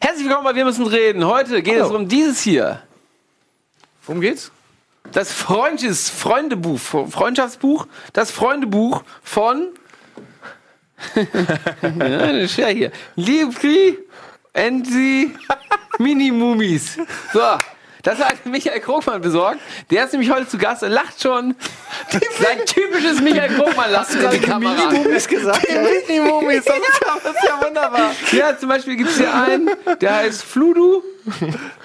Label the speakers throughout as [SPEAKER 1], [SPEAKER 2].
[SPEAKER 1] Herzlich willkommen bei Wir müssen reden. Heute geht es
[SPEAKER 2] Hallo.
[SPEAKER 1] um dieses hier.
[SPEAKER 2] Worum geht's?
[SPEAKER 1] Das Freundes Freundebuch, Freundschaftsbuch, das Freundebuch von ja hier. Liebkri and the Minimumis. So, das hat Michael Krogmann besorgt. Der ist nämlich heute zu Gast und lacht schon. Sein typisches Michael Krogmann lacht in die Kamera.
[SPEAKER 2] Minimumis gesagt. Die Minimumis, das ist ja, das ist ja wunderbar.
[SPEAKER 1] Ja, zum Beispiel gibt es hier einen, der heißt Fludu.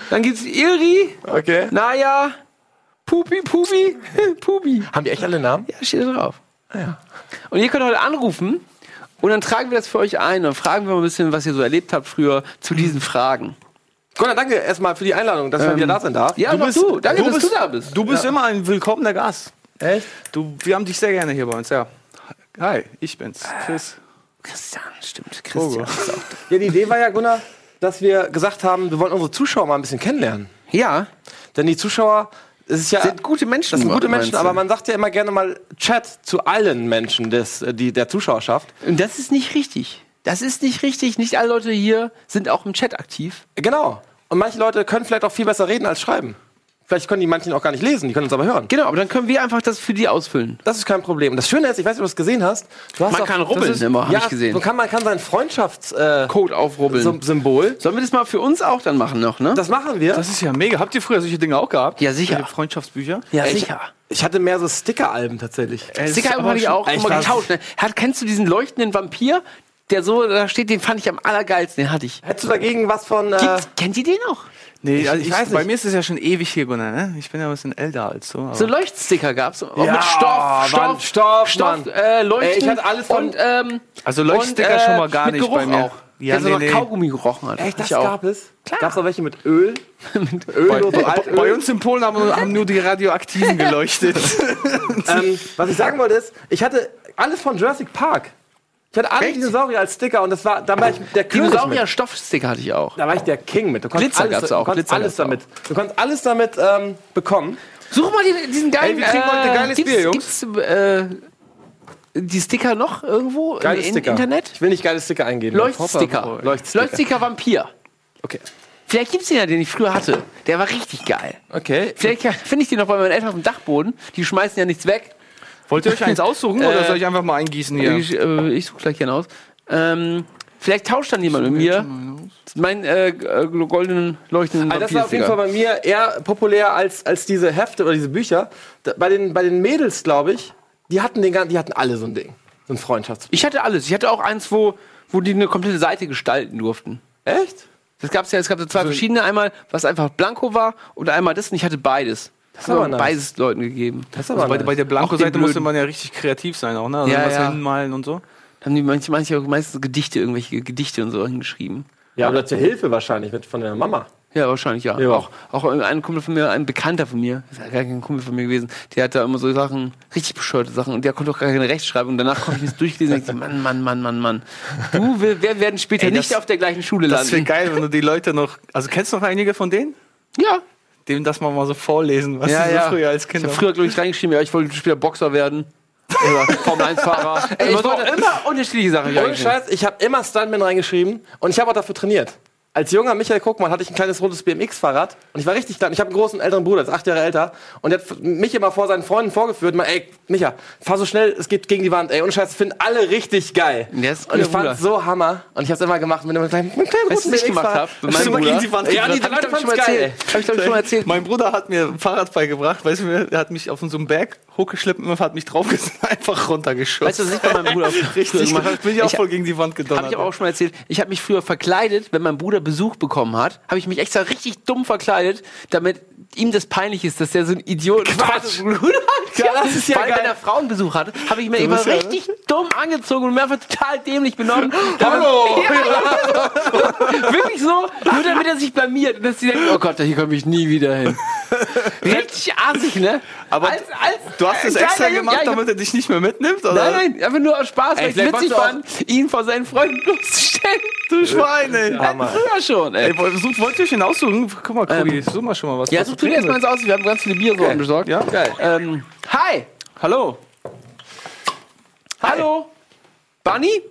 [SPEAKER 1] Dann gibt es Iri,
[SPEAKER 2] Okay.
[SPEAKER 1] Naya, Pupi, Pupi, Pupi.
[SPEAKER 2] Haben die echt alle Namen?
[SPEAKER 1] Ja, steht da drauf. Und ihr könnt heute anrufen und dann tragen wir das für euch ein und fragen wir mal ein bisschen, was ihr so erlebt habt früher zu diesen Fragen.
[SPEAKER 3] Gunnar, danke erstmal für die Einladung, dass wir wieder da sind darf.
[SPEAKER 1] Ja, du,
[SPEAKER 2] bist-
[SPEAKER 1] du. Danke,
[SPEAKER 2] du
[SPEAKER 1] dass
[SPEAKER 2] bist-
[SPEAKER 1] du da bist.
[SPEAKER 2] Du bist immer ein willkommener Gast.
[SPEAKER 3] Echt?
[SPEAKER 2] Du, wir haben dich sehr gerne hier bei uns, ja. Hi, ich bin's, Chris.
[SPEAKER 1] Christian, stimmt. Christian.
[SPEAKER 3] Ja, die Idee war ja, Gunnar, dass wir gesagt haben, wir wollen unsere Zuschauer mal ein bisschen kennenlernen.
[SPEAKER 1] Ja,
[SPEAKER 3] Denn die Zuschauer, es ist ja,
[SPEAKER 1] sind gute Menschen.
[SPEAKER 3] das sind gute Menschen, aber man sagt ja immer gerne mal Chat zu allen Menschen des, äh, die, der Zuschauerschaft.
[SPEAKER 1] Und das ist nicht richtig. Das ist nicht richtig. Nicht alle Leute hier sind auch im Chat aktiv.
[SPEAKER 3] Genau. Und manche Leute können vielleicht auch viel besser reden als schreiben. Vielleicht können die manchen auch gar nicht lesen, die können uns aber hören.
[SPEAKER 1] Genau, aber dann können wir einfach das für die ausfüllen.
[SPEAKER 3] Das ist kein Problem. Und das Schöne ist, ich weiß nicht, ob du das gesehen hast. Du hast
[SPEAKER 1] Man
[SPEAKER 3] auch-
[SPEAKER 1] kann rubbeln
[SPEAKER 3] ist,
[SPEAKER 1] immer, hab
[SPEAKER 3] ja,
[SPEAKER 1] ich gesehen.
[SPEAKER 3] Man kann, man kann sein Freundschaftssymbol. Äh,
[SPEAKER 1] aufrubbeln.
[SPEAKER 3] Sym- Symbol.
[SPEAKER 1] Sollen wir das mal für uns auch dann machen noch, ne?
[SPEAKER 3] Das machen wir.
[SPEAKER 2] Das ist ja mega. Habt ihr früher solche Dinge auch gehabt?
[SPEAKER 1] Ja, sicher.
[SPEAKER 2] Freundschaftsbücher?
[SPEAKER 1] ja,
[SPEAKER 3] ich,
[SPEAKER 1] sicher.
[SPEAKER 3] ich hatte mehr so Sticker-Alben tatsächlich.
[SPEAKER 1] Sticker habe ich auch immer getauscht. Ne? Hat, kennst du diesen leuchtenden Vampir, der so da steht? Den fand ich am allergeilsten. Den hatte ich.
[SPEAKER 3] Hättest du dagegen was von. Äh,
[SPEAKER 1] Gibt's, kennt ihr den noch?
[SPEAKER 2] Nee, also
[SPEAKER 3] ich
[SPEAKER 2] ich
[SPEAKER 3] weiß
[SPEAKER 2] bei
[SPEAKER 3] nicht.
[SPEAKER 2] mir ist es ja schon ewig hier, Gunnar. Ne? Ich bin ja ein bisschen älter als so. aber-
[SPEAKER 1] So Leuchtsticker gab's. Auch
[SPEAKER 3] Ja,
[SPEAKER 1] mit Stoff, Stoff,
[SPEAKER 3] Mann, Stoff,
[SPEAKER 1] Stoff
[SPEAKER 3] Mann.
[SPEAKER 1] äh, Leuchten.
[SPEAKER 3] Ey, ich hatte alles von-
[SPEAKER 1] und, ähm,
[SPEAKER 2] Also Leuchtsticker
[SPEAKER 1] und, äh,
[SPEAKER 2] schon mal gar
[SPEAKER 1] mit
[SPEAKER 2] nicht
[SPEAKER 1] Geruch
[SPEAKER 2] bei mir.
[SPEAKER 1] Auch.
[SPEAKER 2] Ja,
[SPEAKER 1] der so
[SPEAKER 2] nee,
[SPEAKER 1] nach
[SPEAKER 2] nee.
[SPEAKER 1] Kaugummi gerochen hat.
[SPEAKER 3] echt, das
[SPEAKER 1] Ich auch.
[SPEAKER 3] gab es?
[SPEAKER 1] Klar.
[SPEAKER 3] Gab es auch welche mit Öl? Öl,
[SPEAKER 2] Bei,
[SPEAKER 3] nur so
[SPEAKER 2] bei,
[SPEAKER 3] Altöl?
[SPEAKER 2] bei uns in Polen haben, haben nur die Radioaktiven geleuchtet.
[SPEAKER 3] ähm, was ich sagen wollte ist, ich hatte alles von Jurassic Park. Ich hatte alle
[SPEAKER 1] Echt?
[SPEAKER 3] Dinosaurier als Sticker und das war, da war ich der König
[SPEAKER 1] Dinosaurier
[SPEAKER 3] mit.
[SPEAKER 1] Stoffsticker hatte ich auch.
[SPEAKER 3] Da war ich der King mit. Du konntest
[SPEAKER 1] Glitzer
[SPEAKER 3] alles,
[SPEAKER 1] gab's auch,
[SPEAKER 3] Du konntest
[SPEAKER 1] Glitzer
[SPEAKER 3] alles damit. Du konntest alles damit ähm, bekommen.
[SPEAKER 1] Such mal die, diesen geilen.
[SPEAKER 3] Ey, wir kriegen heute geiles
[SPEAKER 1] gibt's,
[SPEAKER 3] Bier, Jungs.
[SPEAKER 1] Gibt's, äh, die Sticker noch irgendwo
[SPEAKER 3] Geile
[SPEAKER 1] im
[SPEAKER 3] Sticker.
[SPEAKER 1] Internet?
[SPEAKER 3] Ich will nicht geile Sticker eingeben.
[SPEAKER 1] Leuchtsticker.
[SPEAKER 3] Leuchtsticker.
[SPEAKER 1] Leuchtsticker Vampir.
[SPEAKER 3] Okay.
[SPEAKER 1] Vielleicht gibt's den ja, den ich früher hatte. Der war richtig geil.
[SPEAKER 3] Okay.
[SPEAKER 1] Vielleicht finde ich den noch bei meinen Eltern auf dem Dachboden. Die schmeißen ja nichts weg.
[SPEAKER 2] Wollt ihr euch eins aussuchen oder soll ich einfach mal eingießen hier?
[SPEAKER 1] Ich, äh, ich suche gleich gerne aus. Ähm, vielleicht tauscht dann jemand mit mir meinen äh, äh, goldenen leuchtenden
[SPEAKER 3] Also das war auf jeden Fall bei mir eher populär als, als diese Hefte oder diese Bücher. Da, bei, den, bei den Mädels, glaube ich, die hatten, den, die hatten alle so ein Ding. So ein Freundschafts...
[SPEAKER 1] Ich hatte alles. Ich hatte auch eins, wo, wo die eine komplette Seite gestalten durften.
[SPEAKER 3] Echt?
[SPEAKER 1] Das gab's ja, es gab so zwei verschiedene. Einmal, was einfach blanko war und einmal das. Und ich hatte beides. Das
[SPEAKER 3] aber
[SPEAKER 1] habe
[SPEAKER 3] nice.
[SPEAKER 1] beides Leuten gegeben.
[SPEAKER 3] Das ist
[SPEAKER 2] Also
[SPEAKER 3] aber
[SPEAKER 2] bei,
[SPEAKER 3] nice.
[SPEAKER 2] bei der
[SPEAKER 1] den
[SPEAKER 2] musste man ja richtig kreativ sein auch, ne? Also
[SPEAKER 1] Ja,
[SPEAKER 2] was
[SPEAKER 1] ja.
[SPEAKER 2] hinmalen und so.
[SPEAKER 1] Da haben die manche, manche auch meistens Gedichte, irgendwelche Gedichte und so hingeschrieben.
[SPEAKER 3] Ja, oder zur Hilfe wahrscheinlich mit, von der Mama.
[SPEAKER 1] Ja, wahrscheinlich, ja.
[SPEAKER 3] Ja.
[SPEAKER 1] Auch, auch ein Kumpel von mir, ein Bekannter von mir, ist ja gar kein Kumpel von mir gewesen, der hat da immer so Sachen, richtig bescheuerte Sachen und der konnte auch gar keine Rechtschreibung. Und danach konnte ich es durchlesen und so, Mann, Mann, Mann, Mann, Mann. Du, wir, wir werden später
[SPEAKER 2] Ey, das-
[SPEAKER 1] nicht auf der gleichen Schule
[SPEAKER 2] Das wäre
[SPEAKER 1] landen.
[SPEAKER 2] geil, wenn du die Leute noch. Also kennst du noch einige von denen?
[SPEAKER 1] Ja.
[SPEAKER 2] Dem das mal mal so vorlesen, was
[SPEAKER 1] ja,
[SPEAKER 2] sie
[SPEAKER 1] ja.
[SPEAKER 2] so früher als
[SPEAKER 1] Ich
[SPEAKER 2] Kinder.
[SPEAKER 1] habe früher, glaube ich, reingeschrieben, ja, ich wollte später Boxer werden. Oder Formel-1-Fahrer.
[SPEAKER 3] Ey, ich
[SPEAKER 1] immer, so,
[SPEAKER 3] wollte-
[SPEAKER 1] immer unterschiedliche Sachen.
[SPEAKER 3] Ohne. Scheiß, ich habe immer Stuntman reingeschrieben und ich habe auch dafür trainiert. Als junger Michael Kuckmann hatte ich ein kleines rotes BMX-Fahrrad und ich war richtig klein. Ich habe einen großen älteren Bruder, der ist acht Jahre älter und der hat mich immer vor seinen Freunden vorgeführt. Mal, ey, Micha, fahr so schnell, es geht gegen die Wand. Ey, ohne Scheiß, finden alle richtig geil.
[SPEAKER 1] Ist ein
[SPEAKER 3] und ich fand so Hammer und ich habe es immer gemacht mit einem kleinen, mit einem kleinen
[SPEAKER 1] Weißt du,
[SPEAKER 3] roten
[SPEAKER 1] was ich gemacht
[SPEAKER 3] BMX-Fahrrad.
[SPEAKER 1] habe? Mit
[SPEAKER 2] Hast du
[SPEAKER 1] meinem
[SPEAKER 2] mal gegen
[SPEAKER 1] Bruder.
[SPEAKER 2] die Wand
[SPEAKER 3] Ja, die? Leute
[SPEAKER 1] ich, schon mal
[SPEAKER 3] geil.
[SPEAKER 1] erzählt. Hab ich, glaube ich, schon mal erzählt.
[SPEAKER 2] Mein Bruder hat mir ein Fahrrad beigebracht, weißt du, er hat mich auf so einem Berg hochgeschleppt und hat mich draufgesetzt einfach runtergeschossen.
[SPEAKER 1] Weißt du, was ich bei meinem Bruder
[SPEAKER 2] Richtig,
[SPEAKER 1] gemacht habe?
[SPEAKER 2] bin ich auch
[SPEAKER 1] Ich-
[SPEAKER 2] voll gegen die Wand gedonnert.
[SPEAKER 1] Habe ich aber auch schon mal erzählt. Ich habe mich früher verkleidet, wenn mein Bruder Besuch bekommen hat, habe ich mich extra richtig dumm verkleidet, damit ihm das peinlich ist, dass der so ein Idiot
[SPEAKER 3] Quatsch.
[SPEAKER 1] Bruder hat.
[SPEAKER 3] Ja, das ist ja
[SPEAKER 1] Weil
[SPEAKER 3] geil.
[SPEAKER 1] wenn er Frauenbesuch hatte, habe ich mir immer
[SPEAKER 2] ja-
[SPEAKER 1] richtig dumm angezogen und mir einfach total dämlich benommen.
[SPEAKER 3] Hallo!
[SPEAKER 1] Ja, wirklich so, nur damit er sich blamiert und dass die denken, oh Gott, hier komme ich nie wieder hin. Richtig assig, ne?
[SPEAKER 2] Aber
[SPEAKER 1] als, als,
[SPEAKER 2] du hast das
[SPEAKER 1] äh,
[SPEAKER 2] extra
[SPEAKER 1] kleiner Junge-
[SPEAKER 2] gemacht,
[SPEAKER 1] ja,
[SPEAKER 2] damit er dich nicht mehr mitnimmt? Oder?
[SPEAKER 1] Nein, nein, einfach nur aus Spaß, weil ich es witzig fand, ihn vor seinen Freunden bloßzustellen.
[SPEAKER 2] Du Schwein, ey.
[SPEAKER 3] Hammer.
[SPEAKER 1] Früher schon, ey.
[SPEAKER 2] Ey, wollt wollt ihr euch den aussuchen? Guck mal, Kobi, such mal schon mal was.
[SPEAKER 1] Ja, such du dir erstmal eins aus. Wir haben ganz viele Biersorten
[SPEAKER 2] Okay.
[SPEAKER 1] besorgt.
[SPEAKER 2] Ja?
[SPEAKER 1] Geil. Ähm, hi. Hallo. Hallo? Bunny?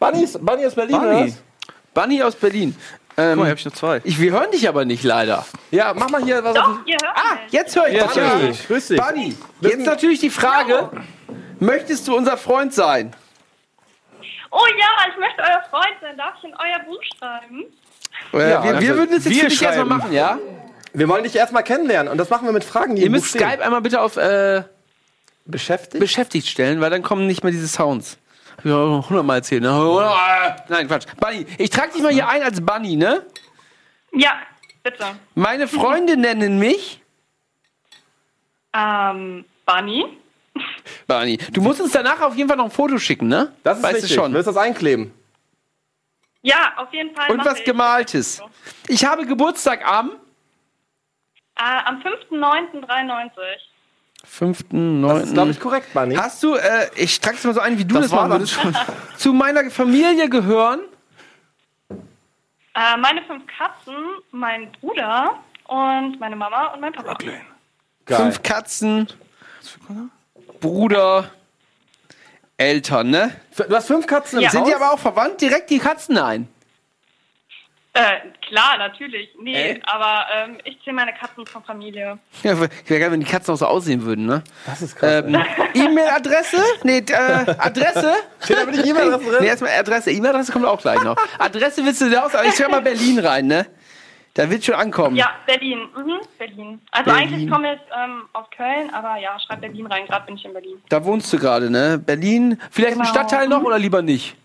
[SPEAKER 3] Bunny ist, Bunny ist Berlin,
[SPEAKER 2] Bunny.
[SPEAKER 3] oder was?
[SPEAKER 1] Bunny aus Berlin. Ähm,
[SPEAKER 2] Guck mal, hier hab ich nur zwei.
[SPEAKER 1] ich, wir hören dich aber nicht leider.
[SPEAKER 3] Ja, mach mal hier was auf
[SPEAKER 4] Doch, ihr hört
[SPEAKER 1] Ah, jetzt höre ich
[SPEAKER 2] höre
[SPEAKER 3] dich. Grüß dich.
[SPEAKER 1] Bunny, jetzt natürlich die Frage, möchtest du unser Freund sein?
[SPEAKER 4] Oh ja, ich möchte euer Freund sein. Darf ich in euer Buch schreiben?
[SPEAKER 1] Äh,
[SPEAKER 3] Ja,
[SPEAKER 1] wir, wir
[SPEAKER 2] also,
[SPEAKER 1] würden es jetzt für dich erstmal machen, ja?
[SPEAKER 3] Wir wollen dich erstmal kennenlernen und das machen wir mit Fragen, die
[SPEAKER 1] Ihr
[SPEAKER 3] im
[SPEAKER 1] müsst. Skype einmal bitte auf äh,
[SPEAKER 3] beschäftigt.
[SPEAKER 1] beschäftigt stellen, weil dann kommen nicht mehr diese Sounds. Ja, hundertmal erzählen. Ne? Nein, Quatsch. Bunny, ich trage dich mal hier ein als Bunny, ne?
[SPEAKER 4] Ja, bitte.
[SPEAKER 1] Meine Freunde nennen mich
[SPEAKER 4] Ähm, Bunny.
[SPEAKER 1] Bunny. Du musst uns danach auf jeden Fall noch ein Foto schicken, ne?
[SPEAKER 3] das ist
[SPEAKER 1] weißt
[SPEAKER 3] wichtig.
[SPEAKER 1] du schon.
[SPEAKER 3] Willst du das einkleben?
[SPEAKER 4] Ja, auf jeden Fall.
[SPEAKER 1] Und was
[SPEAKER 4] ich.
[SPEAKER 1] Gemaltes. Ich habe Geburtstag am
[SPEAKER 4] Äh, am 5.9.93.
[SPEAKER 1] 5.
[SPEAKER 3] Das ist, glaube
[SPEAKER 1] 9.
[SPEAKER 3] ich, korrekt, Bunny.
[SPEAKER 1] Hast du, äh, ich trage es mal so ein, wie du das,
[SPEAKER 2] Das
[SPEAKER 1] machen würdest. Zu meiner Familie gehören
[SPEAKER 4] Äh, meine fünf Katzen, mein Bruder und meine Mama und mein Papa.
[SPEAKER 3] Geil.
[SPEAKER 1] fünf Katzen, Bruder, Eltern, ne?
[SPEAKER 3] Du hast fünf Katzen im
[SPEAKER 4] Ja.
[SPEAKER 1] Sind die aber auch verwandt? Direkt die Katzen ein.
[SPEAKER 4] Äh, klar, natürlich. Nee,
[SPEAKER 1] Äh?
[SPEAKER 4] aber ähm, ich zähle meine Katzen von Familie.
[SPEAKER 1] Ja, wäre geil, wenn die Katzen auch so aussehen würden, ne?
[SPEAKER 3] Das ist krass.
[SPEAKER 1] Ähm, E-Mail-Adresse? Nee, äh, Adresse?
[SPEAKER 3] Steht aber nicht E-Mail-Adresse drin?
[SPEAKER 1] Nee, erstmal Adresse. E-Mail-Adresse kommt auch gleich noch. Adresse willst du da aus? Aber ich schau mal Berlin rein, ne? Da wird schon ankommen.
[SPEAKER 4] Ja, Berlin. Mhm, Berlin. Also
[SPEAKER 1] Berlin.
[SPEAKER 4] eigentlich komme ich ähm, aus Köln, aber ja, schreib Berlin rein. Gerade bin ich in Berlin.
[SPEAKER 1] Da wohnst du gerade, ne? Berlin. Vielleicht ein
[SPEAKER 4] Genau.
[SPEAKER 1] Stadtteil noch oder lieber nicht?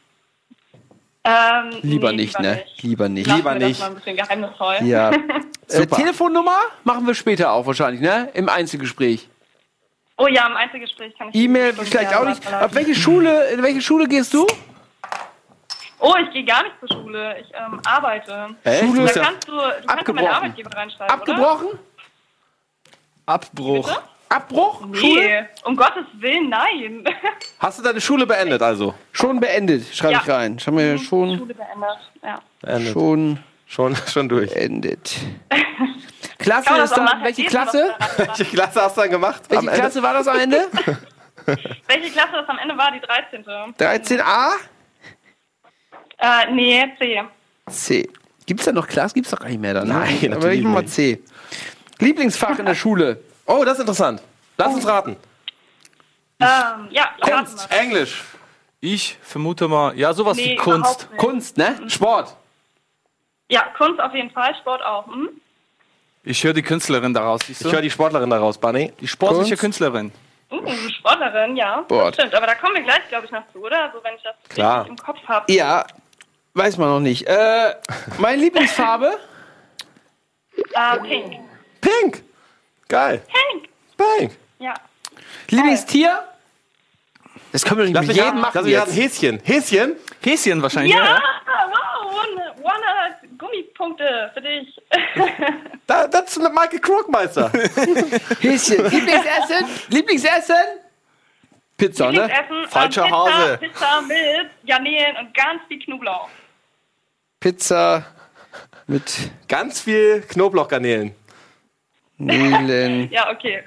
[SPEAKER 4] Ähm,
[SPEAKER 1] Lieber
[SPEAKER 4] nee,
[SPEAKER 1] nicht, ne? Lieber nicht.
[SPEAKER 4] Lassen
[SPEAKER 3] Lieber
[SPEAKER 4] wir das
[SPEAKER 3] nicht.
[SPEAKER 4] mal ein bisschen geheimnisvoll.
[SPEAKER 1] Ja. äh. Telefonnummer machen wir später auch wahrscheinlich, ne? Im Einzelgespräch.
[SPEAKER 4] Oh ja, im Einzelgespräch kann ich.
[SPEAKER 1] E-Mail vielleicht auch nicht. Auf welche Schule, in welche Schule gehst du?
[SPEAKER 4] Oh, ich gehe gar nicht zur Schule. Ich ähm, arbeite.
[SPEAKER 3] Echt?
[SPEAKER 1] Schule-
[SPEAKER 4] Da kannst du, du kannst
[SPEAKER 1] abgebrochen.
[SPEAKER 4] meine Arbeitgeber reinschreiben,
[SPEAKER 1] Abgebrochen?
[SPEAKER 2] Abbruch.
[SPEAKER 4] Bitte?
[SPEAKER 1] Abbruch?
[SPEAKER 4] oder?
[SPEAKER 1] Schule?
[SPEAKER 4] Nee, um Gottes Willen, nein.
[SPEAKER 3] Hast du deine Schule beendet, also?
[SPEAKER 1] Schon beendet, schreibe
[SPEAKER 4] Ja.
[SPEAKER 1] ich rein. Schau mir schon,
[SPEAKER 4] Schule beendet. Ja.
[SPEAKER 3] Beendet.
[SPEAKER 1] schon
[SPEAKER 3] Schon, schon durch.
[SPEAKER 1] beendet. Klasse
[SPEAKER 4] man
[SPEAKER 1] ist dann, welche Klasse?
[SPEAKER 3] Welche Klasse hast du dann gemacht?
[SPEAKER 1] Welche
[SPEAKER 3] Am Ende?
[SPEAKER 1] Klasse war das am Ende?
[SPEAKER 4] Welche Klasse das am Ende war? Die 13.
[SPEAKER 1] 13a?
[SPEAKER 4] Äh, nee, C.
[SPEAKER 1] C. Gibt's da noch Klasse? Gibt's doch gar nicht mehr dann. ne?
[SPEAKER 3] Nein,
[SPEAKER 1] Aber
[SPEAKER 3] natürlich
[SPEAKER 1] ich mach mal. C. Lieblingsfach in der Schule.
[SPEAKER 3] Oh, das ist interessant. Lass uns raten.
[SPEAKER 4] Ähm, ja,
[SPEAKER 3] Kunst. Englisch,
[SPEAKER 2] Ich vermute mal, ja, sowas
[SPEAKER 4] Nee,
[SPEAKER 2] wie Kunst.
[SPEAKER 1] Kunst, ne?
[SPEAKER 3] Sport.
[SPEAKER 4] Ja, Kunst auf jeden Fall, Sport auch. Hm?
[SPEAKER 2] Ich höre die Künstlerin daraus, siehst du?
[SPEAKER 3] Ich höre die Sportlerin daraus, Bunny.
[SPEAKER 2] die sportliche
[SPEAKER 1] Kunst.
[SPEAKER 2] Künstlerin.
[SPEAKER 4] Uh, Sportlerin, ja.
[SPEAKER 1] Sport.
[SPEAKER 4] Stimmt, aber da kommen wir gleich, glaube ich, noch zu, oder? So, wenn ich das
[SPEAKER 3] Klar.
[SPEAKER 4] richtig im Kopf habe.
[SPEAKER 1] Ja, weiß man noch nicht. Äh, meine Lieblingsfarbe?
[SPEAKER 4] Äh, Pink.
[SPEAKER 3] Pink. Geil.
[SPEAKER 4] Pink.
[SPEAKER 3] Pink.
[SPEAKER 4] Ja.
[SPEAKER 1] Lieblingstier? Das können wir nicht mit jedem machen
[SPEAKER 3] lass mich
[SPEAKER 1] jetzt.
[SPEAKER 3] Häschen. Häschen?
[SPEAKER 2] Häschen wahrscheinlich,
[SPEAKER 4] Ja,
[SPEAKER 2] ja.
[SPEAKER 4] wow, 100 Gummipunkte für dich.
[SPEAKER 3] Da, das ist mit Michael Krogmeister.
[SPEAKER 1] Häschen. Lieblingsessen? Lieblingsessen? Pizza, ne?
[SPEAKER 4] Lieblingsessen,
[SPEAKER 3] Falscher
[SPEAKER 4] ähm, Pizza,
[SPEAKER 3] Hase.
[SPEAKER 4] Pizza mit Garnelen und ganz viel Knoblauch.
[SPEAKER 1] Pizza mit
[SPEAKER 3] Ganz viel Knoblauchgarnelen.
[SPEAKER 1] Nelen.
[SPEAKER 4] Ja, okay.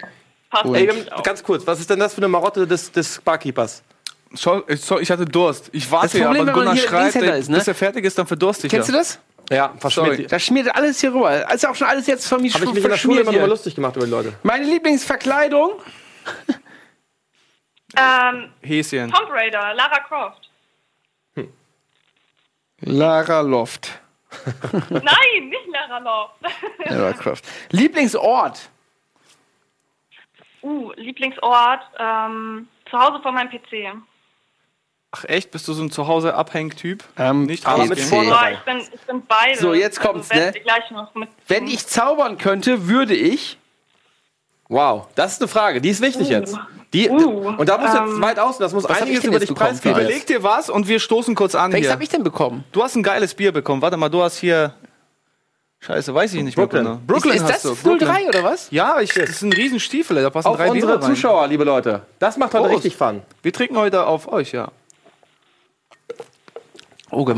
[SPEAKER 4] Passt.
[SPEAKER 3] Ey, ganz kurz, was ist denn das für eine Marotte des, des Barkeepers?
[SPEAKER 2] Ich, sorry, ich hatte Durst. Ich warte
[SPEAKER 1] Das
[SPEAKER 2] ja,
[SPEAKER 1] Problem,
[SPEAKER 2] aber
[SPEAKER 1] wenn man
[SPEAKER 2] Gunnar schreit,
[SPEAKER 1] ist, ne?
[SPEAKER 2] bis er fertig ist, dann verdurstet ich
[SPEAKER 1] Kennst
[SPEAKER 2] ja.
[SPEAKER 1] du das?
[SPEAKER 3] Ja, verschmiert.
[SPEAKER 1] Da schmiert alles hier rüber. Ist auch schon alles jetzt von mir
[SPEAKER 3] Habe ich mich in der Schule immer
[SPEAKER 1] hier.
[SPEAKER 3] lustig gemacht über die Leute.
[SPEAKER 1] Meine Lieblingsverkleidung?
[SPEAKER 4] ähm,
[SPEAKER 2] Häschen.
[SPEAKER 4] Tomb Raider, Lara Croft.
[SPEAKER 1] Lara Loft.
[SPEAKER 4] Nein, nicht Lara Loft.
[SPEAKER 1] Lara Croft. Lieblingsort?
[SPEAKER 4] uh, Lieblingsort, ähm, zu Hause vor meinem PC.
[SPEAKER 2] Ach echt? Bist du so ein Zuhause-Abhäng-Typ?
[SPEAKER 1] Ähm,
[SPEAKER 2] Nicht
[SPEAKER 3] aber mit Sport-
[SPEAKER 4] Boah, ich bin, ich bin beide.
[SPEAKER 1] So, jetzt kommt's,
[SPEAKER 4] also,
[SPEAKER 1] ne?
[SPEAKER 4] werd ich Gleich noch mit
[SPEAKER 1] Wenn ich zaubern könnte, würde ich.
[SPEAKER 3] Wow, das ist eine Frage, die ist wichtig jetzt. Die,
[SPEAKER 4] Uh,
[SPEAKER 3] und da muss jetzt
[SPEAKER 4] ähm,
[SPEAKER 3] weit aus, das muss einiges über dich preisgeben.
[SPEAKER 2] Überleg dir was und wir stoßen kurz an
[SPEAKER 1] Welches habe ich denn bekommen?
[SPEAKER 2] Du hast ein geiles Bier bekommen. Warte mal, du hast hier... Scheiße, weiß ich nicht mehr.
[SPEAKER 3] Brooklyn.
[SPEAKER 2] Gunnar. Brooklyn
[SPEAKER 1] ist, ist
[SPEAKER 2] hast
[SPEAKER 1] das
[SPEAKER 2] du.
[SPEAKER 1] 03 oder was?
[SPEAKER 2] Ja, ich, das sind Riesenstiefel, da passen
[SPEAKER 3] Auf
[SPEAKER 2] drei
[SPEAKER 3] unsere
[SPEAKER 2] Biere rein.
[SPEAKER 3] Zuschauer, liebe Leute. Das macht heute
[SPEAKER 2] Prost.
[SPEAKER 3] richtig Fun.
[SPEAKER 2] Wir trinken heute auf euch, ja.
[SPEAKER 1] Oh,
[SPEAKER 2] ist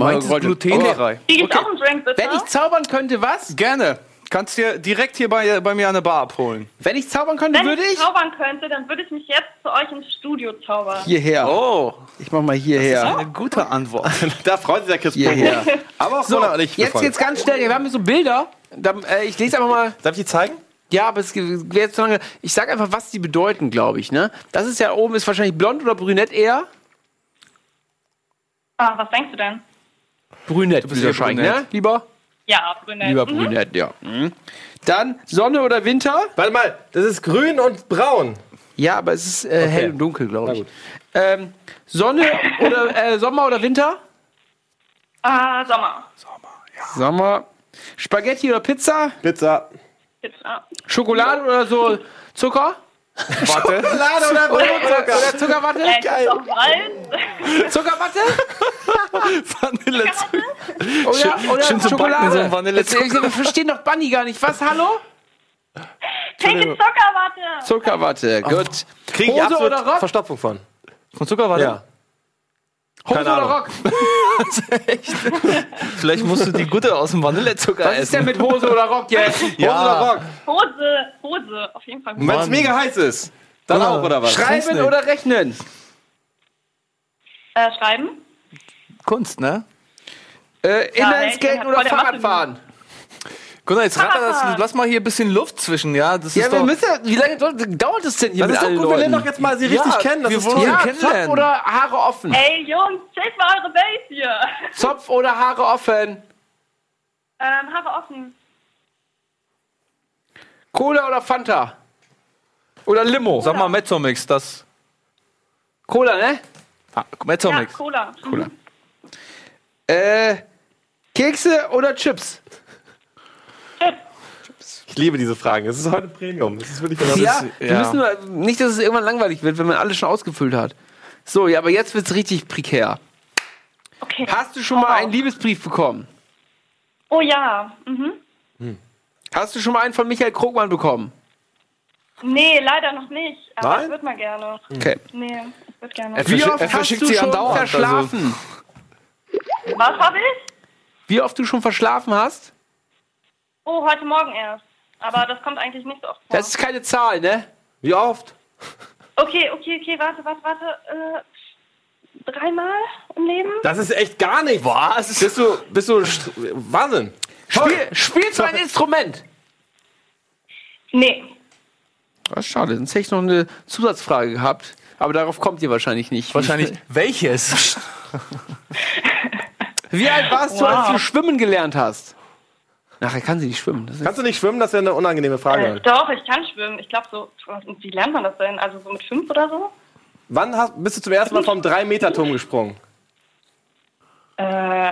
[SPEAKER 4] ich auch einen Drink, bitte?
[SPEAKER 1] Wenn ich zaubern könnte, was?
[SPEAKER 2] Gerne. Kannst dir direkt hier bei, bei mir an der Bar abholen.
[SPEAKER 1] Wenn ich zaubern könnte,
[SPEAKER 4] Wenn
[SPEAKER 1] würde
[SPEAKER 4] ich
[SPEAKER 1] ich
[SPEAKER 4] zaubern könnte, dann würde ich mich jetzt zu euch ins Studio zaubern.
[SPEAKER 1] hierher.
[SPEAKER 2] Oh,
[SPEAKER 1] Ich mach mal hierher.
[SPEAKER 2] eine gute Antwort.
[SPEAKER 3] Da freut sich der Chris
[SPEAKER 1] Hierher.
[SPEAKER 3] Aber auch
[SPEAKER 1] So,
[SPEAKER 3] ich.
[SPEAKER 1] jetzt, jetzt ganz schnell. Wir haben hier so Bilder. Da, äh, ich lese einfach mal.
[SPEAKER 3] Darf ich die zeigen?
[SPEAKER 1] Ja, aber es wäre jetzt zu lange. Ich sag einfach, was die bedeuten, glaube ich. Ne? Das ist ja oben ist wahrscheinlich blond oder brünett eher.
[SPEAKER 4] Ah, was denkst du denn?
[SPEAKER 1] Brünett
[SPEAKER 2] bist
[SPEAKER 1] wahrscheinlich, ne?
[SPEAKER 2] brünett.
[SPEAKER 1] Lieber?
[SPEAKER 4] Ja, brünett.
[SPEAKER 1] Lieber
[SPEAKER 4] Mhm.
[SPEAKER 1] brünett, ja. Mhm. Dann Sonne oder Winter?
[SPEAKER 3] Warte mal, das ist grün und braun.
[SPEAKER 1] Ja, aber es ist äh, hell und dunkel, glaube ich. Ähm, Sonne oder äh, Sommer oder Winter?
[SPEAKER 4] Ah, Sommer.
[SPEAKER 1] Sommer. Spaghetti oder Pizza?
[SPEAKER 3] Pizza.
[SPEAKER 4] Pizza.
[SPEAKER 1] Schokolade oder so Zucker?
[SPEAKER 2] Warte.
[SPEAKER 3] Lade oder
[SPEAKER 1] Oder, oder, oder Zuckerwatte?
[SPEAKER 4] Äh, Geil. Salz.
[SPEAKER 1] Zuckerwatte?
[SPEAKER 2] Vanille.
[SPEAKER 1] Oder, oder
[SPEAKER 2] schön
[SPEAKER 1] Schokolade?
[SPEAKER 2] so.
[SPEAKER 1] Das- Wir verstehen doch Bunny gar nicht. Was, hallo?
[SPEAKER 4] Pinke Zuckerwatte.
[SPEAKER 1] Zuckerwatte, gut.
[SPEAKER 3] Krieg ich
[SPEAKER 1] Hose
[SPEAKER 3] absolut
[SPEAKER 1] oder Rock?
[SPEAKER 3] Verstopfung von.
[SPEAKER 2] Von Zuckerwatte?
[SPEAKER 3] Ja.
[SPEAKER 1] Hose
[SPEAKER 3] keine
[SPEAKER 1] oder
[SPEAKER 3] Ahnung.
[SPEAKER 1] Rock?
[SPEAKER 2] Vielleicht musst du die gute aus dem Vanillezucker
[SPEAKER 1] Was ist denn
[SPEAKER 2] essen.
[SPEAKER 1] mit Hose oder Rock jetzt?
[SPEAKER 2] Ja.
[SPEAKER 3] Hose oder Rock?
[SPEAKER 4] Hose. Hose. Auf jeden Fall.
[SPEAKER 3] Und wenn es mega heiß ist, dann auch, oder was?
[SPEAKER 1] Schreiben oder rechnen?
[SPEAKER 4] Äh, schreiben.
[SPEAKER 2] Kunst, ne?
[SPEAKER 1] Äh, Inlineskaten
[SPEAKER 4] hat
[SPEAKER 1] oder
[SPEAKER 4] voll
[SPEAKER 1] Fahrradfahren?
[SPEAKER 2] Gunnar, jetzt ratter das, lass mal hier ein bisschen Luft zwischen, ja? Das
[SPEAKER 1] Ja,
[SPEAKER 2] ist
[SPEAKER 1] wir
[SPEAKER 2] doch,
[SPEAKER 1] müssen, wie lange dauert es denn hier
[SPEAKER 3] Das
[SPEAKER 1] mit
[SPEAKER 3] ist doch
[SPEAKER 1] allen
[SPEAKER 3] gut, wir
[SPEAKER 1] Leuten?
[SPEAKER 3] lernen doch jetzt mal sie richtig
[SPEAKER 2] Ja,
[SPEAKER 3] kennen. Das
[SPEAKER 2] wir
[SPEAKER 3] ist
[SPEAKER 2] wollen-
[SPEAKER 3] toll.
[SPEAKER 1] ja,
[SPEAKER 2] kennenlernen.
[SPEAKER 1] Zopf oder Haare offen?
[SPEAKER 4] Ey, Jungs, chillt mal eure Base hier.
[SPEAKER 1] Zopf oder Haare offen?
[SPEAKER 4] Ähm, Haare offen.
[SPEAKER 1] Cola oder Fanta? Oder Limo?
[SPEAKER 2] sag mal Mezzomix, das.
[SPEAKER 1] Cola, ne?
[SPEAKER 2] Ah,
[SPEAKER 4] Ja,
[SPEAKER 2] Mezzomix.
[SPEAKER 4] Cola. Mhm.
[SPEAKER 1] Cola. Äh, Kekse oder Chips?
[SPEAKER 3] Ich liebe diese Fragen. Das ist heute Premium. Das ist wirklich
[SPEAKER 1] Ja,
[SPEAKER 2] ist-
[SPEAKER 1] wir
[SPEAKER 2] ja.
[SPEAKER 1] müssen nur, nicht, dass es irgendwann langweilig wird, wenn man alles schon ausgefüllt hat. So, ja, aber jetzt wird's richtig prekär.
[SPEAKER 4] Okay.
[SPEAKER 1] Hast du schon mal einen Liebesbrief bekommen?
[SPEAKER 4] Oh ja. Mhm.
[SPEAKER 1] Hast du schon mal einen von Michael Krogmann bekommen?
[SPEAKER 4] Nee, leider noch nicht. Aber
[SPEAKER 3] Nein?
[SPEAKER 4] ich würde mal gerne.
[SPEAKER 1] Okay.
[SPEAKER 4] Nee, ich würde gerne.
[SPEAKER 2] Er
[SPEAKER 1] Wie oft
[SPEAKER 2] er
[SPEAKER 1] hast du
[SPEAKER 2] sie
[SPEAKER 1] schon
[SPEAKER 2] andauernd, also-
[SPEAKER 1] verschlafen?
[SPEAKER 4] Was habe ich?
[SPEAKER 1] Wie oft du schon verschlafen hast?
[SPEAKER 4] Oh, heute Morgen erst. Aber das kommt eigentlich nicht so oft vor.
[SPEAKER 1] Das ist keine Zahl, ne?
[SPEAKER 3] Wie oft?
[SPEAKER 4] Okay, okay, okay, warte, warte, warte. Äh, dreimal im Leben?
[SPEAKER 3] Das ist echt gar nicht. Was? Bist du, bist du, st- Wahnsinn.
[SPEAKER 1] Spiel, spielst du ein Instrument?
[SPEAKER 4] Nee.
[SPEAKER 1] Das ist schade, sonst hätte ich noch eine Zusatzfrage gehabt. Aber darauf kommt ihr wahrscheinlich nicht.
[SPEAKER 2] Wahrscheinlich. Welches?
[SPEAKER 1] Wie alt warst du,
[SPEAKER 4] Wow.
[SPEAKER 1] als du schwimmen gelernt hast? Nachher kann sie nicht schwimmen.
[SPEAKER 3] Kannst du nicht schwimmen? Das wäre eine unangenehme Frage.
[SPEAKER 4] Äh, doch, ich kann schwimmen. Ich glaube so, wie lernt man das denn? Also so mit fünf oder so?
[SPEAKER 3] Wann hast, bist du zum ersten Mal vom 3-Meter-Turm gesprungen?
[SPEAKER 4] Äh,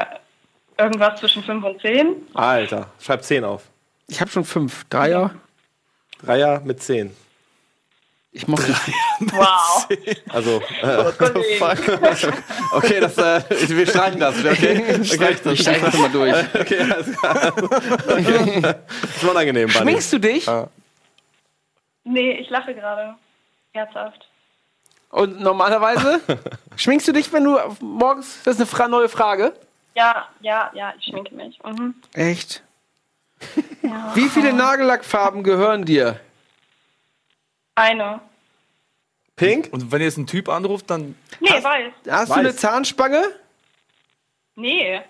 [SPEAKER 4] irgendwas zwischen fünf und zehn?
[SPEAKER 3] Alter, schreib 10 auf.
[SPEAKER 1] ich habe schon fünf. Dreier.
[SPEAKER 3] Dreier mit 10.
[SPEAKER 1] Ich mochte
[SPEAKER 4] Wow.
[SPEAKER 3] Also, äh, okay, das, äh, wir streichen das. Okay,
[SPEAKER 1] das, ich streich das mal durch.
[SPEAKER 3] okay alles klar. Das ist unangenehm, Bunny.
[SPEAKER 1] Schminkst du dich?
[SPEAKER 4] Nee, ich lache gerade. Herzhaft.
[SPEAKER 1] Und normalerweise? schminkst du dich, wenn du auf- morgens. Das ist eine fra neue Frage.
[SPEAKER 4] Ja, ja, ja, ich schminke mich. Mhm.
[SPEAKER 1] Echt? Wie viele Nagellackfarben gehören dir?
[SPEAKER 4] Eine.
[SPEAKER 3] Pink?
[SPEAKER 2] Und wenn jetzt ein Typ anruft, dann.
[SPEAKER 4] Nee, weiß.
[SPEAKER 1] Hast du
[SPEAKER 3] Weiß.
[SPEAKER 1] eine Zahnspange?
[SPEAKER 4] Nee.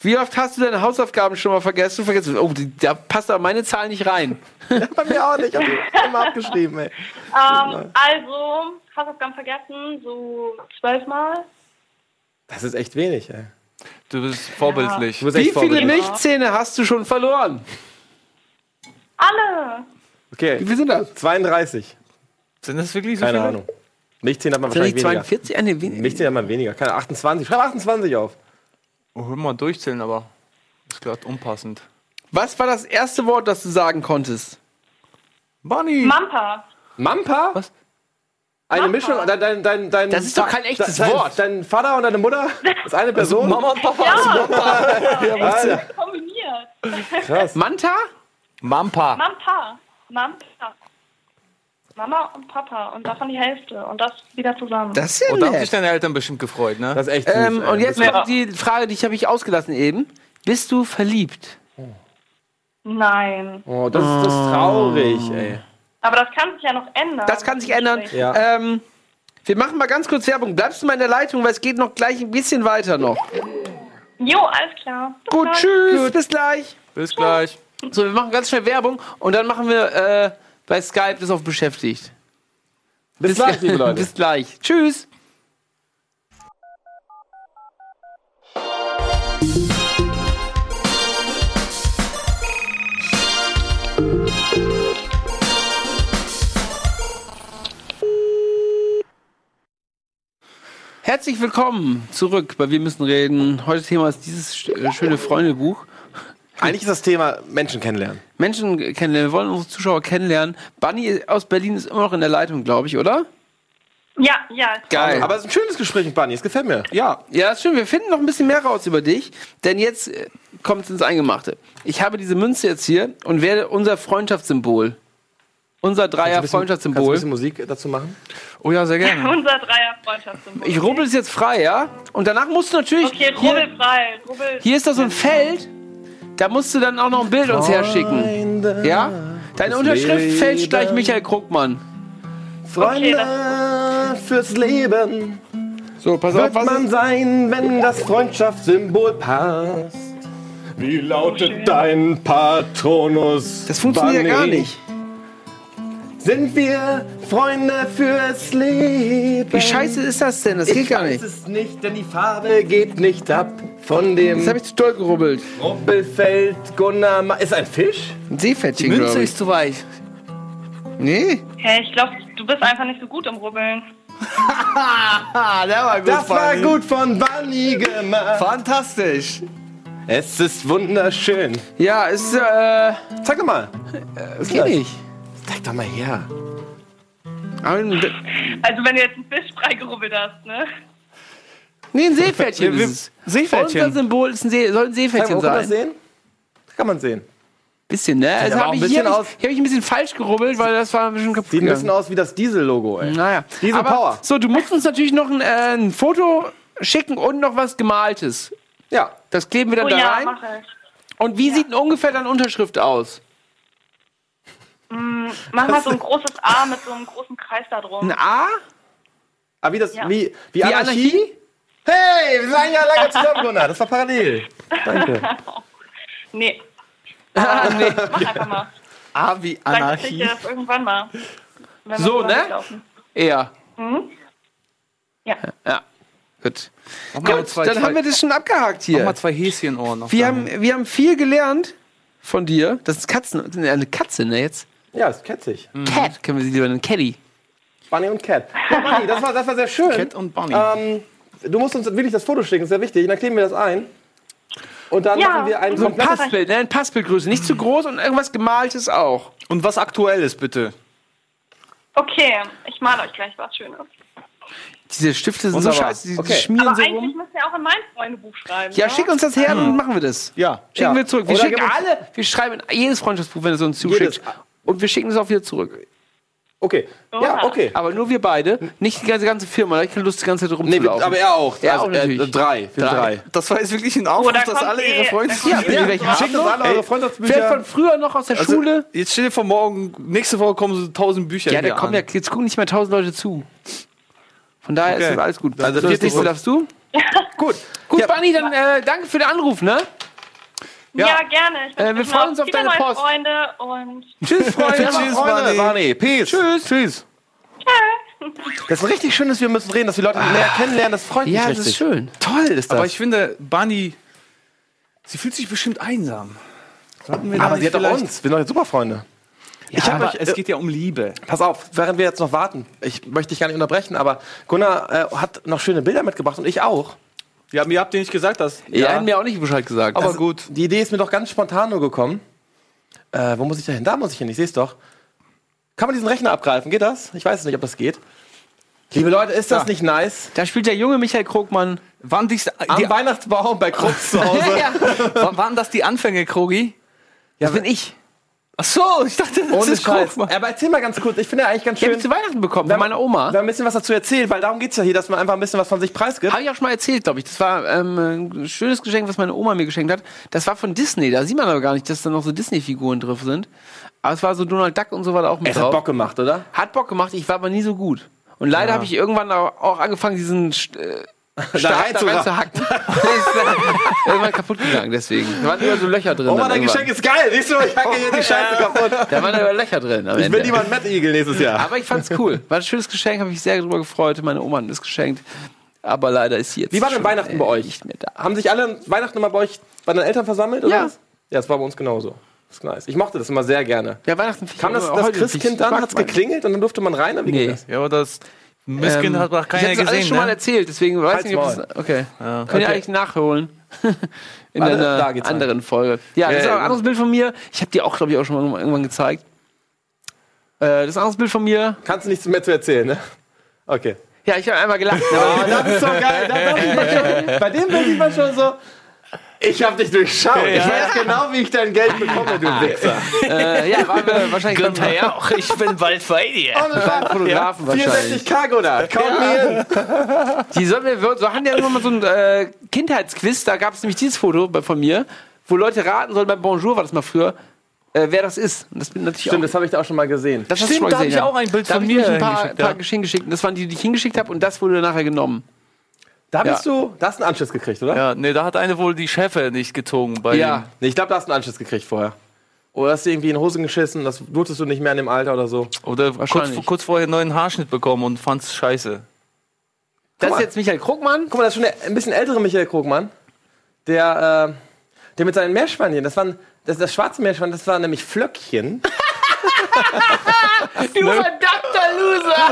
[SPEAKER 1] Wie oft hast du deine Hausaufgaben schon mal vergessen? vergessen? Oh, die, da passt aber meine Zahl nicht rein.
[SPEAKER 3] Bei mir auch nicht. Ich hab die immer abgeschrieben, ey.
[SPEAKER 4] Ähm, also, Hausaufgaben vergessen, so zwölfmal.
[SPEAKER 3] Das ist echt wenig, ey.
[SPEAKER 2] Du bist vorbildlich.
[SPEAKER 3] Du bist
[SPEAKER 1] Wie
[SPEAKER 3] echt
[SPEAKER 1] viele
[SPEAKER 3] vorbildlich.
[SPEAKER 1] Milchzähne hast du schon verloren?
[SPEAKER 4] Alle.
[SPEAKER 1] Wie
[SPEAKER 3] Okay,
[SPEAKER 1] viel sind das?
[SPEAKER 3] 32.
[SPEAKER 2] Sind das wirklich so
[SPEAKER 3] Keine
[SPEAKER 2] viele?
[SPEAKER 3] Ahnung. Milchzähne hat man wahrscheinlich
[SPEAKER 1] die
[SPEAKER 3] weniger.
[SPEAKER 1] 42? Ah, nee, wen-
[SPEAKER 3] Milchzähne hat man weniger. Keine 28. Schreib 28 auf.
[SPEAKER 2] Oh, hör mal durchzählen, aber. Das ist gerade unpassend.
[SPEAKER 1] Was war das erste Wort, das du sagen konntest?
[SPEAKER 2] Bunny!
[SPEAKER 4] Mampa.
[SPEAKER 3] Mampa?
[SPEAKER 2] Was?
[SPEAKER 3] Eine
[SPEAKER 4] Mampa.
[SPEAKER 3] Mischung? Dein, dein, dein, dein,
[SPEAKER 1] Das ist doch kein echtes
[SPEAKER 3] dein,
[SPEAKER 1] Wort.
[SPEAKER 3] Dein Vater und deine Mutter ist eine Person?
[SPEAKER 2] Mama und Papa.
[SPEAKER 3] Alter,
[SPEAKER 4] Kombiniert.
[SPEAKER 3] krass.
[SPEAKER 1] Manta?
[SPEAKER 2] Mampa.
[SPEAKER 4] Mampa. Mampa. Mama und Papa und davon die Hälfte und das wieder zusammen.
[SPEAKER 1] Das ist ja
[SPEAKER 2] Und da haben sich deine Eltern bestimmt gefreut, ne?
[SPEAKER 3] Das ist echt süß,
[SPEAKER 1] Ähm,
[SPEAKER 3] ey.
[SPEAKER 1] und jetzt
[SPEAKER 4] Ja.
[SPEAKER 1] kommt die Frage, die ich habe ich ausgelassen eben. Bist du verliebt?
[SPEAKER 4] Nein.
[SPEAKER 3] Oh, das, das ist traurig, ey.
[SPEAKER 4] Aber das kann sich ja noch ändern.
[SPEAKER 1] Das kann sich ändern.
[SPEAKER 3] Ja.
[SPEAKER 1] Ähm, wir machen mal ganz kurz Werbung. Bleibst du mal in der Leitung, weil es geht noch gleich ein bisschen weiter noch.
[SPEAKER 4] Jo, alles klar. Bis
[SPEAKER 1] Gut,
[SPEAKER 4] gleich.
[SPEAKER 1] tschüss, bis gleich.
[SPEAKER 2] Bis gleich.
[SPEAKER 1] So, wir machen ganz schnell Werbung und dann machen wir äh, bei Skype das auf beschäftigt.
[SPEAKER 3] Bis gleich, liebe Leute.
[SPEAKER 1] bis gleich. Tschüss. Herzlich willkommen zurück bei Wir müssen reden. Heute Thema ist dieses äh, schöne Freundebuch.
[SPEAKER 3] Eigentlich ist das Thema Menschen kennenlernen.
[SPEAKER 1] Menschen kennenlernen. Wir wollen unsere Zuschauer kennenlernen. Bunny aus Berlin ist immer noch in der Leitung, glaube ich, oder?
[SPEAKER 4] Ja, ja.
[SPEAKER 1] Geil.
[SPEAKER 3] Aber es ist ein schönes Gespräch mit Bunny, es gefällt mir.
[SPEAKER 1] Ja, ja, ist schön. Wir finden noch ein bisschen mehr raus über dich, denn jetzt äh, kommt es ins Eingemachte. Ich habe diese Münze jetzt hier und werde unser Freundschaftssymbol, unser Dreier
[SPEAKER 3] Kannst du ein bisschen Musik dazu machen?
[SPEAKER 2] Oh ja, sehr gerne.
[SPEAKER 4] Unser Dreier-Freundschaftssymbol.
[SPEAKER 1] Ich rubbel es jetzt frei, ja? Und danach musst du natürlich
[SPEAKER 4] Okay,
[SPEAKER 1] hier,
[SPEAKER 4] rubbelfrei. Rubbel.
[SPEAKER 1] hier ist da so ein Feld, da musst du dann auch noch ein Bild uns herschicken. Ja? Deine Unterschrift fälscht gleich Michael Krugmann.
[SPEAKER 3] Freunde fürs Leben
[SPEAKER 1] So, pass
[SPEAKER 3] wird man sein, wenn das Freundschaftssymbol passt. Wie lautet dein Patronus?
[SPEAKER 1] Das funktioniert ja gar nicht.
[SPEAKER 3] Sind wir Freunde fürs Leben?
[SPEAKER 1] Wie scheiße ist das denn? Das geht
[SPEAKER 3] ich
[SPEAKER 1] gar
[SPEAKER 3] weiß
[SPEAKER 1] nicht.
[SPEAKER 3] es nicht, denn die Farbe geht nicht ab von dem
[SPEAKER 1] Jetzt habe ich zu doll gerubbelt.
[SPEAKER 3] Ruppelfeld Gunnar. Ma ist ein Fisch?
[SPEAKER 1] Ein Seepferdchen, glaube ich.
[SPEAKER 2] zu weich.
[SPEAKER 1] Nee?
[SPEAKER 4] Hey, ich glaube, du bist einfach nicht so gut im Rubbeln.
[SPEAKER 2] Der war gut.
[SPEAKER 3] Das war gut von Bunny gemacht.
[SPEAKER 2] Fantastisch.
[SPEAKER 3] Es ist wunderschön.
[SPEAKER 1] Ja, es ist, äh,
[SPEAKER 3] Zeig mal.
[SPEAKER 1] es geht nicht.
[SPEAKER 3] Zeig doch mal her.
[SPEAKER 4] Also, wenn du jetzt einen Fisch freigerubbelt hast, ne?
[SPEAKER 1] nee, ein Seepferdchen
[SPEAKER 2] Wir-. Seepferdchen.
[SPEAKER 1] Unser Symbol ist ein See, soll ein
[SPEAKER 3] Kann
[SPEAKER 1] Seepferdchen
[SPEAKER 3] man, kann man
[SPEAKER 1] sein.
[SPEAKER 3] sehen? Kann man sehen.
[SPEAKER 1] Bisschen, ne? Also
[SPEAKER 3] aber auch
[SPEAKER 1] hab
[SPEAKER 3] ein
[SPEAKER 1] ich,
[SPEAKER 3] bisschen
[SPEAKER 1] hier habe
[SPEAKER 3] aus-
[SPEAKER 1] hier hab ich ein bisschen falsch gerubbelt, weil das war ein bisschen kaputt
[SPEAKER 3] Sieht ein bisschen aus wie das Diesel-Logo, ey.
[SPEAKER 1] Naja.
[SPEAKER 3] Diesel
[SPEAKER 1] Aber,
[SPEAKER 3] Power.
[SPEAKER 1] So, du musst uns natürlich noch ein, äh, ein Foto schicken und noch was gemaltes.
[SPEAKER 3] Ja.
[SPEAKER 1] Das kleben wir dann
[SPEAKER 4] Oh
[SPEAKER 1] da
[SPEAKER 4] ja,
[SPEAKER 1] rein.
[SPEAKER 4] mach ich.
[SPEAKER 1] Und wie sieht denn ungefähr deine Unterschrift aus?
[SPEAKER 4] Mach mal so ein großes A mit so einem großen Kreis da drum.
[SPEAKER 1] Ein A?
[SPEAKER 3] Aber wie das,
[SPEAKER 4] Ja.
[SPEAKER 3] wie, wie,
[SPEAKER 1] Wie
[SPEAKER 3] Anarchie?
[SPEAKER 1] Anarchie?
[SPEAKER 3] Hey, wir sind ein Jahr lange zusammen, Gunnar. Das war parallel. Danke.
[SPEAKER 4] Nee. Ah, nee. Mach einfach mal.
[SPEAKER 2] Ah, wie
[SPEAKER 4] Vielleicht
[SPEAKER 2] Anarchie.
[SPEAKER 4] das irgendwann mal. Wenn wir
[SPEAKER 1] So, ne?
[SPEAKER 4] laufen.
[SPEAKER 1] Eher.
[SPEAKER 4] Ja.
[SPEAKER 1] Ja. Gut. Gut,
[SPEAKER 2] zwei,
[SPEAKER 1] dann
[SPEAKER 2] zwei,
[SPEAKER 1] haben wir das schon abgehakt hier.
[SPEAKER 2] mach mal zwei Häschenohren noch.
[SPEAKER 1] Wir haben, wir haben viel gelernt von dir. Das ist Katzen, eine Katze, ne, jetzt?
[SPEAKER 3] Ja, ist ketzig.
[SPEAKER 1] Cat, können wir sie lieber nennen. Caddy.
[SPEAKER 3] Bunny und Cat. Ja, Bunny, das war, das war sehr schön.
[SPEAKER 2] Cat und Bunny.
[SPEAKER 3] Ähm, du musst uns wirklich das Foto schicken, ist sehr wichtig. Dann kleben wir das ein. Und dann
[SPEAKER 4] Ja.
[SPEAKER 3] machen wir ein
[SPEAKER 1] So ein
[SPEAKER 3] komplettes...
[SPEAKER 1] Passbild, ne? Ein Passbildgröße. Nicht zu groß und irgendwas Gemaltes auch.
[SPEAKER 2] Und was aktuelles, bitte.
[SPEAKER 4] Okay, ich male euch gleich was Schönes.
[SPEAKER 1] Diese Stifte sind so
[SPEAKER 3] Wunderbar.
[SPEAKER 1] scheiße, die
[SPEAKER 3] Okay.
[SPEAKER 1] schmieren
[SPEAKER 4] Aber
[SPEAKER 1] so
[SPEAKER 4] eigentlich
[SPEAKER 1] rum.
[SPEAKER 4] müsst ihr auch in mein Freundebuch schreiben.
[SPEAKER 1] Ja,
[SPEAKER 4] ne?
[SPEAKER 1] schick uns das her, dann machen wir das.
[SPEAKER 2] Ja.
[SPEAKER 1] Schicken
[SPEAKER 3] Ja.
[SPEAKER 1] wir zurück. Wir
[SPEAKER 3] Oder
[SPEAKER 1] schicken
[SPEAKER 3] gib uns-
[SPEAKER 1] alle, wir schreiben in jedes Freundschaftsbuch, wenn es uns
[SPEAKER 3] Jedes.
[SPEAKER 1] Und wir schicken es auch wieder zurück.
[SPEAKER 3] Okay. Ja, okay.
[SPEAKER 1] Aber nur wir beide, nicht die ganze, ganze Firma. Da hab ich keine Lust, die ganze Zeit
[SPEAKER 3] Nee,
[SPEAKER 1] rumzulaufen.
[SPEAKER 3] aber er auch.
[SPEAKER 1] Er
[SPEAKER 3] Also,
[SPEAKER 1] auch natürlich.
[SPEAKER 3] Äh, drei. Wir
[SPEAKER 1] Drei.
[SPEAKER 3] drei.
[SPEAKER 2] Das war jetzt wirklich ein Aufruf,
[SPEAKER 4] Oh, da
[SPEAKER 2] dass alle ihre Freunde
[SPEAKER 1] Ja, wenn ihr welche habt.
[SPEAKER 3] Uns alle eure
[SPEAKER 1] Vielleicht
[SPEAKER 3] Freundschaftsbücher.
[SPEAKER 1] von früher noch aus der
[SPEAKER 2] Also,
[SPEAKER 1] Schule.
[SPEAKER 2] Jetzt dir vor, morgen, nächste Woche kommen so tausend Bücher
[SPEAKER 1] Ja, da kommen
[SPEAKER 2] an.
[SPEAKER 1] ja, jetzt gucken nicht mehr tausend Leute zu. Von daher
[SPEAKER 2] Okay.
[SPEAKER 1] ist das alles gut.
[SPEAKER 3] Also,
[SPEAKER 1] so, das
[SPEAKER 3] vierte
[SPEAKER 1] nächste
[SPEAKER 3] Runde.
[SPEAKER 1] darfst du.
[SPEAKER 3] Gut.
[SPEAKER 1] Gut,
[SPEAKER 3] Ja.
[SPEAKER 1] Bunny, dann äh, danke für den Anruf, ne?
[SPEAKER 4] Ja, gerne. Ich
[SPEAKER 1] Äh, wir freuen uns auf deine Post.
[SPEAKER 4] Freunde und
[SPEAKER 1] Tschüss, Freunde.
[SPEAKER 2] Tschüss,
[SPEAKER 3] Freunde.
[SPEAKER 2] Bunny.
[SPEAKER 3] Peace.
[SPEAKER 1] Tschüss.
[SPEAKER 3] Tschüss. Das ist richtig schön, dass wir müssen reden, dass die Leute näher kennenlernen. Das freut mich
[SPEAKER 1] Ja, das
[SPEAKER 3] richtig.
[SPEAKER 1] ist schön.
[SPEAKER 3] Toll ist das.
[SPEAKER 2] Aber ich finde, Bunny, sie fühlt sich bestimmt einsam. Sollten wir da
[SPEAKER 3] aber sie hat doch uns. Wir sind doch jetzt super Freunde.
[SPEAKER 1] Ja,
[SPEAKER 3] hab
[SPEAKER 1] aber
[SPEAKER 3] euch-
[SPEAKER 2] Es geht ja um Liebe.
[SPEAKER 3] Pass auf, während wir jetzt noch warten, ich möchte dich gar nicht unterbrechen, aber Gunnar äh, hat noch schöne Bilder mitgebracht und ich auch.
[SPEAKER 2] Ja, mir habt ihr nicht gesagt, dass.
[SPEAKER 1] ihr habt mir auch nicht Bescheid gesagt.
[SPEAKER 2] Aber
[SPEAKER 3] Also,
[SPEAKER 2] gut.
[SPEAKER 3] Die Idee ist mir doch ganz spontan nur gekommen. Äh, wo muss ich da hin? Da muss ich hin, ich sehe es doch. Kann man diesen Rechner abgreifen? Geht das? Ich weiß nicht, ob das geht. Liebe Leute, ist das
[SPEAKER 2] Ja.
[SPEAKER 3] nicht nice?
[SPEAKER 1] da spielt der junge Michael Krogmann.
[SPEAKER 2] Waren, dies,
[SPEAKER 3] Am
[SPEAKER 2] die,
[SPEAKER 3] Weihnachtsbaum bei Krux zu Hause.
[SPEAKER 2] waren, waren das die Anfänge, Krogi?
[SPEAKER 1] Das bin ich.
[SPEAKER 2] Ach so, ich dachte, das
[SPEAKER 3] Ohne
[SPEAKER 2] ist
[SPEAKER 3] Scheiß.
[SPEAKER 2] Krugmann.
[SPEAKER 3] Aber erzähl mal ganz kurz. Ich finde ja eigentlich ganz
[SPEAKER 1] Die habe
[SPEAKER 3] schön.
[SPEAKER 1] ich zu Weihnachten bekommen von
[SPEAKER 3] haben-
[SPEAKER 1] meiner Oma.
[SPEAKER 3] Wir haben ein bisschen was dazu erzählt, weil darum geht's ja hier, dass man einfach ein bisschen was von sich preisgibt.
[SPEAKER 1] Habe ich auch schon mal erzählt, glaube ich. Das war ähm, ein schönes Geschenk, was meine Oma mir geschenkt hat. Das war von Disney. Da sieht man aber gar nicht, dass da noch so Disney-Figuren drauf sind. Aber es war so Donald Duck und so weiter auch mit
[SPEAKER 3] Es hat
[SPEAKER 1] drauf.
[SPEAKER 3] Bock gemacht, oder?
[SPEAKER 1] Hat Bock gemacht, ich war aber nie so gut. Und leider habe ich irgendwann auch auch angefangen, diesen äh, Stab da
[SPEAKER 3] reinzuhacken.
[SPEAKER 1] rein irgendwann kaputt gegangen, deswegen. Da waren immer so Löcher drin.
[SPEAKER 3] Oh Mann, dein. Geschenk ist geil. Siehst du, ich hacke hier die Scheiße kaputt.
[SPEAKER 1] Da waren immer Löcher drin. Am
[SPEAKER 3] Ich lieber einen Mad Eagle nächstes Jahr.
[SPEAKER 1] Aber ich fand's cool. War ein schönes Geschenk, habe mich sehr darüber gefreut. Meine Oma hat mir das geschenkt. Aber leider ist sie jetzt.
[SPEAKER 3] Wie war denn
[SPEAKER 1] schon,
[SPEAKER 3] Weihnachten bei
[SPEAKER 1] äh,
[SPEAKER 3] euch?
[SPEAKER 1] Nicht mehr da.
[SPEAKER 3] Haben sich alle Weihnachten immer bei euch bei den Eltern versammelt? Oder
[SPEAKER 1] Ja.
[SPEAKER 3] was? Ja, das war bei uns genauso. Das ist nice. Ich mochte das immer sehr gerne.
[SPEAKER 1] Ja, Weihnachten.
[SPEAKER 3] Kam das, das Christkind dann?
[SPEAKER 1] Ich
[SPEAKER 3] Hat's
[SPEAKER 1] Weihnachten.
[SPEAKER 3] geklingelt und dann durfte man rein? Oder Wie ging
[SPEAKER 1] Nee.
[SPEAKER 3] das?
[SPEAKER 2] Ja, aber das Mistkind
[SPEAKER 1] Ähm,
[SPEAKER 2] hat doch
[SPEAKER 1] ich
[SPEAKER 2] keiner
[SPEAKER 1] hab's alles
[SPEAKER 2] gesehen,
[SPEAKER 1] schon mal
[SPEAKER 2] ne?
[SPEAKER 1] erzählt, deswegen weiß ich nicht, ob das, Okay.
[SPEAKER 2] Ja.
[SPEAKER 1] Könnt ihr
[SPEAKER 3] Okay.
[SPEAKER 1] eigentlich nachholen. In
[SPEAKER 3] Warte,
[SPEAKER 1] einer anderen Folge. Ja, das ist auch ein anderes Bild von mir. Ich habe dir auch, glaube ich, auch schon mal irgendwann gezeigt. Äh, das ist ein anderes Bild von mir.
[SPEAKER 3] Kannst du nichts mehr zu erzählen, ne? Okay.
[SPEAKER 1] Ja, ich habe einmal gelacht.
[SPEAKER 3] Oh, das ist so geil. Da sieht man schon, bei dem Bild sieht man schon so, ich hab dich durchschaut. Ich weiß genau, wie ich dein Geld bekomme, du Wichser.
[SPEAKER 1] äh, ja, waren wir wahrscheinlich
[SPEAKER 2] Günther ja auch, ich bin bald bei dir.
[SPEAKER 3] Ohne Scheiß.
[SPEAKER 1] Fotografen wahrscheinlich.
[SPEAKER 3] 64 Cargo da. Count me in.
[SPEAKER 1] Die sollen wir, so haben ja irgendwann mal so ein äh, Kindheitsquiz, da gab es nämlich dieses Foto von mir, wo Leute raten sollen, bei Bonjour war das mal früher, äh, wer das ist. Und das bin natürlich
[SPEAKER 3] Stimmt,
[SPEAKER 1] auch.
[SPEAKER 3] das habe ich da auch schon mal gesehen.
[SPEAKER 1] Das hast du
[SPEAKER 2] Stimmt,
[SPEAKER 1] schon mal
[SPEAKER 2] da hab
[SPEAKER 1] gesehen,
[SPEAKER 2] ich auch ein Bild
[SPEAKER 1] da
[SPEAKER 2] von
[SPEAKER 1] hab ich
[SPEAKER 2] mir
[SPEAKER 1] ein paar,
[SPEAKER 2] hingeschickt,
[SPEAKER 1] paar
[SPEAKER 2] ja.
[SPEAKER 1] Geschenke geschickt. Das waren die, die ich hingeschickt habe und das wurde nachher genommen.
[SPEAKER 3] Da
[SPEAKER 1] Ja.
[SPEAKER 3] bist du, da hast du einen Anschluss gekriegt, oder?
[SPEAKER 2] Ja, nee, da hat eine wohl die Chefe nicht gezogen bei
[SPEAKER 1] Ja.
[SPEAKER 2] ihm.
[SPEAKER 3] Nee, ich glaube, da hast du einen Anschluss gekriegt vorher. Oder hast du irgendwie in Hosen geschissen, das durftest du nicht mehr in dem Alter oder so.
[SPEAKER 2] Oder kurz,
[SPEAKER 1] Wahrscheinlich.
[SPEAKER 2] kurz vorher einen neuen Haarschnitt bekommen und fand's scheiße.
[SPEAKER 1] Das ist jetzt Michael Krugmann.
[SPEAKER 3] Guck mal, das ist schon der ein bisschen ältere Michael Krogmann, der, äh, der mit seinen Meerschweinchen, das waren, das, das schwarze Meerschwein, das war nämlich Flöckchen.
[SPEAKER 1] Du verdammter Loser!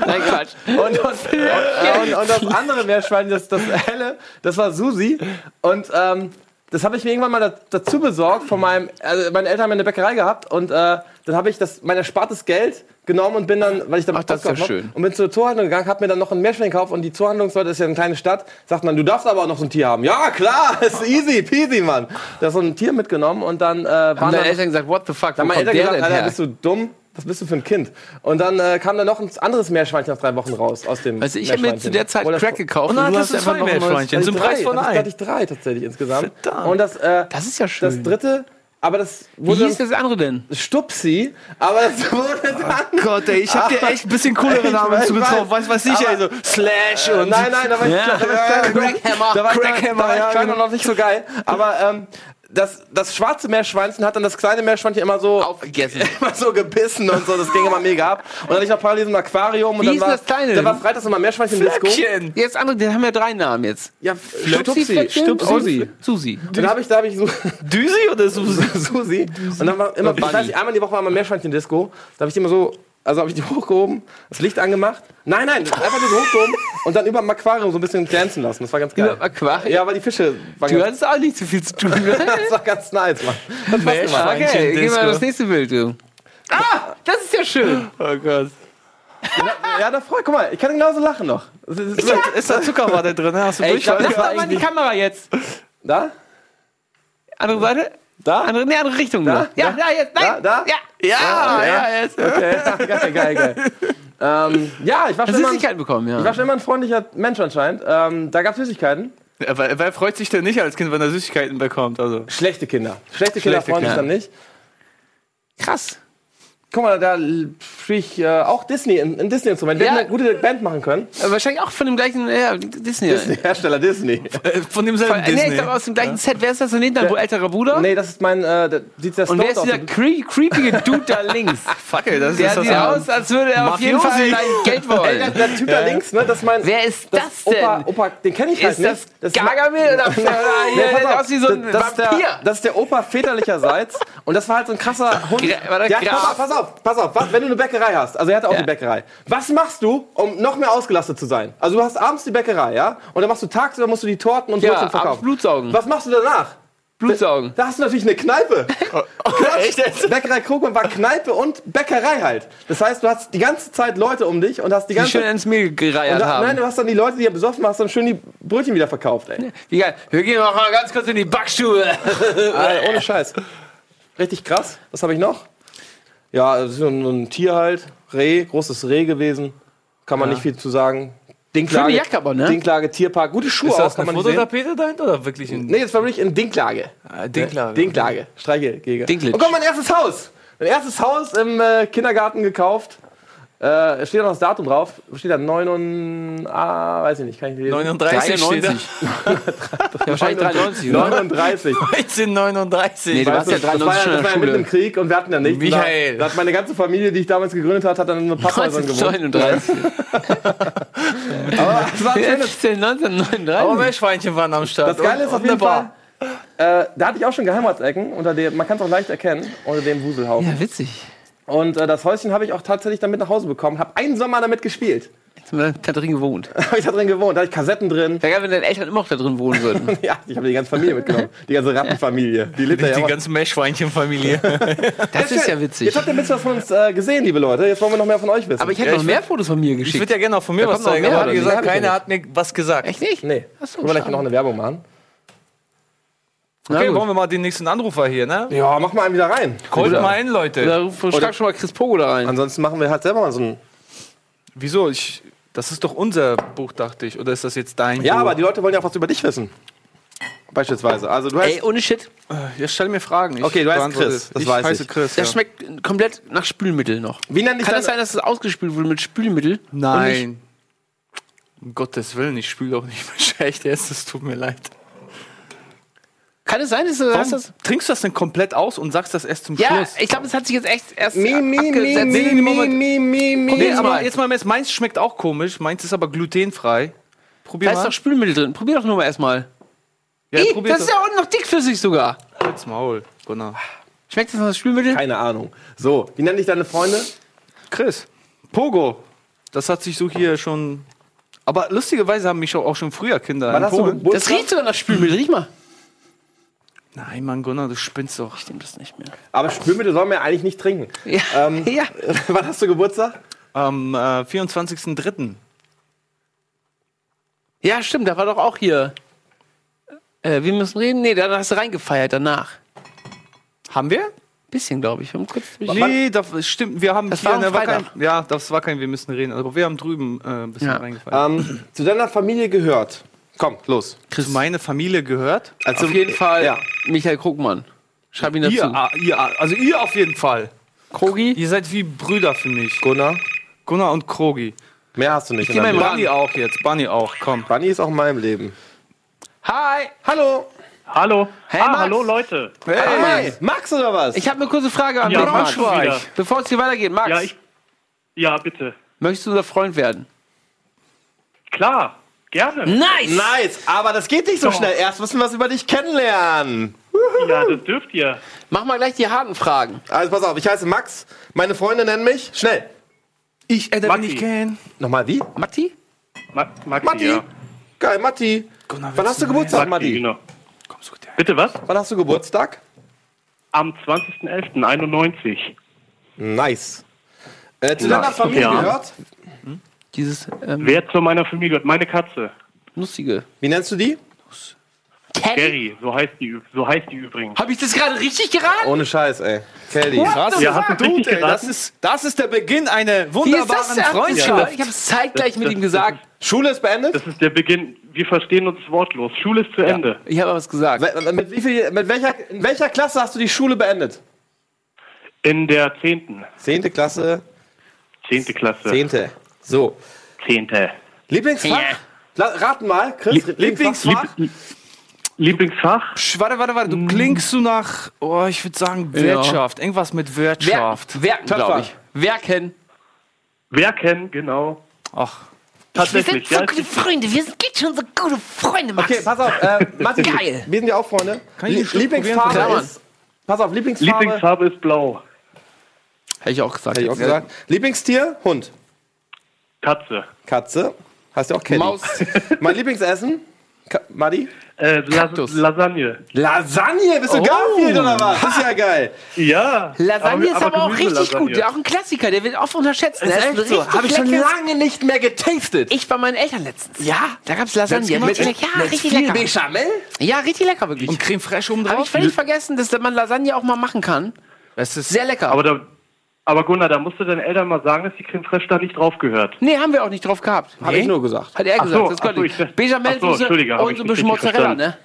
[SPEAKER 1] Nein, Quatsch.
[SPEAKER 3] Und, und, und, und das andere Meerschwein, das, das helle, das war Susi. Und ähm, das habe ich mir irgendwann mal da, dazu besorgt von meinem, also meine Eltern haben eine Bäckerei gehabt und äh, dann habe ich das, mein erspartes Geld genommen und bin dann, weil ich dann
[SPEAKER 1] Ach, das ist ja schön.
[SPEAKER 3] und bin zur Zoohandlung gegangen, habe mir dann noch ein Meerschwein gekauft und die Zoohandlungsleute das ist ja eine kleine Stadt, sagt man, du darfst aber auch noch so ein Tier haben. Ja, klar, ist easy, peasy, Mann. Da ist so ein Tier mitgenommen und dann äh, waren
[SPEAKER 1] Haben deine Eltern gesagt, what the fuck,
[SPEAKER 3] dann meine Eltern gesagt, Alter, bist du dumm? Was bist du für ein Kind? Und dann äh, kam da noch ein anderes Meerschweinchen nach drei Wochen raus aus dem
[SPEAKER 1] Also ich habe mir zu der Zeit Crack gekauft
[SPEAKER 2] Und dann
[SPEAKER 1] du
[SPEAKER 2] du
[SPEAKER 1] hast einfach
[SPEAKER 2] zwei
[SPEAKER 1] noch ein neues-
[SPEAKER 2] Meerschweinchen
[SPEAKER 3] Also
[SPEAKER 2] zum Preis von
[SPEAKER 3] ich-
[SPEAKER 2] einem.
[SPEAKER 3] hatte ich drei tatsächlich insgesamt.
[SPEAKER 2] Verdammt.
[SPEAKER 3] Und das, äh,
[SPEAKER 1] Das ist ja schön.
[SPEAKER 3] das dritte, aber das
[SPEAKER 1] Wie
[SPEAKER 3] wurde
[SPEAKER 1] hieß das andere denn?
[SPEAKER 3] Stupsi, aber das wurde dann...
[SPEAKER 2] Gott, ey, ich hab dir echt ein bisschen coolere
[SPEAKER 3] Ich
[SPEAKER 2] Namen zugetraut. Weiß, weiß ich,
[SPEAKER 3] aber-
[SPEAKER 2] ey, so Slash und.
[SPEAKER 3] nein, nein, da war ich,
[SPEAKER 1] Ja.
[SPEAKER 3] ich
[SPEAKER 1] Crackhammer.
[SPEAKER 3] da war ich, da war ich und
[SPEAKER 2] genau.
[SPEAKER 3] noch nicht so geil. Aber ähm, das, das schwarze Meerschweinchen hat dann das kleine Meerschweinchen immer so
[SPEAKER 1] Aufgegessen.
[SPEAKER 3] immer so gebissen und so, das ging immer mega ab. Und dann ich noch parallel ein Aquarium und
[SPEAKER 1] Wie
[SPEAKER 3] dann
[SPEAKER 1] hieß
[SPEAKER 3] war,
[SPEAKER 1] das kleine
[SPEAKER 3] dann war freitags immer Meerschweinchen-Disco.
[SPEAKER 2] Flöckchen.
[SPEAKER 1] Jetzt andere, die haben ja drei Namen jetzt.
[SPEAKER 3] Ja,
[SPEAKER 1] Stupsi,
[SPEAKER 3] Stupsi,
[SPEAKER 1] Susi. Susi.
[SPEAKER 3] Und da habe ich, da habe ich so
[SPEAKER 2] Düsi oder Susi?
[SPEAKER 3] Susi. Und dann war immer, ich weiß nicht, einmal die Woche war immer Meerschweinchen-Disco. Da habe ich die immer so, also habe ich die hochgehoben, das Licht angemacht. Nein, nein, einfach nur so hochgehoben und dann über dem Aquarium so ein bisschen glänzen lassen. Das war ganz geil.
[SPEAKER 1] Über dem Aquarium?
[SPEAKER 3] Ja, weil die Fische waren
[SPEAKER 1] Du hattest auch nicht so viel zu tun. ne?
[SPEAKER 3] das war ganz nice, Mann. Gemacht.
[SPEAKER 2] Meerschweinchen.
[SPEAKER 1] okay, gehen wir
[SPEAKER 2] Disco.
[SPEAKER 1] das nächste Bild, du. Ah, das ist ja schön.
[SPEAKER 2] Oh Gott.
[SPEAKER 3] Ja, da freu, guck mal, ich kann genauso lachen noch. Das ist,
[SPEAKER 2] Ist da, ist da Zuckerwatte drin? Hast du
[SPEAKER 3] Ey, ich glaub, das war
[SPEAKER 1] Lass doch mal die Kamera jetzt.
[SPEAKER 3] Da?
[SPEAKER 1] Andere Seite?
[SPEAKER 3] Da?
[SPEAKER 1] Andere, nee, andere Richtung.
[SPEAKER 3] Da?
[SPEAKER 1] Ja,
[SPEAKER 3] Da?
[SPEAKER 1] da, jetzt. Nein.
[SPEAKER 3] Da? Da?
[SPEAKER 1] Ja. Ja, ja, jetzt.
[SPEAKER 3] Okay, geil, geil, geil. ähm, ja, ich war, schon immer, ein-
[SPEAKER 1] Süßigkeiten bekommen, ja.
[SPEAKER 3] ich war schon immer ein freundlicher Mensch anscheinend. Ähm, da gab es Süßigkeiten.
[SPEAKER 2] Ja, Wer, wer freut sich denn nicht als Kind, wenn er Süßigkeiten bekommt? Also.
[SPEAKER 3] Schlechte Kinder. Schlechte Kinder
[SPEAKER 2] Schlechte
[SPEAKER 3] freuen sich dann nicht.
[SPEAKER 1] Krass.
[SPEAKER 3] Guck mal, da spiele ich äh, auch Disney, ein, ein Disney-Instrument. Wir
[SPEAKER 1] Ja.
[SPEAKER 3] hätten eine gute Band machen können.
[SPEAKER 1] Äh, Wahrscheinlich auch von dem gleichen ja, Disney.
[SPEAKER 3] Disney, Hersteller Disney.
[SPEAKER 2] Äh, Von demselben
[SPEAKER 1] nee,
[SPEAKER 2] Disney.
[SPEAKER 1] ich glaube aus dem gleichen Set. Wer ist das daneben? Dein älterer Bruder?
[SPEAKER 3] Nee, das ist mein, äh, der sieht sehr
[SPEAKER 1] Und wer ist dieser cre creepige Dude da links?
[SPEAKER 2] Fuck, ey, das
[SPEAKER 1] Der
[SPEAKER 2] ist das
[SPEAKER 1] sieht
[SPEAKER 2] ein-
[SPEAKER 1] aus, als würde er auf jeden Fall dein Geld
[SPEAKER 3] Ey, der,
[SPEAKER 1] wollen.
[SPEAKER 3] der Typ da links, ne, das ist mein...
[SPEAKER 1] Wer ist
[SPEAKER 3] das
[SPEAKER 1] das denn?
[SPEAKER 3] Opa, Opa, den kenne ich halt
[SPEAKER 1] Ist
[SPEAKER 3] nicht.
[SPEAKER 1] das
[SPEAKER 3] ist mein-
[SPEAKER 1] Gargamel oder,
[SPEAKER 3] Nee,
[SPEAKER 1] der aus wie so ein
[SPEAKER 3] das, ist der,
[SPEAKER 1] Vampir?
[SPEAKER 3] das ist der Opa väterlicherseits und das war halt so ein krasser Hund.
[SPEAKER 1] Gra- war der
[SPEAKER 3] Der hat-
[SPEAKER 1] Graf?
[SPEAKER 3] pass auf, pass auf, was, wenn du eine Bäckerei hast, also er hat auch
[SPEAKER 1] Ja.
[SPEAKER 3] eine Bäckerei. Was machst du, um noch mehr ausgelastet zu sein? Also du hast abends die Bäckerei, ja? Und dann machst du tagsüber musst du die Torten und
[SPEAKER 1] Ja, abends
[SPEAKER 3] verkaufen.
[SPEAKER 1] Blutsaugen.
[SPEAKER 3] Was machst du danach?
[SPEAKER 1] Blutsaugen.
[SPEAKER 3] Da hast du natürlich eine Kneipe.
[SPEAKER 2] Echt jetzt?
[SPEAKER 3] Bäckerei Krugmann war Kneipe und Bäckerei halt. Das heißt, du hast die ganze Zeit Leute um dich und hast die
[SPEAKER 1] Die
[SPEAKER 3] ganze
[SPEAKER 1] schön ins Mehl gereiert
[SPEAKER 3] da,
[SPEAKER 1] haben.
[SPEAKER 3] Nein, du hast dann die Leute, die ja besoffen hast, dann schön die Brötchen wieder verkauft, ey.
[SPEAKER 1] Wie geil. Wir gehen noch mal ganz kurz in die Backstube.
[SPEAKER 3] Alter, ohne Scheiß. Richtig krass. Was habe ich noch? Ja, das ist so ein, Tier halt. Reh, großes Reh gewesen. Kann man nicht viel zu sagen. Dinklage,
[SPEAKER 1] Schöne Jacke aber, ne?
[SPEAKER 3] Dinklage, Tierpark. Gute Schuhe
[SPEAKER 2] Ist
[SPEAKER 3] auch,
[SPEAKER 2] das
[SPEAKER 3] kann
[SPEAKER 2] eine
[SPEAKER 3] man.
[SPEAKER 2] Fototapete dahinter oder wirklich ein
[SPEAKER 3] Nee, jetzt war wirklich in Dinklage.
[SPEAKER 2] Ah, Dinklage?
[SPEAKER 3] Dinklage. Streichelgege.
[SPEAKER 1] Dinklitsch.
[SPEAKER 3] Und komm, mein erstes Haus. Mein erstes Haus im äh, Kindergarten gekauft. Äh, es steht noch das Datum drauf. Steht da 9 und... Ah, weiß ich nicht, kann ich nicht lesen.
[SPEAKER 2] 39 steht da.
[SPEAKER 1] 93. ja, wahrscheinlich 93, oder?
[SPEAKER 3] 39.
[SPEAKER 2] 1939.
[SPEAKER 1] Nee, du warst ja
[SPEAKER 3] das war
[SPEAKER 1] 93
[SPEAKER 3] ja,
[SPEAKER 1] schon in
[SPEAKER 3] das
[SPEAKER 1] der
[SPEAKER 3] war ja mitten im
[SPEAKER 1] Schule.
[SPEAKER 3] Krieg und wir hatten ja nichts.
[SPEAKER 2] Michael.
[SPEAKER 3] Da, da hat meine ganze Familie, die ich damals gegründet habe, hat dann in einem Papphäusern gewohnt.
[SPEAKER 1] 1939.
[SPEAKER 3] Aber es war ein schönes
[SPEAKER 1] ist denn 1939?
[SPEAKER 2] Aber Meerschweinchen waren am Start.
[SPEAKER 3] Das Geile ist auf jeden
[SPEAKER 2] eine
[SPEAKER 3] Fall, äh, da hatte ich auch schon Geheimratsecken, unter dem, man kann es auch leicht erkennen, unter dem Wuselhaufen.
[SPEAKER 1] Ja, witzig.
[SPEAKER 3] Und äh, das Häuschen habe ich auch tatsächlich dann mit nach Hause bekommen, habe einen Sommer damit gespielt.
[SPEAKER 1] Jetzt haben wir da drin gewohnt.
[SPEAKER 3] habe ich da drin gewohnt, da hatte ich Kassetten drin.
[SPEAKER 1] Wäre geil, wenn deine Eltern immer noch da drin wohnen würden.
[SPEAKER 3] Ja, ich habe die ganze Familie mitgenommen, die ganze Rattenfamilie. Die litt da ja
[SPEAKER 2] Die ganze Meerschweinchenfamilie.
[SPEAKER 1] Das ist ja
[SPEAKER 3] Jetzt
[SPEAKER 1] witzig.
[SPEAKER 3] habt ihr ein bisschen was von uns äh, gesehen, liebe Leute. Jetzt wollen wir noch mehr von euch wissen.
[SPEAKER 1] Aber ich hätte
[SPEAKER 2] Ja,
[SPEAKER 1] noch
[SPEAKER 2] ich
[SPEAKER 1] mehr Fotos von mir
[SPEAKER 2] Ich
[SPEAKER 1] geschickt.
[SPEAKER 2] würde ja gerne auch von mir
[SPEAKER 1] Da
[SPEAKER 2] was zeigen,
[SPEAKER 1] mehr,
[SPEAKER 2] aber wie gesagt,
[SPEAKER 3] ich
[SPEAKER 2] keiner hat mir was gesagt.
[SPEAKER 1] Echt nicht?
[SPEAKER 3] nee.
[SPEAKER 1] Ach so,
[SPEAKER 3] Können wir gleich noch eine Werbung machen?
[SPEAKER 2] Okay, wollen wir mal den nächsten Anrufer hier, ne?
[SPEAKER 3] Ja, mach mal einen wieder rein.
[SPEAKER 2] Holt mal ein, Leute.
[SPEAKER 1] Ruf- schlag schon mal Chris Pogo da rein.
[SPEAKER 3] Ansonsten machen wir halt selber mal so ein.
[SPEAKER 2] Wieso? Ich, das ist doch unser Buch, dachte ich. Oder ist das jetzt dein
[SPEAKER 3] Ja,
[SPEAKER 2] Buch?
[SPEAKER 3] aber die Leute wollen ja auch was über dich wissen. Beispielsweise. Also du hast.
[SPEAKER 1] Ey, ohne Shit.
[SPEAKER 2] Ja, stell mir Fragen. Ich
[SPEAKER 3] Okay, du heißt Chris, das
[SPEAKER 2] ich
[SPEAKER 3] weiß
[SPEAKER 2] heiße
[SPEAKER 3] ich.
[SPEAKER 2] Chris.
[SPEAKER 1] Das
[SPEAKER 2] ja.
[SPEAKER 1] schmeckt komplett nach Spülmittel noch.
[SPEAKER 3] wie nennt
[SPEAKER 1] Kann es sein, dass es ausgespült wurde mit Spülmittel?
[SPEAKER 2] Nein. Um Gottes Willen, ich spüle auch nicht mehr schlecht jetzt. Es tut mir leid.
[SPEAKER 1] Kann es sein, dass du
[SPEAKER 2] Warum
[SPEAKER 1] das?
[SPEAKER 2] trinkst du das denn komplett aus und sagst das erst zum
[SPEAKER 1] Ja,
[SPEAKER 2] Schluss?
[SPEAKER 1] ich glaube, es hat sich jetzt echt erst
[SPEAKER 3] Mi, mi, mi,
[SPEAKER 1] abgesetzt.
[SPEAKER 3] mi, mi,
[SPEAKER 2] Moment.
[SPEAKER 3] mi, mi, mi.
[SPEAKER 2] Nee,
[SPEAKER 1] jetzt
[SPEAKER 2] aber
[SPEAKER 1] mal.
[SPEAKER 2] jetzt mal, meins schmeckt auch komisch. Meins ist aber glutenfrei. Probier
[SPEAKER 1] Da ist
[SPEAKER 2] mal.
[SPEAKER 1] doch Spülmittel drin. Probier doch nur mal erstmal.
[SPEAKER 2] ja,
[SPEAKER 1] das ist ja unten noch dickflüssig sogar.
[SPEAKER 2] Halt's Maul, Gunnar.
[SPEAKER 1] Schmeckt das nach Spülmittel?
[SPEAKER 3] Keine Ahnung. So, wie nennen dich deine Freunde?
[SPEAKER 2] Chris. Pogo. Das hat sich so hier schon. Aber lustigerweise haben mich auch schon früher Kinder.
[SPEAKER 1] Das riecht sogar nach Spülmittel. Riech mal.
[SPEAKER 2] Nein, Mann, Gunnar, du spinnst doch.
[SPEAKER 1] Stimmt das nicht mehr.
[SPEAKER 3] Aber Spülmittel soll man ja eigentlich nicht trinken.
[SPEAKER 1] Ja.
[SPEAKER 3] Ähm,
[SPEAKER 1] ja.
[SPEAKER 3] Wann hast du Geburtstag?
[SPEAKER 2] Am äh, 24.03.
[SPEAKER 1] ja, stimmt. Da war doch auch hier. Äh, wir müssen reden. Nee, da hast du reingefeiert danach.
[SPEAKER 2] Haben wir?
[SPEAKER 1] Bisschen, glaube ich. Wir haben kurz
[SPEAKER 2] Nee, das stimmt. Wir haben
[SPEAKER 1] Das
[SPEAKER 2] hier,
[SPEAKER 1] war
[SPEAKER 2] ne, kein,
[SPEAKER 1] Freitag.
[SPEAKER 2] ja, das war kein, wir müssen reden. Aber wir haben drüben äh, ein bisschen
[SPEAKER 1] Ja.
[SPEAKER 2] reingefallen.
[SPEAKER 3] Ähm, zu deiner Familie gehört. Komm, los.
[SPEAKER 2] Chris, meine Familie gehört.
[SPEAKER 3] Also,
[SPEAKER 1] Auf jeden Fall
[SPEAKER 3] Ja.
[SPEAKER 1] Michael Krugmann. Schreib ihn dazu.
[SPEAKER 2] Ihr, ah, ihr, ah, also ihr auf jeden Fall.
[SPEAKER 1] Krogi.
[SPEAKER 2] Ihr seid wie Brüder für mich.
[SPEAKER 3] Gunnar,
[SPEAKER 2] Gunnar und Krogi.
[SPEAKER 3] mehr hast du nicht. in
[SPEAKER 1] geh mal
[SPEAKER 3] deinem
[SPEAKER 1] im
[SPEAKER 3] Leben.
[SPEAKER 2] Bunny auch jetzt. Bunny auch, komm.
[SPEAKER 3] Bunny ist auch in meinem Leben.
[SPEAKER 1] Hi.
[SPEAKER 3] Hallo.
[SPEAKER 5] Hallo.
[SPEAKER 1] Hey,
[SPEAKER 5] ah,
[SPEAKER 1] Max.
[SPEAKER 5] hallo Leute.
[SPEAKER 3] Hey. Max oder was?
[SPEAKER 1] Ich habe eine kurze Frage an
[SPEAKER 5] Ja,
[SPEAKER 1] dich,
[SPEAKER 5] Max wieder.
[SPEAKER 1] Bevor es hier weitergeht, Max,
[SPEAKER 5] Ja, ich. Ja, bitte.
[SPEAKER 1] möchtest du unser Freund werden?
[SPEAKER 5] Klar, gerne.
[SPEAKER 1] Nice!
[SPEAKER 3] Nice, aber das geht nicht so schnell. Erst müssen wir was über dich kennenlernen.
[SPEAKER 5] Ja, das dürft ihr.
[SPEAKER 1] Mach mal gleich die harten Fragen.
[SPEAKER 3] Also pass auf, ich heiße Max. Meine Freunde nennen mich. Schnell.
[SPEAKER 2] Ich, äh,
[SPEAKER 5] Matti.
[SPEAKER 2] ich kennen.
[SPEAKER 3] Nochmal wie?
[SPEAKER 1] Matti?
[SPEAKER 5] Ma Maxi,
[SPEAKER 3] Matti.
[SPEAKER 5] ja.
[SPEAKER 3] Geil, Matti.
[SPEAKER 2] Gunnar,
[SPEAKER 3] Wann hast du
[SPEAKER 2] du
[SPEAKER 3] Geburtstag,
[SPEAKER 5] Maxi,
[SPEAKER 3] Matti?
[SPEAKER 5] genau.
[SPEAKER 2] Komm, such dir.
[SPEAKER 5] Bitte was?
[SPEAKER 3] Wann hast du Geburtstag?
[SPEAKER 5] Am 20.11.91.
[SPEAKER 3] Nice. Äh, zu
[SPEAKER 5] Ja,
[SPEAKER 3] deiner Familie
[SPEAKER 5] ja.
[SPEAKER 3] gehört?
[SPEAKER 1] Dieses ähm,
[SPEAKER 5] Wer zu meiner Familie gehört? Meine Katze.
[SPEAKER 1] lustige.
[SPEAKER 3] Wie nennst du die?
[SPEAKER 5] Gary, so heißt die, so heißt die übrigens.
[SPEAKER 1] Habe ich das gerade richtig geraten?
[SPEAKER 3] Ohne Scheiß, ey. Kelly.
[SPEAKER 2] Krass.
[SPEAKER 5] Ja, hast du richtig
[SPEAKER 2] ey, das, ist, das ist der Beginn einer
[SPEAKER 1] Wie ist
[SPEAKER 2] wunderbaren
[SPEAKER 1] das?
[SPEAKER 2] Freundschaft.
[SPEAKER 1] Ich habe es zeitgleich mit
[SPEAKER 5] Das-
[SPEAKER 1] ihm
[SPEAKER 5] das-
[SPEAKER 1] gesagt.
[SPEAKER 3] Schule ist beendet?
[SPEAKER 5] Das ist der Beginn. Wir verstehen uns wortlos. Schule ist zu Ende.
[SPEAKER 1] Ich habe was gesagt.
[SPEAKER 3] Mit, wie viel, mit welcher, in welcher Klasse hast du die Schule beendet?
[SPEAKER 5] In der 10.
[SPEAKER 3] Zehnte Klasse.
[SPEAKER 5] 10. Klasse.
[SPEAKER 3] Zehnte. So.
[SPEAKER 5] 10.
[SPEAKER 3] Lieblingsfach?
[SPEAKER 1] Ja.
[SPEAKER 3] Raten mal, Chris. Lieblingsfach?
[SPEAKER 5] Lieb Lieblingsfach?
[SPEAKER 2] Psch, warte, warte, warte. Du klingst so nach, oh, ich würde sagen, Wirtschaft. Irgendwas mit
[SPEAKER 1] Wer,
[SPEAKER 2] Wirtschaft.
[SPEAKER 1] werken, glaube
[SPEAKER 3] Töpfer.
[SPEAKER 1] ich. Werken.
[SPEAKER 5] Werken, genau.
[SPEAKER 2] Ach,
[SPEAKER 5] Tatsächlich, ja.
[SPEAKER 1] Freunde. Wir sind geht schon so gute Freunde, Max.
[SPEAKER 3] Okay, pass auf. Äh, Matti,
[SPEAKER 1] Geil.
[SPEAKER 3] wir sind ja auch Freunde.
[SPEAKER 2] Kann ich
[SPEAKER 3] Lie- Lieblingsfarbe
[SPEAKER 2] probieren?
[SPEAKER 3] Ist... Pass auf, Lieblingsfarbe...
[SPEAKER 5] Lieblingsfarbe ist blau.
[SPEAKER 1] Hätte ich auch gesagt.
[SPEAKER 3] Hätte ich auch gesagt. Lieblingstier? Hund.
[SPEAKER 5] Katze.
[SPEAKER 3] Katze. Heißt ja auch Kelly.
[SPEAKER 1] Maus.
[SPEAKER 3] Mein Lieblingsessen? Ka Madi?
[SPEAKER 5] Äh, Las. Lasagne.
[SPEAKER 3] Lasagne, bist du Garfield oder was? Das ist ja geil.
[SPEAKER 5] Ja.
[SPEAKER 1] Lasagne ist aber, auch richtig
[SPEAKER 5] Gemüselasagne.
[SPEAKER 1] gut. Auch ein Klassiker, der wird oft unterschätzt.
[SPEAKER 3] Das
[SPEAKER 1] Der
[SPEAKER 3] ist echt so. Habe ich schon lange nicht mehr getastet.
[SPEAKER 1] Ich bei meinen Eltern letztens.
[SPEAKER 3] Ja?
[SPEAKER 1] Da gab es Lasagne. Mit, ja, richtig
[SPEAKER 3] viel
[SPEAKER 1] lecker.
[SPEAKER 3] Bechamel?
[SPEAKER 1] Ja, richtig lecker wirklich.
[SPEAKER 2] Und Creme Fraiche oben
[SPEAKER 1] Habe
[SPEAKER 2] drauf?
[SPEAKER 1] ich völlig vergessen, dass man Lasagne auch mal machen kann.
[SPEAKER 2] Das ist
[SPEAKER 1] Sehr lecker.
[SPEAKER 5] Aber, da, aber Gunnar, da musst du deinen Eltern mal sagen, dass die Creme Fraiche da nicht drauf gehört.
[SPEAKER 1] nee, haben wir auch nicht drauf gehabt.
[SPEAKER 3] Habe ich nur gesagt.
[SPEAKER 1] Hat er
[SPEAKER 5] Ach
[SPEAKER 1] gesagt.
[SPEAKER 5] so,
[SPEAKER 1] das
[SPEAKER 5] ach so,
[SPEAKER 1] konnte
[SPEAKER 5] ich-.
[SPEAKER 1] Bechamel,
[SPEAKER 5] ach so,
[SPEAKER 1] und
[SPEAKER 5] ich
[SPEAKER 1] so ein
[SPEAKER 5] nicht
[SPEAKER 1] bisschen Mozzarella, ne?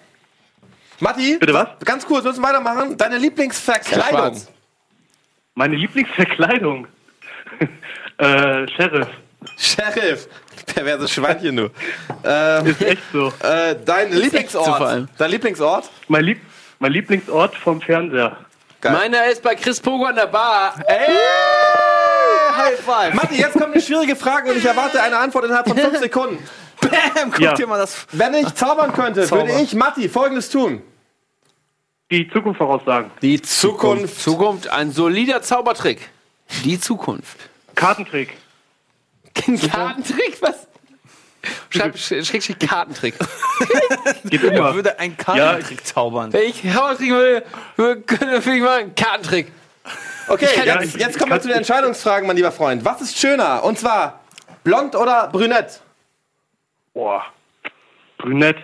[SPEAKER 3] Matti,
[SPEAKER 5] Bitte was?
[SPEAKER 3] Ganz kurz, müssen wir weitermachen. Deine Lieblingsverkleidung.
[SPEAKER 1] schwarz.
[SPEAKER 5] Meine Lieblingsverkleidung. äh, Sheriff.
[SPEAKER 3] Sheriff. Perverse Schweinchen nur. ähm,
[SPEAKER 5] Ist echt so.
[SPEAKER 3] äh, dein
[SPEAKER 1] so vor
[SPEAKER 3] Lieblingsort.
[SPEAKER 1] allem.
[SPEAKER 3] Dein Lieblingsort?
[SPEAKER 5] Mein, Lieb mein Lieblingsort vom Fernseher.
[SPEAKER 3] Geil.
[SPEAKER 1] Meiner ist bei Chris Pogo an der Bar.
[SPEAKER 3] Ey! High five. Matti, jetzt kommt eine schwierige Frage und ich erwarte eine Antwort innerhalb von fünf Sekunden.
[SPEAKER 2] Bam, guck
[SPEAKER 5] Ja.
[SPEAKER 2] dir mal das.
[SPEAKER 3] Wenn ich zaubern könnte,
[SPEAKER 2] Zauber.
[SPEAKER 3] würde ich, Matti, folgendes tun.
[SPEAKER 5] Die Zukunft voraussagen.
[SPEAKER 3] Die Zukunft.
[SPEAKER 1] Zukunft, ein solider Zaubertrick. Die Zukunft.
[SPEAKER 5] Kartentrick.
[SPEAKER 1] Kartentrick, was? Schreib, sch- Schrägstrich Kartentrick.
[SPEAKER 5] Geht
[SPEAKER 2] Er
[SPEAKER 5] immer.
[SPEAKER 2] würde einen Kartentrick zaubern.
[SPEAKER 1] Wenn ich will, will, will ich mal einen Kartentrick.
[SPEAKER 3] Okay,
[SPEAKER 5] Ja,
[SPEAKER 3] jetzt,
[SPEAKER 5] ich-
[SPEAKER 3] jetzt kommen wir
[SPEAKER 5] ich
[SPEAKER 3] zu den Entscheidungsfragen, mein lieber Freund. Was ist schöner? Und zwar blond oder brünett?
[SPEAKER 5] Boah. Brünett.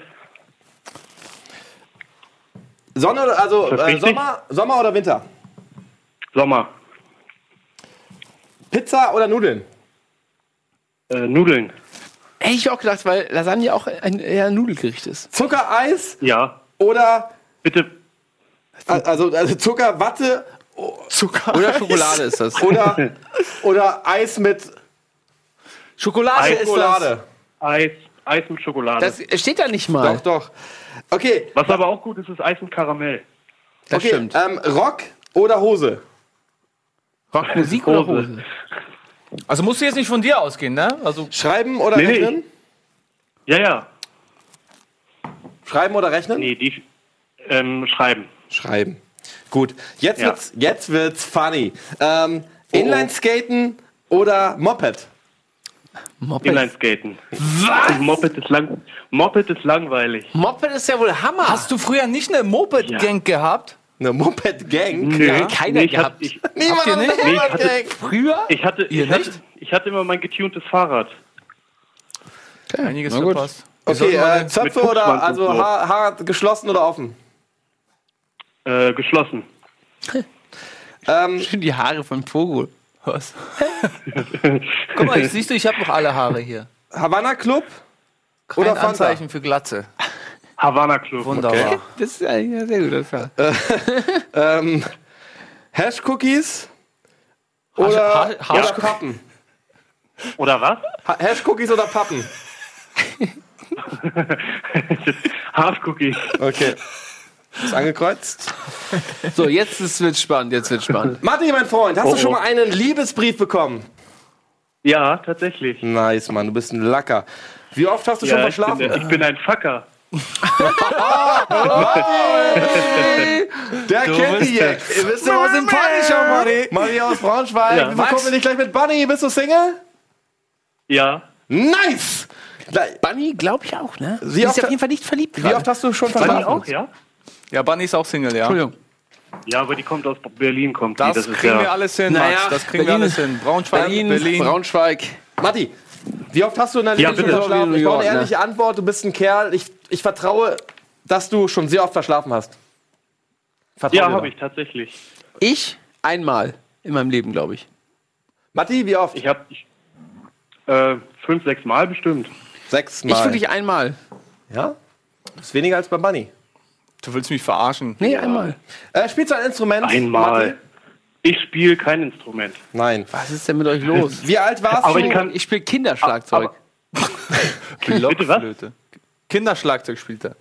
[SPEAKER 3] Sonne oder also äh? Sommer, Sommer oder Winter?
[SPEAKER 5] Sommer.
[SPEAKER 3] Pizza oder Nudeln?
[SPEAKER 5] Äh, Nudeln.
[SPEAKER 1] Hätte ich auch gedacht, weil Lasagne auch ein eher ein Nudelgericht ist.
[SPEAKER 3] Zuckereis
[SPEAKER 5] Ja.
[SPEAKER 3] oder
[SPEAKER 5] Bitte.
[SPEAKER 3] also, also Zucker, Watte
[SPEAKER 2] Zucker.
[SPEAKER 1] Oder Schokolade ist das.
[SPEAKER 3] oder, oder Eis mit
[SPEAKER 2] Schokolade
[SPEAKER 5] Eis.
[SPEAKER 2] ist das.
[SPEAKER 3] Schokolade.
[SPEAKER 5] Eis. Eis mit Schokolade.
[SPEAKER 1] Das steht da nicht mal.
[SPEAKER 3] Doch, doch. Okay,
[SPEAKER 5] Was aber auch gut ist, ist Eis mit Karamell.
[SPEAKER 1] Das
[SPEAKER 3] okay.
[SPEAKER 1] stimmt.
[SPEAKER 3] Ähm, Rock oder Hose?
[SPEAKER 1] Rockmusik oder
[SPEAKER 5] Hose.
[SPEAKER 2] Also musst du jetzt nicht von dir ausgehen, ne? Also
[SPEAKER 3] Schreiben oder
[SPEAKER 5] Nee, nee,
[SPEAKER 3] rechnen?
[SPEAKER 5] Ja, ja.
[SPEAKER 3] Schreiben oder rechnen?
[SPEAKER 5] Nee, die ähm, schreiben.
[SPEAKER 3] Schreiben. Gut, jetzt
[SPEAKER 5] Ja.
[SPEAKER 3] wird's, jetzt wird's funny. Ähm, Inlineskaten oder Moped?
[SPEAKER 1] Moped.
[SPEAKER 5] Inlineskaten. Was? Moped ist, lang Moped ist langweilig.
[SPEAKER 1] Moped ist ja wohl Hammer.
[SPEAKER 2] hast du früher nicht eine Moped-Gang gehabt?
[SPEAKER 3] Eine Moped-Gang?
[SPEAKER 5] Nö,
[SPEAKER 1] keiner
[SPEAKER 5] nee, ich
[SPEAKER 1] gehabt.
[SPEAKER 5] Hatte, ich,
[SPEAKER 3] Niemand hat
[SPEAKER 2] nicht?
[SPEAKER 5] Nee, ich hatte-
[SPEAKER 1] früher?
[SPEAKER 5] ich, hatte, ich, hatte,
[SPEAKER 2] nicht?
[SPEAKER 5] ich hatte immer mein getuntes Fahrrad.
[SPEAKER 2] Einiges
[SPEAKER 1] na
[SPEAKER 2] verpasst.
[SPEAKER 3] Okay, äh, Zöpfe oder also
[SPEAKER 5] so.
[SPEAKER 3] Haar, Haar geschlossen oder offen?
[SPEAKER 5] Äh, geschlossen.
[SPEAKER 3] Ähm,
[SPEAKER 1] Schön die Haare von Pogo.
[SPEAKER 2] Was? Guck mal, ich, siehst du, ich habe noch alle Haare hier.
[SPEAKER 3] Havanna Club
[SPEAKER 2] Kein
[SPEAKER 3] oder Fanta?
[SPEAKER 2] Anzeichen für Glatze.
[SPEAKER 5] Havana Club.
[SPEAKER 2] Wunderbar.
[SPEAKER 3] Okay.
[SPEAKER 1] Das ist eigentlich ja sehr gut. Das war.
[SPEAKER 3] Ähm, Hash Cookies oder,
[SPEAKER 2] Ha- Ha-
[SPEAKER 3] oder
[SPEAKER 2] Hash-
[SPEAKER 3] Pappen?
[SPEAKER 5] Oder was?
[SPEAKER 3] Ha Hash Cookies oder Pappen?
[SPEAKER 5] Half-Cookies.
[SPEAKER 3] Okay. Ist angekreuzt.
[SPEAKER 1] So, jetzt ist- wird's spannend. Jetzt wird's spannend.
[SPEAKER 3] Matti, mein Freund, hast
[SPEAKER 5] Oh,
[SPEAKER 3] du schon
[SPEAKER 5] oh.
[SPEAKER 3] mal einen Liebesbrief bekommen?
[SPEAKER 5] Ja, tatsächlich.
[SPEAKER 3] Nice, Mann, du bist ein Lacker. Wie oft hast du schon
[SPEAKER 5] Ja, ich,
[SPEAKER 3] verschlafen?
[SPEAKER 5] bin, ich bin ein
[SPEAKER 3] Der kennt die jetzt.
[SPEAKER 2] Ihr wisst ja, was sympathischer, Manni.
[SPEAKER 3] Matti aus Braunschweig.
[SPEAKER 5] Ja.
[SPEAKER 2] Max?
[SPEAKER 3] kommen wir nicht gleich mit Bunny? Bist du Single?
[SPEAKER 5] Ja.
[SPEAKER 3] Nice!
[SPEAKER 1] Bunny, glaube ich auch, ne? Sie ist auf jeden Fall nicht verliebt.
[SPEAKER 3] Wie
[SPEAKER 1] gerade.
[SPEAKER 3] oft hast du schon
[SPEAKER 5] Bunny
[SPEAKER 3] verschlafen?
[SPEAKER 5] auch, ja?
[SPEAKER 2] Ja, Bunny ist auch Single, ja.
[SPEAKER 1] Entschuldigung.
[SPEAKER 5] Ja, aber die kommt aus Berlin, kommt die.
[SPEAKER 2] Das,
[SPEAKER 5] Das ist
[SPEAKER 2] kriegen
[SPEAKER 5] ja.
[SPEAKER 2] wir alles hin,
[SPEAKER 1] Naja,
[SPEAKER 2] Max. Das kriegen
[SPEAKER 1] Berlin-
[SPEAKER 2] wir alles hin. Braunschweig,
[SPEAKER 1] Berlin,
[SPEAKER 2] Berlin.
[SPEAKER 1] Braunschweig.
[SPEAKER 3] Matti, wie oft hast du in deinem
[SPEAKER 5] Ja,
[SPEAKER 3] Leben schon?
[SPEAKER 1] New
[SPEAKER 3] Ich brauche eine
[SPEAKER 1] ne?
[SPEAKER 3] ehrliche Antwort. Du bist ein Kerl. Ich, ich vertraue, dass du schon sehr oft verschlafen hast. Vertrau
[SPEAKER 5] Ja, habe ich tatsächlich.
[SPEAKER 1] Ich einmal in meinem Leben, glaube ich.
[SPEAKER 3] Matti, wie oft?
[SPEAKER 5] Ich habe äh, fünf, sechs Mal bestimmt.
[SPEAKER 3] Sechs
[SPEAKER 1] Ich wirklich einmal.
[SPEAKER 3] Ja? Das ist weniger als bei Bunny.
[SPEAKER 2] Du willst mich verarschen.
[SPEAKER 1] Nee, einmal.
[SPEAKER 3] Äh, spielst du ein Instrument?
[SPEAKER 5] Einmal.
[SPEAKER 3] Matti?
[SPEAKER 5] Ich spiele kein Instrument.
[SPEAKER 3] Nein.
[SPEAKER 1] Was ist denn mit euch los?
[SPEAKER 3] Wie alt warst
[SPEAKER 5] Aber
[SPEAKER 3] du?
[SPEAKER 5] ich kann.
[SPEAKER 1] Ich spiele Kinderschlagzeug.
[SPEAKER 2] Blockflöte. Kinderschlagzeug spielt er.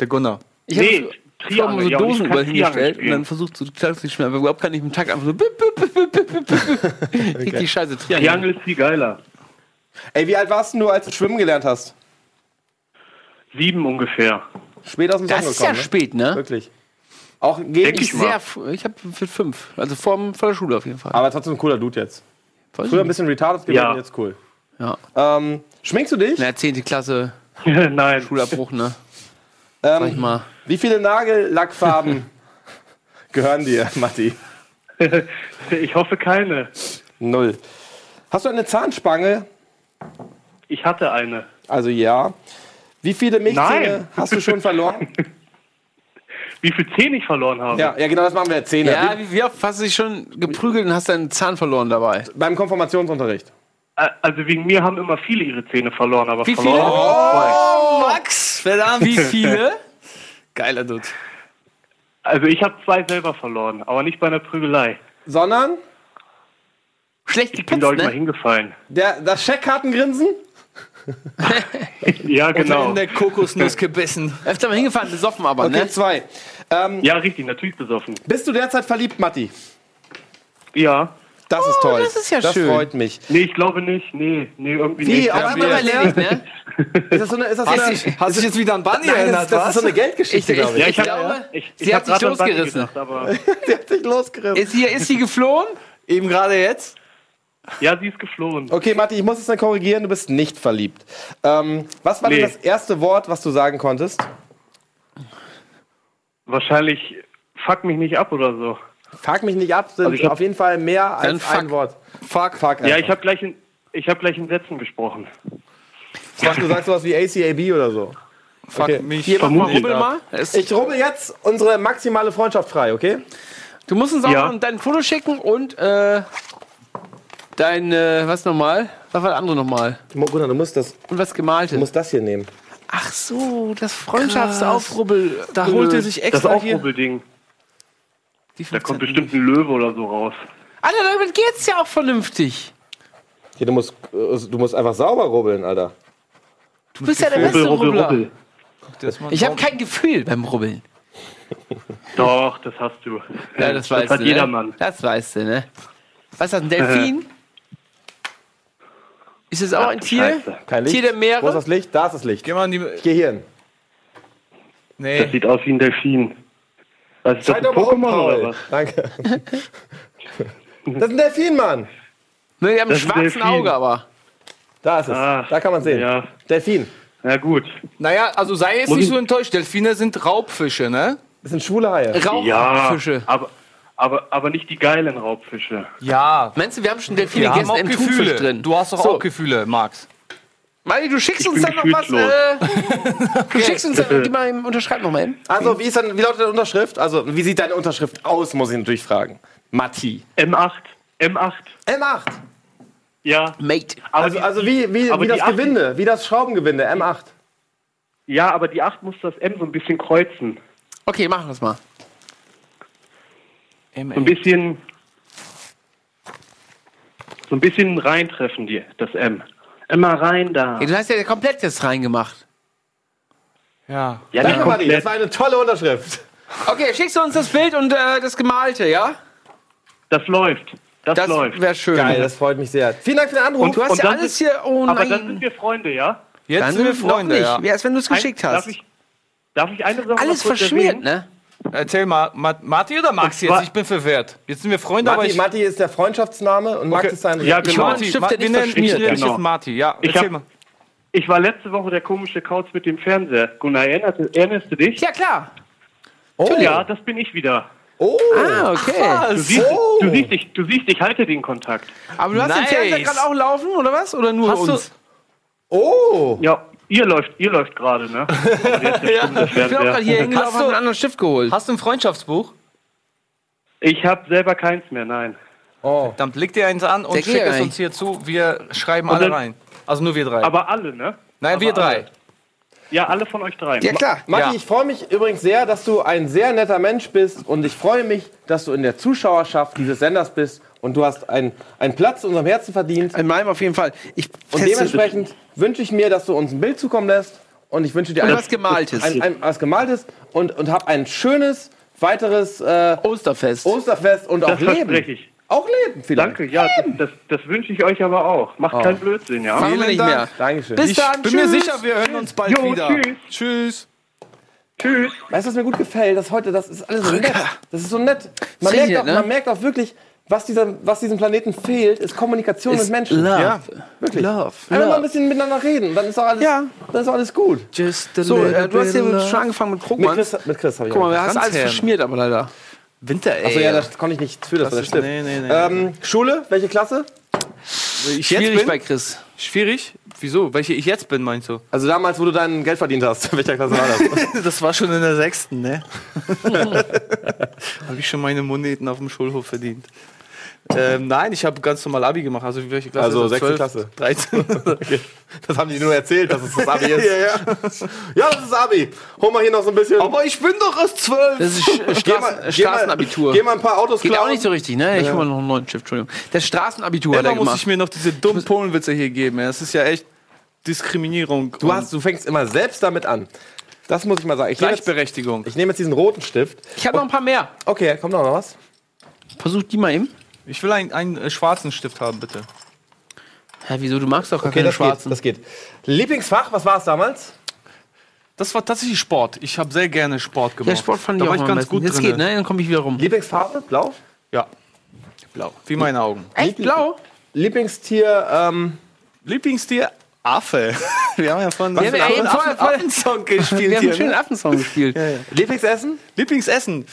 [SPEAKER 2] Der Gunnar.
[SPEAKER 1] Ich
[SPEAKER 5] Nee,
[SPEAKER 1] habe
[SPEAKER 5] Triangel,
[SPEAKER 1] so
[SPEAKER 5] ja, und
[SPEAKER 1] Dosen überall hingestellt und
[SPEAKER 5] spielen.
[SPEAKER 1] dann versucht so Schlagzeug zu spielen, aber überhaupt kann ich im Takt einfach so bip, bip, bip, bip, bip, bip, bip. richtig scheiße Triangel.
[SPEAKER 5] Triangel ist viel geiler.
[SPEAKER 3] Ey, wie alt warst du, als du schwimmen gelernt hast?
[SPEAKER 5] Sieben ungefähr.
[SPEAKER 3] Spät aus dem
[SPEAKER 1] Das ist ja
[SPEAKER 3] gekommen,
[SPEAKER 1] spät, ne?
[SPEAKER 3] ne? Wirklich. Auch gegen
[SPEAKER 1] Ich sehr, früh- ich habe für fünf, also vor, vor der Schule auf jeden Fall.
[SPEAKER 3] Aber trotzdem ein cooler Dude jetzt.
[SPEAKER 1] Weiß
[SPEAKER 3] Früher ein bisschen retarded gewesen,
[SPEAKER 5] Ja.
[SPEAKER 3] jetzt cool.
[SPEAKER 1] Ja.
[SPEAKER 3] Ähm, schminkst du dich?
[SPEAKER 1] Der 10. Klasse
[SPEAKER 5] Nein.
[SPEAKER 1] Schulabbruch, ne? Sag ich mal.
[SPEAKER 3] Wie viele Nagellackfarben gehören dir, Matti?
[SPEAKER 5] Ich hoffe keine.
[SPEAKER 3] Null. Hast du eine Zahnspange?
[SPEAKER 5] Ich hatte eine.
[SPEAKER 3] Also ja. Wie viele Milchzähne hast du schon verloren?
[SPEAKER 5] Wie viel Zähne ich verloren habe?
[SPEAKER 3] ja, ja, genau, das machen wir. Zähne.
[SPEAKER 1] Ja, wie, wie oft hast du dich schon geprügelt und hast deinen Zahn verloren dabei?
[SPEAKER 3] Beim Konfirmationsunterricht.
[SPEAKER 5] Also wegen mir haben immer viele ihre Zähne verloren, aber
[SPEAKER 1] Wie
[SPEAKER 5] verloren
[SPEAKER 1] viele?
[SPEAKER 5] zwei.
[SPEAKER 2] Max, verdammt.
[SPEAKER 1] Wie viele?
[SPEAKER 2] Geiler Dude.
[SPEAKER 5] Also ich habe zwei selber verloren, aber nicht bei einer Prügelei.
[SPEAKER 3] Sondern
[SPEAKER 1] Schlecht
[SPEAKER 5] Ich bin,
[SPEAKER 1] geputzt,
[SPEAKER 5] glaube ich, mal
[SPEAKER 1] ne?
[SPEAKER 5] hingefallen.
[SPEAKER 3] der, das Scheckkartengrinsen?
[SPEAKER 5] Ja, genau.
[SPEAKER 2] In der Kokosnuss gebissen.
[SPEAKER 1] Öfter mal hingefahren, besoffen aber,
[SPEAKER 3] Okay,
[SPEAKER 1] ne?
[SPEAKER 3] zwei. Ähm,
[SPEAKER 5] Ja, richtig, natürlich besoffen.
[SPEAKER 3] bist du derzeit verliebt, Matti?
[SPEAKER 5] Ja.
[SPEAKER 3] Das ist toll.
[SPEAKER 1] Oh, das ist ja
[SPEAKER 3] das
[SPEAKER 1] schön.
[SPEAKER 3] freut mich.
[SPEAKER 5] Nee, ich glaube nicht. Nee, nee, irgendwie
[SPEAKER 3] Wie?
[SPEAKER 5] nicht.
[SPEAKER 3] Auf
[SPEAKER 5] Ja,
[SPEAKER 3] einmal
[SPEAKER 5] wir-
[SPEAKER 1] erledigt, ne?
[SPEAKER 3] Ist das so eine, ist das so eine,
[SPEAKER 2] Hast dich, hast dich jetzt wieder an Bunny
[SPEAKER 3] Nein, das,
[SPEAKER 2] erinnert,
[SPEAKER 3] ist- das ist so eine Geldgeschichte,
[SPEAKER 1] Ich-
[SPEAKER 3] glaube ich.
[SPEAKER 5] ja, ich,
[SPEAKER 1] glaube,
[SPEAKER 5] ich,
[SPEAKER 1] sie
[SPEAKER 5] ich
[SPEAKER 1] hat
[SPEAKER 5] hab
[SPEAKER 1] sich losgerissen.
[SPEAKER 5] Gedacht, aber
[SPEAKER 3] Die hat sich losgerissen.
[SPEAKER 1] Ist, hier, ist sie geflohen?
[SPEAKER 2] Eben gerade jetzt?
[SPEAKER 5] ja, sie ist geflohen.
[SPEAKER 3] Okay, Matti, ich muss es dann korrigieren, du bist nicht verliebt. Ähm, was war denn
[SPEAKER 5] Nee.
[SPEAKER 3] das erste Wort, was du sagen konntest?
[SPEAKER 5] Wahrscheinlich fuck mich nicht ab oder so.
[SPEAKER 3] Frag mich nicht ab, sind
[SPEAKER 5] Also ich hab-
[SPEAKER 3] auf jeden Fall mehr als
[SPEAKER 1] fuck.
[SPEAKER 3] ein Wort.
[SPEAKER 2] Fuck.
[SPEAKER 3] Fuck.
[SPEAKER 5] Ja,
[SPEAKER 3] einfach.
[SPEAKER 5] ich habe gleich in, ich habe gleich in Sätzen gesprochen.
[SPEAKER 3] Ich dachte, du sagst sowas wie ACAB oder so.
[SPEAKER 2] Fuck
[SPEAKER 3] Okay.
[SPEAKER 2] mich.
[SPEAKER 1] Hier, mal, rubbel
[SPEAKER 5] ja.
[SPEAKER 1] mal.
[SPEAKER 3] Ich rubbel jetzt unsere maximale Freundschaft frei, okay?
[SPEAKER 1] Du musst uns auch
[SPEAKER 5] Ja.
[SPEAKER 1] dein Foto schicken und äh, dein, äh, was nochmal? Was war das andere nochmal?
[SPEAKER 3] Gunnar, du musst das,
[SPEAKER 1] Und was gemaltes.
[SPEAKER 3] du musst das hier nehmen.
[SPEAKER 1] Ach so, das Freundschaftsaufrubbel.
[SPEAKER 2] Da holt er sich
[SPEAKER 5] Das
[SPEAKER 2] extra hier.
[SPEAKER 5] Aufrubbelding. Da kommt
[SPEAKER 1] 15.
[SPEAKER 5] bestimmt ein Löwe oder so raus.
[SPEAKER 1] Alter, damit geht's ja auch vernünftig.
[SPEAKER 3] Hier, du musst, äh, du musst einfach sauber rubbeln, Alter.
[SPEAKER 1] Du bist ja der
[SPEAKER 5] Rubbel,
[SPEAKER 1] beste
[SPEAKER 5] rubbel,
[SPEAKER 1] Rubbler.
[SPEAKER 5] rubbel.
[SPEAKER 2] Das mal
[SPEAKER 1] Ich habe kein Gefühl beim Rubbeln.
[SPEAKER 5] Doch, das hast du.
[SPEAKER 1] Ja, das weißt
[SPEAKER 5] hat
[SPEAKER 1] du.
[SPEAKER 5] jedermann.
[SPEAKER 1] Ne? Das weißt du, ne? Was ist das, ein Delfin? Ist es auch ein
[SPEAKER 5] du
[SPEAKER 1] Tier?
[SPEAKER 5] Scheiße.
[SPEAKER 3] Kein Licht.
[SPEAKER 1] Tier der Meere?
[SPEAKER 3] Wo ist das Licht? Da ist das Licht.
[SPEAKER 2] Geh mal in die.
[SPEAKER 3] Ich geh hier hin.
[SPEAKER 5] Das
[SPEAKER 2] Nee.
[SPEAKER 5] sieht aus wie ein Delfin. Was ist das, ein
[SPEAKER 3] doch mal um,
[SPEAKER 5] Pokémon oder was?
[SPEAKER 3] Danke. Das ist ein Delfin, Mann.
[SPEAKER 1] Ne, die haben ein
[SPEAKER 5] Das ein
[SPEAKER 1] schwarzen
[SPEAKER 5] Delfin.
[SPEAKER 1] Auge, aber.
[SPEAKER 3] Da ist es.
[SPEAKER 5] Ah,
[SPEAKER 3] da kann man sehen.
[SPEAKER 5] Ja,
[SPEAKER 3] Delfin.
[SPEAKER 5] na gut.
[SPEAKER 2] Naja, also sei jetzt
[SPEAKER 5] Muss
[SPEAKER 2] nicht
[SPEAKER 5] ich-
[SPEAKER 2] so enttäuscht. Delfine sind Raubfische, ne?
[SPEAKER 3] Das sind schwule Haie.
[SPEAKER 5] Ja,
[SPEAKER 1] Rauchfische.
[SPEAKER 5] aber, aber, aber nicht die geilen Raubfische.
[SPEAKER 2] Ja.
[SPEAKER 1] Meinst du, wir haben schon Delfine
[SPEAKER 2] Wir haben
[SPEAKER 1] gegessen
[SPEAKER 2] auch
[SPEAKER 1] im Thunfisch drin?
[SPEAKER 2] Du hast doch
[SPEAKER 1] So.
[SPEAKER 2] auch Gefühle, Max.
[SPEAKER 1] Mali, du schickst
[SPEAKER 5] Ich
[SPEAKER 1] uns dann noch was. Äh, du schickst uns dann, gib mal, unterschreib noch mal eben.
[SPEAKER 3] Also, wie, ist denn, wie lautet deine Unterschrift? Also, wie sieht deine Unterschrift aus, muss ich natürlich fragen. Matti.
[SPEAKER 5] M8. M8.
[SPEAKER 3] M8.
[SPEAKER 5] Ja.
[SPEAKER 1] Mate.
[SPEAKER 5] Aber
[SPEAKER 3] Also,
[SPEAKER 5] die,
[SPEAKER 3] also wie, wie, wie das
[SPEAKER 5] acht-
[SPEAKER 3] Gewinde, wie das Schraubengewinde, M8.
[SPEAKER 5] Ja, aber die 8 muss das M so ein bisschen kreuzen.
[SPEAKER 1] Okay, machen wir es mal.
[SPEAKER 5] So ein bisschen. So ein bisschen reintreffen, die, das M. Immer rein da.
[SPEAKER 1] Ja, du hast ja komplett jetzt reingemacht.
[SPEAKER 2] Ja.
[SPEAKER 5] Ja,
[SPEAKER 3] Danke, Matti, das war eine tolle Unterschrift.
[SPEAKER 1] Okay, schickst du uns das Bild und äh, das Gemalte, ja?
[SPEAKER 5] Das läuft. Das,
[SPEAKER 1] Das
[SPEAKER 5] läuft.
[SPEAKER 1] wäre schön.
[SPEAKER 3] Geil, das freut mich sehr. Vielen Dank für den Anruf.
[SPEAKER 1] Und du hast
[SPEAKER 5] Und
[SPEAKER 1] ja alles
[SPEAKER 5] sind-
[SPEAKER 1] hier. Oh
[SPEAKER 5] Aber
[SPEAKER 1] nein.
[SPEAKER 5] dann sind wir Freunde, ja?
[SPEAKER 2] Jetzt
[SPEAKER 1] Dann
[SPEAKER 2] sind wir
[SPEAKER 1] noch
[SPEAKER 2] Freunde,
[SPEAKER 1] nicht.
[SPEAKER 2] ja.
[SPEAKER 1] Wie erst wenn du es geschickt
[SPEAKER 5] Darf
[SPEAKER 1] hast.
[SPEAKER 5] ich, darf ich eine Sache
[SPEAKER 1] Alles verschmiert,
[SPEAKER 5] erwähnen?
[SPEAKER 1] ne?
[SPEAKER 2] Erzähl mal, Ma Matti oder Max jetzt? Ich bin verwehrt. Jetzt sind wir Freunde, aber
[SPEAKER 3] Matti,
[SPEAKER 2] ich...
[SPEAKER 3] Matti ist der Freundschaftsname und Max
[SPEAKER 2] Okay.
[SPEAKER 3] ist sein
[SPEAKER 5] Ja,
[SPEAKER 3] richtiger
[SPEAKER 5] genau.
[SPEAKER 3] Name.
[SPEAKER 1] Matti, Stift, der
[SPEAKER 2] wir
[SPEAKER 1] nicht
[SPEAKER 2] nennen ich dich
[SPEAKER 5] genau.
[SPEAKER 2] jetzt Marty. Ja,
[SPEAKER 5] Ich
[SPEAKER 2] erzähl
[SPEAKER 5] hab-
[SPEAKER 2] mal.
[SPEAKER 5] Ich war letzte Woche der komische Kauz mit dem Fernseher. Gunnar, erinnerst, erinnerst du dich?
[SPEAKER 1] Ja, klar.
[SPEAKER 3] Oh,
[SPEAKER 5] Ja, das bin ich wieder.
[SPEAKER 3] oh.
[SPEAKER 1] Ah, okay.
[SPEAKER 5] Du siehst,
[SPEAKER 3] Oh.
[SPEAKER 5] du siehst, ich, du siehst, ich halte den Kontakt.
[SPEAKER 1] Aber du hast den
[SPEAKER 2] Nice.
[SPEAKER 1] Fernseher gerade auch laufen, oder was? Oder nur
[SPEAKER 2] Hast du-
[SPEAKER 1] uns?
[SPEAKER 3] oh.
[SPEAKER 5] Ja, ihr läuft, ihr läuft gerade, ne? Stunde
[SPEAKER 1] Ich bin auch gerade hier hingelaufen
[SPEAKER 2] Hast
[SPEAKER 1] und
[SPEAKER 2] du-
[SPEAKER 1] einen anderen Stift geholt.
[SPEAKER 2] Hast du ein Freundschaftsbuch?
[SPEAKER 5] Ich habe selber keins mehr, nein.
[SPEAKER 3] oh.
[SPEAKER 2] Dann leg dir eins an und
[SPEAKER 1] Der
[SPEAKER 2] schick es uns hier zu. Wir schreiben
[SPEAKER 5] Und
[SPEAKER 2] alle
[SPEAKER 5] dann-
[SPEAKER 2] rein. Also nur wir drei.
[SPEAKER 5] Aber alle, ne?
[SPEAKER 2] Nein,
[SPEAKER 5] aber
[SPEAKER 2] wir drei.
[SPEAKER 5] alle. Ja, alle von euch dreien.
[SPEAKER 1] Ja, klar.
[SPEAKER 3] Matti,
[SPEAKER 2] Ja.
[SPEAKER 3] ich freue mich übrigens sehr, dass du ein sehr netter Mensch bist und ich freue mich, dass du in der Zuschauerschaft dieses Senders bist und du hast einen, einen Platz in unserem Herzen verdient.
[SPEAKER 1] In meinem auf jeden Fall. Ich
[SPEAKER 3] Und dementsprechend wünsche ich mir, dass du uns ein Bild zukommen lässt und ich wünsche dir
[SPEAKER 1] Und
[SPEAKER 3] ein,
[SPEAKER 1] was Gemaltes.
[SPEAKER 3] ein, ein, was Gemaltes und, und hab ein schönes weiteres äh,
[SPEAKER 1] Osterfest.
[SPEAKER 3] Osterfest und auch
[SPEAKER 5] Das
[SPEAKER 3] Leben.
[SPEAKER 5] ich.
[SPEAKER 3] Auch Leben vielleicht.
[SPEAKER 5] Danke, ja, das, das, das wünsche ich euch aber auch. Macht keinen Blödsinn, ja?
[SPEAKER 1] Machen wir nicht
[SPEAKER 2] Dank.
[SPEAKER 1] mehr.
[SPEAKER 3] Dankeschön.
[SPEAKER 1] Bis
[SPEAKER 2] ich
[SPEAKER 1] dann.
[SPEAKER 2] bin
[SPEAKER 1] tschüss.
[SPEAKER 2] mir sicher, wir hören uns bald
[SPEAKER 5] Jo,
[SPEAKER 2] wieder.
[SPEAKER 5] tschüss.
[SPEAKER 2] Tschüss.
[SPEAKER 5] Tschüss.
[SPEAKER 3] Weißt du, was mir gut gefällt? Das heute, das ist alles so nett. Das ist so nett. Man, merkt auch,
[SPEAKER 1] ne?
[SPEAKER 3] man merkt auch wirklich, was, dieser, was diesem Planeten fehlt, ist Kommunikation mit Menschen.
[SPEAKER 1] Love.
[SPEAKER 2] Ja,
[SPEAKER 3] Wirklich.
[SPEAKER 2] Love.
[SPEAKER 3] Einfach mal ein bisschen miteinander reden, dann ist doch alles,
[SPEAKER 2] Ja.
[SPEAKER 3] dann ist alles gut.
[SPEAKER 2] Just a
[SPEAKER 1] So, äh, du hast hier
[SPEAKER 2] love.
[SPEAKER 1] schon angefangen mit
[SPEAKER 3] Mit
[SPEAKER 1] Krugmann.
[SPEAKER 3] Chris, mit Chris habe ich
[SPEAKER 1] Guck mal, wir hast alles
[SPEAKER 2] Ganzherren.
[SPEAKER 1] verschmiert, aber leider.
[SPEAKER 2] Winter, ey.
[SPEAKER 3] Achso, ja, das konnte ich nicht für, das,
[SPEAKER 2] ist-
[SPEAKER 3] Stift.
[SPEAKER 2] nee, nee, nee.
[SPEAKER 3] Ähm, Schule, welche Klasse?
[SPEAKER 2] ich jetzt
[SPEAKER 1] Schwierig
[SPEAKER 2] bin?
[SPEAKER 1] bei Chris.
[SPEAKER 2] Schwierig? Wieso? Welche ich jetzt bin, meinst du?
[SPEAKER 3] Also damals, wo du dein Geld verdient hast. Welcher Klasse war das?
[SPEAKER 2] Das war schon in der sechsten, ne? habe ich schon meine Moneten auf dem Schulhof verdient. Ähm, nein, ich habe ganz normal Abi gemacht. Also welche Klasse?
[SPEAKER 3] Also sechste
[SPEAKER 2] 12?
[SPEAKER 3] Klasse.
[SPEAKER 2] 13.
[SPEAKER 3] Okay. Das haben die nur erzählt, dass es das Abi ist.
[SPEAKER 2] ja, ja.
[SPEAKER 3] Ja, das ist Abi. Hol mal hier noch so ein bisschen.
[SPEAKER 2] Aber ich bin doch erst 12.
[SPEAKER 1] Das ist Straßen,
[SPEAKER 3] geh mal-
[SPEAKER 1] Straßenabitur.
[SPEAKER 3] Geh mal ein paar Autos
[SPEAKER 1] Geht
[SPEAKER 3] klauen.
[SPEAKER 1] auch nicht so richtig, ne? Ich hol mal noch einen neuen Stift, Entschuldigung. Das Straßenabitur hat
[SPEAKER 2] Immer
[SPEAKER 1] er
[SPEAKER 2] muss
[SPEAKER 1] gemacht.
[SPEAKER 2] ich mir noch diese dummen Polenwitze hier geben. Ja. Das ist ja echt Diskriminierung.
[SPEAKER 3] Du, hast, du fängst immer selbst damit an. Das muss ich mal sagen. Ich nehme jetzt,
[SPEAKER 2] Gleichberechtigung.
[SPEAKER 3] ich nehme jetzt diesen roten Stift.
[SPEAKER 1] Ich habe noch ein paar mehr.
[SPEAKER 3] Okay, kommt noch was?
[SPEAKER 1] Versuch die mal eben.
[SPEAKER 2] Ich will einen, einen äh, schwarzen Stift haben, bitte.
[SPEAKER 1] Hä, wieso? Du magst doch gar
[SPEAKER 3] Okay,
[SPEAKER 1] keine
[SPEAKER 3] das
[SPEAKER 1] schwarzen.
[SPEAKER 3] geht, das geht. Lieblingsfach, was war es damals?
[SPEAKER 2] Das war tatsächlich Sport. Ich habe sehr gerne Sport gemacht.
[SPEAKER 1] Ja, Sport fand
[SPEAKER 2] da
[SPEAKER 1] ich auch
[SPEAKER 2] war ich
[SPEAKER 1] am
[SPEAKER 2] ganz
[SPEAKER 1] besten.
[SPEAKER 2] gut
[SPEAKER 1] Jetzt
[SPEAKER 2] drin.
[SPEAKER 1] geht, ne? Dann komme ich wieder rum.
[SPEAKER 3] Lieblingsfarbe? Blau?
[SPEAKER 2] Ja. Blau. Wie meine Augen.
[SPEAKER 1] Echt blau?
[SPEAKER 3] Lieblingstier, ähm,
[SPEAKER 2] Lieblingstier? Affe. Wir haben ja von
[SPEAKER 1] Wir haben ja eben
[SPEAKER 2] Affensong
[SPEAKER 1] Wir
[SPEAKER 2] gespielt
[SPEAKER 1] haben einen
[SPEAKER 2] hier.
[SPEAKER 1] schönen
[SPEAKER 2] Ne?
[SPEAKER 1] Affensong gespielt.
[SPEAKER 3] Lieblingsessen?
[SPEAKER 2] Lieblingsessen?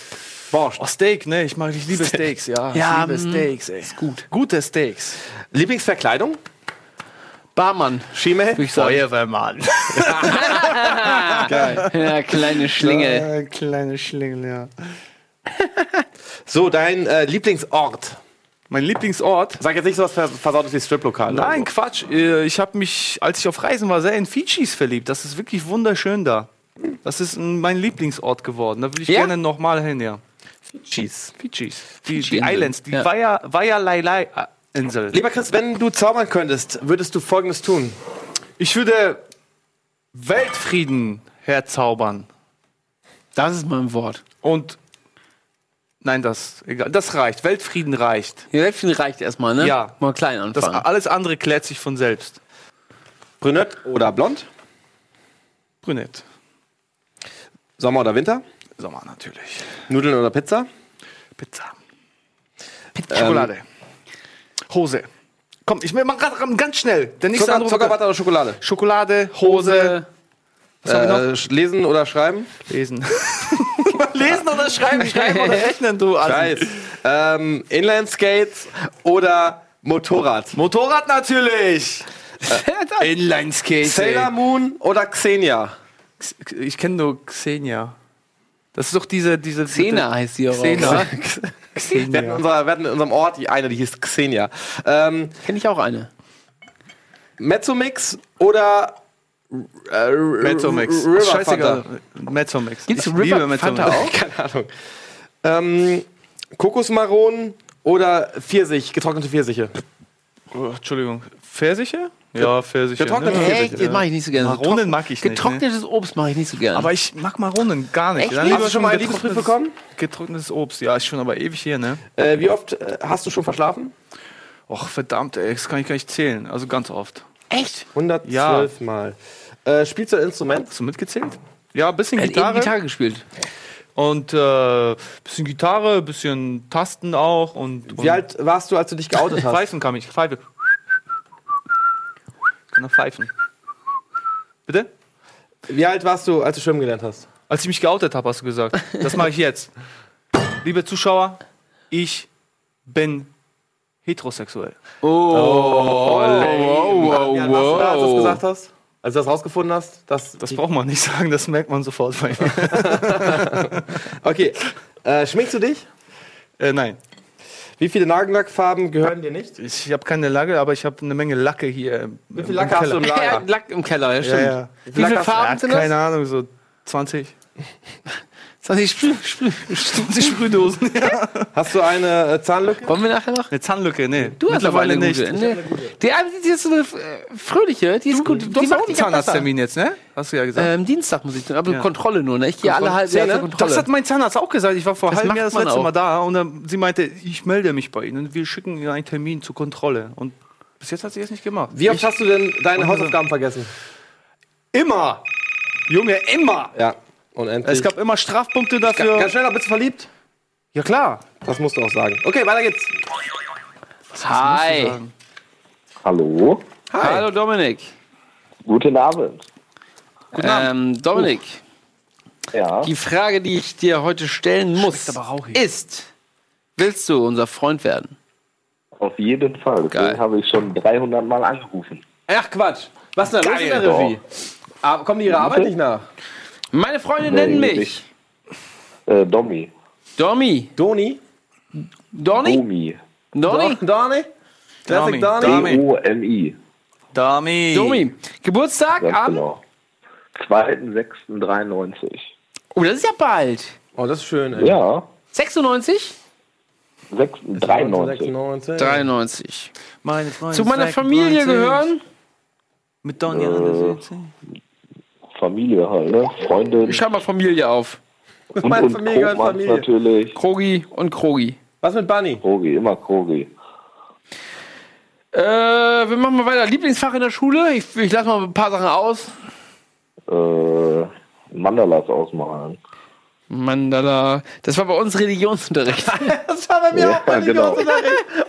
[SPEAKER 3] Borscht.
[SPEAKER 2] Oh, Steak, ne? Ich mag, ich liebe Steaks, ja.
[SPEAKER 1] Ja,
[SPEAKER 2] ich liebe
[SPEAKER 1] mm,
[SPEAKER 2] Steaks, ey. Ist gut. Gute Steaks.
[SPEAKER 3] Lieblingsverkleidung?
[SPEAKER 1] Barmann,
[SPEAKER 3] Schimmel?
[SPEAKER 2] Feuerwehrmann.
[SPEAKER 1] Ja, kleine Schlingel.
[SPEAKER 2] Äh, kleine Schlingel, ja.
[SPEAKER 3] So, dein äh, Lieblingsort?
[SPEAKER 2] Mein Lieblingsort?
[SPEAKER 3] Sag jetzt nicht so was vers- Versautes wie Striplokal.
[SPEAKER 2] Nein,
[SPEAKER 3] oder
[SPEAKER 2] Quatsch. Äh, Ich habe mich, als ich auf Reisen war, sehr in Fidschis verliebt. Das ist wirklich wunderschön da. Das ist mein Lieblingsort geworden. Da will ich
[SPEAKER 1] Ja?
[SPEAKER 2] gerne nochmal hin, ja.
[SPEAKER 3] Cheese.
[SPEAKER 2] Fidschis. Die, die. Islands, die
[SPEAKER 1] Ja.
[SPEAKER 2] Vaya, Vaya Lailai Insel.
[SPEAKER 3] Lieber Chris, wenn du zaubern könntest, würdest du Folgendes tun.
[SPEAKER 2] Ich würde Weltfrieden herzaubern.
[SPEAKER 1] Das ist mein Wort.
[SPEAKER 2] Und nein, das egal. Das reicht. Weltfrieden reicht.
[SPEAKER 1] Ja, Weltfrieden reicht erstmal, ne?
[SPEAKER 2] Ja.
[SPEAKER 1] Mal klein
[SPEAKER 2] Das
[SPEAKER 1] anfangen.
[SPEAKER 2] alles andere klärt sich von selbst.
[SPEAKER 3] Brünett oder blond?
[SPEAKER 2] Brünett.
[SPEAKER 3] Sommer oder Winter?
[SPEAKER 2] Sommer natürlich.
[SPEAKER 3] Nudeln oder Pizza?
[SPEAKER 2] Pizza. Pizza. Schokolade. Hose. Komm, ich mach grad ganz schnell. Der nächste
[SPEAKER 3] Zucker, Zuckerwatte oder Schokolade?
[SPEAKER 2] Schokolade, Hose. Was haben wir noch?
[SPEAKER 3] Äh, lesen oder schreiben?
[SPEAKER 2] Lesen. Lesen oder schreiben? Schreiben oder rechnen, du. Assi.
[SPEAKER 3] Ähm, Inline-Skates oder Motorrad?
[SPEAKER 2] Motorrad natürlich.
[SPEAKER 1] Äh,
[SPEAKER 2] Inline-Skate.
[SPEAKER 3] Sailor Moon oder Xenia?
[SPEAKER 2] Ich kenne nur Xenia. Das ist doch diese... diese
[SPEAKER 1] Xena heißt die auch.
[SPEAKER 2] Xena.
[SPEAKER 1] oder?
[SPEAKER 3] Wir hatten, in
[SPEAKER 2] Xenia.
[SPEAKER 3] unserer, wir hatten in unserem Ort die eine, die hieß Xenia. Ähm,
[SPEAKER 1] Kenn ich auch eine.
[SPEAKER 3] Mezzomix oder äh,
[SPEAKER 2] Mezzomix.
[SPEAKER 3] River
[SPEAKER 2] Scheißegal.
[SPEAKER 3] Fanta?
[SPEAKER 2] Mezzomix.
[SPEAKER 1] Gibt's
[SPEAKER 2] Ich
[SPEAKER 1] River
[SPEAKER 2] liebe
[SPEAKER 1] Fanta auch?
[SPEAKER 3] Keine Ahnung. Ähm, Kokosmaronen oder Pfirsich, getrocknete Pfirsiche?
[SPEAKER 2] Oh, Entschuldigung. Pfirsiche? Ja, Pfirsiche.
[SPEAKER 3] Getrocknete
[SPEAKER 2] Ne?
[SPEAKER 3] Pfirsiche.
[SPEAKER 1] Echt? Das mache ich nicht so gerne.
[SPEAKER 2] Maronen mag ich nicht, ne?
[SPEAKER 1] Getrocknetes Obst mache ich nicht so gerne.
[SPEAKER 2] Aber ich mag Maronen gar nicht.
[SPEAKER 1] Echt
[SPEAKER 2] Dann
[SPEAKER 3] Hast du schon mal einen Liebesbrief bekommen?
[SPEAKER 2] Getrocknetes Obst. Ja, ist schon aber ewig hier, ne?
[SPEAKER 3] Äh, wie oft äh, hast du schon verschlafen?
[SPEAKER 2] Och, verdammt, ey, das kann ich gar nicht zählen. Also ganz oft.
[SPEAKER 1] Echt?
[SPEAKER 3] 112 Mal. Äh, spielst du ein Instrument?
[SPEAKER 2] Hast du mitgezählt? Ja, ein bisschen
[SPEAKER 1] Er hat eben
[SPEAKER 2] Gitarre.
[SPEAKER 1] Gitarre gespielt.
[SPEAKER 2] Und äh, bisschen Gitarre, bisschen Tasten auch. Und, und
[SPEAKER 3] Wie alt warst du, als du dich geoutet hast?
[SPEAKER 2] Pfeifen kann ich. Pfeife. Kann noch pfeifen. Bitte?
[SPEAKER 3] Wie alt warst du, als du schwimmen gelernt hast?
[SPEAKER 2] Als ich mich geoutet habe, hast du gesagt. Das mache ich jetzt. Liebe Zuschauer, ich bin heterosexuell.
[SPEAKER 1] Oh, wow,
[SPEAKER 3] Wie alt warst du da, als du das gesagt hast? Als du das rausgefunden hast? Dass
[SPEAKER 2] Das braucht man nicht sagen, das merkt man sofort bei mir.
[SPEAKER 3] Okay. Äh, schminkst du dich?
[SPEAKER 2] äh, nein,
[SPEAKER 3] Wie viele Nagellackfarben gehören dir nicht?
[SPEAKER 2] ich habe keine Lacke, aber ich habe eine Menge Lacke hier. im-
[SPEAKER 3] Wie viel Lacke hast du im
[SPEAKER 2] Keller.
[SPEAKER 1] Er
[SPEAKER 3] Lager?
[SPEAKER 1] hat Lack im Keller, ja, stimmt.
[SPEAKER 2] ja.
[SPEAKER 1] Wie viele
[SPEAKER 3] Lack hast du?
[SPEAKER 1] Farben
[SPEAKER 2] Ja,
[SPEAKER 1] sind das?
[SPEAKER 2] keine Ahnung, so 20.
[SPEAKER 1] 20 Sprüh, Sprüh,
[SPEAKER 2] 20 Sprühdosen.
[SPEAKER 3] Hast du eine äh, Zahnlücke?
[SPEAKER 1] Wollen wir nachher noch?
[SPEAKER 2] Eine Zahnlücke, nee.
[SPEAKER 1] Du hast aber eine
[SPEAKER 2] nicht.
[SPEAKER 1] gute. Nee. Die, die ist so eine äh, fröhliche, die ist gut.
[SPEAKER 2] Du
[SPEAKER 1] die
[SPEAKER 2] hast auch einen
[SPEAKER 1] ja.
[SPEAKER 2] Zahnarzttermin jetzt, ne? Hast du ja gesagt.
[SPEAKER 1] Ähm, Dienstag muss ich tun, aber
[SPEAKER 2] Ja.
[SPEAKER 1] Kontrolle nur, ne? Ich gehe alle halbe Jahr
[SPEAKER 3] Zähne?
[SPEAKER 1] zur Kontrolle.
[SPEAKER 2] das hat mein Zahnarzt auch gesagt. Ich war vor
[SPEAKER 1] Das
[SPEAKER 2] halbem Jahr das letzte
[SPEAKER 1] auch.
[SPEAKER 2] Mal da und dann, sie meinte, ich melde mich bei Ihnen. Wir schicken Ihnen einen Termin zur Kontrolle. Und bis jetzt hat sie es nicht gemacht.
[SPEAKER 3] Wie oft hast du denn deine Hausaufgaben vergessen?
[SPEAKER 2] Immer! Junge, immer!
[SPEAKER 3] Ja, unendlich.
[SPEAKER 2] Es gab immer Strafpunkte dafür.
[SPEAKER 3] Ganz schnell noch, bist du verliebt?
[SPEAKER 2] Ja, klar.
[SPEAKER 3] Das musst du auch sagen. Okay, weiter geht's.
[SPEAKER 1] Hi.
[SPEAKER 6] Hallo,
[SPEAKER 1] Hallo Dominik.
[SPEAKER 6] guten Abend.
[SPEAKER 1] Ähm, Dominik,
[SPEAKER 6] Ja,
[SPEAKER 1] die Frage, die ich dir heute stellen muss, ist, willst du unser Freund werden?
[SPEAKER 6] auf jeden Fall. Deswegen
[SPEAKER 1] Geil.
[SPEAKER 6] habe ich schon 300 Mal angerufen.
[SPEAKER 3] Ach Quatsch. Was ist denn da los in der. Regie? Ah, kommen die ihrer Arbeit nicht nach?
[SPEAKER 1] Meine Freunde
[SPEAKER 6] Nee,
[SPEAKER 1] nennen mich.
[SPEAKER 6] Äh, Domi.
[SPEAKER 1] Domi.
[SPEAKER 3] Doni?
[SPEAKER 1] Donny?
[SPEAKER 6] Domi.
[SPEAKER 1] Donny?
[SPEAKER 3] Doni? Classic
[SPEAKER 2] Domi.
[SPEAKER 3] Doni?
[SPEAKER 2] Domi.
[SPEAKER 6] D-O-M-I.
[SPEAKER 1] Domi. Geburtstag
[SPEAKER 6] Ganz
[SPEAKER 1] am.
[SPEAKER 6] genau. 2.6.93.
[SPEAKER 1] Oh, das ist ja bald.
[SPEAKER 3] Oh, das ist schön, ey.
[SPEAKER 6] Ja,
[SPEAKER 1] 96?
[SPEAKER 6] 6, 93.
[SPEAKER 3] 96.
[SPEAKER 1] 93.
[SPEAKER 2] Meine Freunde.
[SPEAKER 1] Zu meiner Familie gehören.
[SPEAKER 2] Mit Donny an der Seite.
[SPEAKER 6] Familie halt, ne? Freundin
[SPEAKER 1] Ich schreibe mal Familie auf.
[SPEAKER 6] und,
[SPEAKER 3] Meine
[SPEAKER 6] und
[SPEAKER 3] Familie gehört Familie.
[SPEAKER 6] natürlich.
[SPEAKER 1] Krogi und Krogi.
[SPEAKER 3] Was mit Bunny?
[SPEAKER 6] Krogi, immer Krogi.
[SPEAKER 1] Äh, wir machen mal weiter. Lieblingsfach in der Schule? Ich, ich lasse mal ein paar Sachen aus.
[SPEAKER 6] Äh, Mandalas ausmalen.
[SPEAKER 1] Mandala. Das war bei uns Religionsunterricht.
[SPEAKER 3] Das war bei mir
[SPEAKER 6] Ja,
[SPEAKER 3] auch bei
[SPEAKER 6] genau.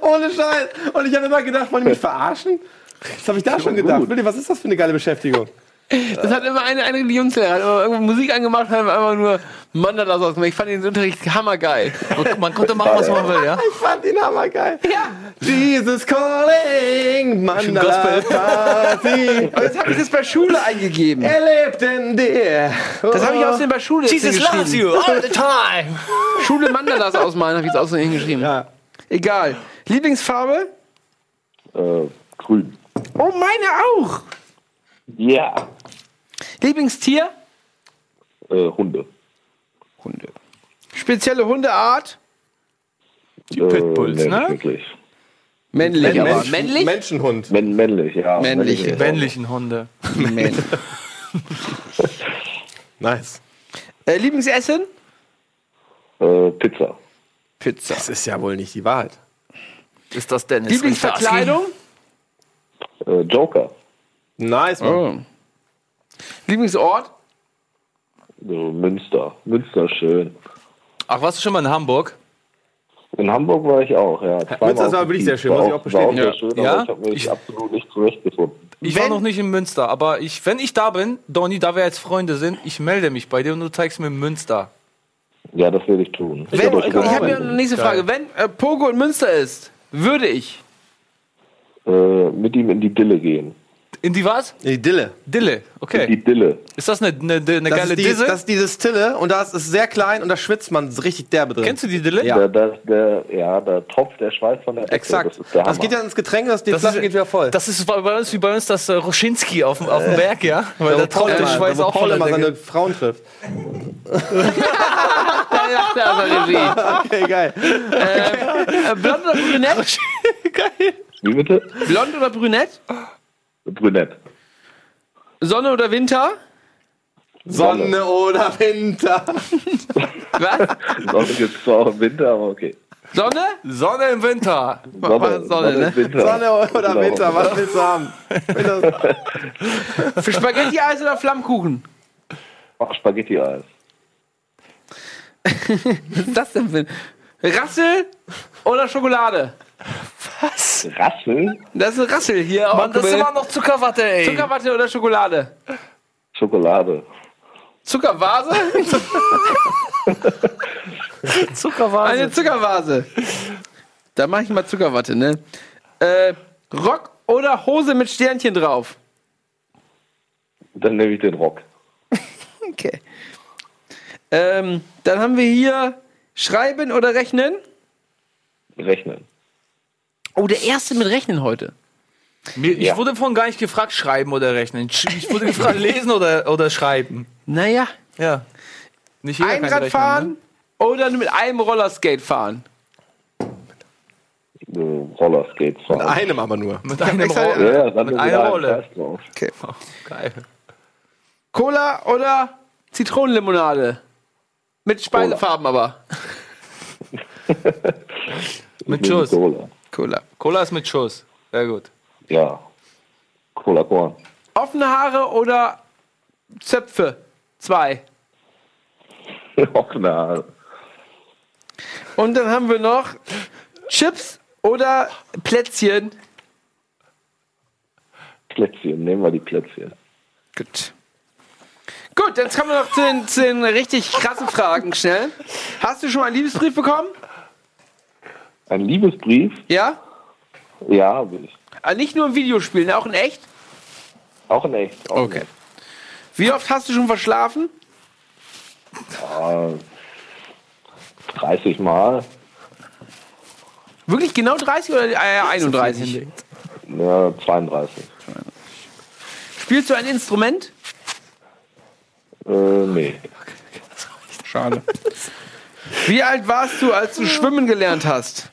[SPEAKER 3] Ohne Scheiß. Und ich habe immer gedacht, wollen die mich verarschen? Das habe ich da schon gedacht. Willi, was ist das für eine geile Beschäftigung?
[SPEAKER 1] Das hat immer eine, eine Religionslehrer, hat immer irgendwo Musik angemacht, hat einfach nur Mandalas ausgemacht. Ich fand den Unterricht hammergeil.
[SPEAKER 2] Man konnte machen, was man will, ja?
[SPEAKER 3] Ich fand ihn hammergeil. Ja. Jesus calling, Mandala Party.
[SPEAKER 1] Und jetzt habe ich das bei Schule eingegeben.
[SPEAKER 3] Er lebt in dir.
[SPEAKER 1] Das habe ich außerdem bei Schule jetzt hingeschrieben.
[SPEAKER 2] all the time.
[SPEAKER 1] Schule Mandalas ausmalen, habe ich jetzt außerdem hingeschrieben.
[SPEAKER 3] Ja.
[SPEAKER 1] Egal. Lieblingsfarbe?
[SPEAKER 6] Äh, grün.
[SPEAKER 1] Oh, meine auch.
[SPEAKER 6] Ja.
[SPEAKER 1] Lieblingstier?
[SPEAKER 6] Äh, Hunde.
[SPEAKER 1] Hunde. Spezielle Hundeart?
[SPEAKER 2] Die Pitbulls,
[SPEAKER 6] nee,
[SPEAKER 2] ne?
[SPEAKER 6] Wirklich.
[SPEAKER 1] Männlich, aber
[SPEAKER 3] Menschen-
[SPEAKER 1] männlich?
[SPEAKER 3] Menschenhund.
[SPEAKER 6] Männ männlich, ja.
[SPEAKER 1] Männliche.
[SPEAKER 6] Männlich.
[SPEAKER 2] Männlichen Hunde.
[SPEAKER 1] Männlich.
[SPEAKER 3] Nice.
[SPEAKER 1] äh, Lieblingsessen?
[SPEAKER 6] Äh, Pizza.
[SPEAKER 1] Pizza.
[SPEAKER 3] Das ist ja wohl nicht die Wahrheit.
[SPEAKER 2] Ist das Dennis?
[SPEAKER 1] Lieblingsverkleidung?
[SPEAKER 6] Äh, Joker.
[SPEAKER 3] Nice, Mann.
[SPEAKER 1] Oh. Lieblingsort?
[SPEAKER 6] Äh, Münster. Münster ist schön.
[SPEAKER 2] Ach, warst du schon mal in Hamburg?
[SPEAKER 6] In Hamburg war ich auch, ja. Zweimal
[SPEAKER 3] Münster ist aber
[SPEAKER 6] auf
[SPEAKER 3] wirklich sehr schön, muss ich
[SPEAKER 6] War
[SPEAKER 3] auch bestätigen.
[SPEAKER 6] War auch
[SPEAKER 1] Ja.
[SPEAKER 6] sehr schön,
[SPEAKER 2] Ja?
[SPEAKER 6] aber ich habe mich
[SPEAKER 2] Ich-
[SPEAKER 6] absolut nicht zurechtgefunden.
[SPEAKER 2] Ich war
[SPEAKER 1] Wenn-
[SPEAKER 2] noch nicht in Münster, aber ich, wenn ich da bin, Donny, da wir jetzt Freunde sind, ich melde mich bei dir und du zeigst mir Münster.
[SPEAKER 6] Ja, das will ich tun.
[SPEAKER 1] Wenn, ich habe
[SPEAKER 6] gerne
[SPEAKER 1] mir eine nächste Frage. Wenn äh, Pogo in Münster ist, würde ich.
[SPEAKER 6] äh, mit ihm in die Dille gehen.
[SPEAKER 2] In die was?
[SPEAKER 3] Die Dille.
[SPEAKER 2] Dille.
[SPEAKER 6] In
[SPEAKER 2] Okay.
[SPEAKER 6] die Dille.
[SPEAKER 2] Ist das eine, eine, eine
[SPEAKER 3] Das
[SPEAKER 2] geile
[SPEAKER 3] die,
[SPEAKER 2] Disse?
[SPEAKER 3] das ist dieses Tille und das ist sehr klein und da schwitzt man richtig derbe drin.
[SPEAKER 2] Kennst du die Dille?
[SPEAKER 3] Ja.
[SPEAKER 6] Der, der, der, ja, der Tropf der Schweiß von der Decke.
[SPEAKER 3] Exakt.
[SPEAKER 6] Das, ist der
[SPEAKER 3] Das geht ja ins Getränk, das, die
[SPEAKER 2] Das
[SPEAKER 3] Flasche
[SPEAKER 2] ist-
[SPEAKER 3] geht wieder voll.
[SPEAKER 2] Das ist bei uns wie bei uns das äh, Roschinski auf, dem- auf dem Berg, ja? Weil der
[SPEAKER 3] Paul
[SPEAKER 2] tropft der Schweiß auch
[SPEAKER 3] Paul
[SPEAKER 2] von der
[SPEAKER 3] immer
[SPEAKER 2] Decke.
[SPEAKER 3] seine Frauen trifft.
[SPEAKER 1] Ja, ja, also Regie.
[SPEAKER 3] Okay, geil.
[SPEAKER 1] Äh, blond oder brünett?
[SPEAKER 2] Geil.
[SPEAKER 6] Wie bitte?
[SPEAKER 1] Blond oder brünett?
[SPEAKER 6] Brünett.
[SPEAKER 1] Sonne oder Winter?
[SPEAKER 3] Sonne oder Winter.
[SPEAKER 1] Was?
[SPEAKER 6] Sonne gibt es zwar auch im Winter, aber okay.
[SPEAKER 1] Sonne?
[SPEAKER 2] Sonne im Winter.
[SPEAKER 1] Sonne, Sonne, ne?
[SPEAKER 6] im Winter.
[SPEAKER 3] Sonne oder
[SPEAKER 6] Genau.
[SPEAKER 3] Winter, was willst du haben? Winter-
[SPEAKER 1] Für Spaghetti-Eis oder Flammkuchen?
[SPEAKER 6] Ach, Spaghetti-Eis.
[SPEAKER 1] Was ist das denn für ein... Rassel oder Schokolade?
[SPEAKER 6] Rassel?
[SPEAKER 1] Das ist ein Rassel hier.
[SPEAKER 2] Mann, das ist immer noch Zuckerwatte, ey.
[SPEAKER 1] Zuckerwatte oder Schokolade?
[SPEAKER 6] Schokolade.
[SPEAKER 1] Zuckervase?
[SPEAKER 2] Zuckerwatte.
[SPEAKER 1] Eine Zuckervase. Da mache ich mal Zuckerwatte, ne? Äh, Rock oder Hose mit Sternchen drauf?
[SPEAKER 6] Dann nehme ich den Rock.
[SPEAKER 1] Okay. Ähm, dann haben wir hier Schreiben oder Rechnen.
[SPEAKER 6] Rechnen.
[SPEAKER 1] Oh, der erste mit Rechnen heute.
[SPEAKER 2] Ich
[SPEAKER 6] Ja.
[SPEAKER 2] wurde vorhin gar nicht gefragt, schreiben oder rechnen. Ich wurde gefragt, lesen oder, oder schreiben.
[SPEAKER 1] Naja,
[SPEAKER 2] Ja. Nicht jeder
[SPEAKER 1] Einrad
[SPEAKER 2] rechnen,
[SPEAKER 1] fahren
[SPEAKER 2] Ne?
[SPEAKER 1] oder mit einem Rollerskate fahren.
[SPEAKER 6] Rollerskates fahren.
[SPEAKER 3] Einem aber nur.
[SPEAKER 2] Mit einem
[SPEAKER 3] extra-
[SPEAKER 2] Rolle.
[SPEAKER 6] ja, dann
[SPEAKER 2] mit
[SPEAKER 6] mit
[SPEAKER 2] einer Rolle.
[SPEAKER 6] Scheiß drauf.
[SPEAKER 2] Geil.
[SPEAKER 1] Cola oder Zitronenlimonade? Mit Speisefarben aber.
[SPEAKER 2] Mit Schuss.
[SPEAKER 6] Cola.
[SPEAKER 1] Cola.
[SPEAKER 2] Cola ist mit Schuss. Sehr gut.
[SPEAKER 6] Ja. Cola Korn.
[SPEAKER 1] Offene Haare oder Zöpfe? Zwei.
[SPEAKER 6] Och, na.
[SPEAKER 1] Und dann haben wir noch Chips oder Plätzchen.
[SPEAKER 6] Plätzchen, nehmen wir die Plätzchen.
[SPEAKER 1] Gut. Gut, jetzt kommen wir noch zu den, zu den richtig krassen Fragen schnell. Hast du schon mal einen Liebesbrief bekommen?
[SPEAKER 6] Ein Liebesbrief?
[SPEAKER 1] Ja?
[SPEAKER 6] Ja, habe ich.
[SPEAKER 1] Ah, nicht nur in Videospielen, auch in echt?
[SPEAKER 6] Auch in echt. Auch
[SPEAKER 1] Okay. Wie oft hast du schon verschlafen?
[SPEAKER 6] In echt. 30 Mal.
[SPEAKER 1] Wirklich genau 30 oder äh, 31?
[SPEAKER 6] Ja, 32.
[SPEAKER 1] Spielst du ein Instrument?
[SPEAKER 6] Äh, nee.
[SPEAKER 1] Schade. Wie alt warst du, als du schwimmen gelernt hast?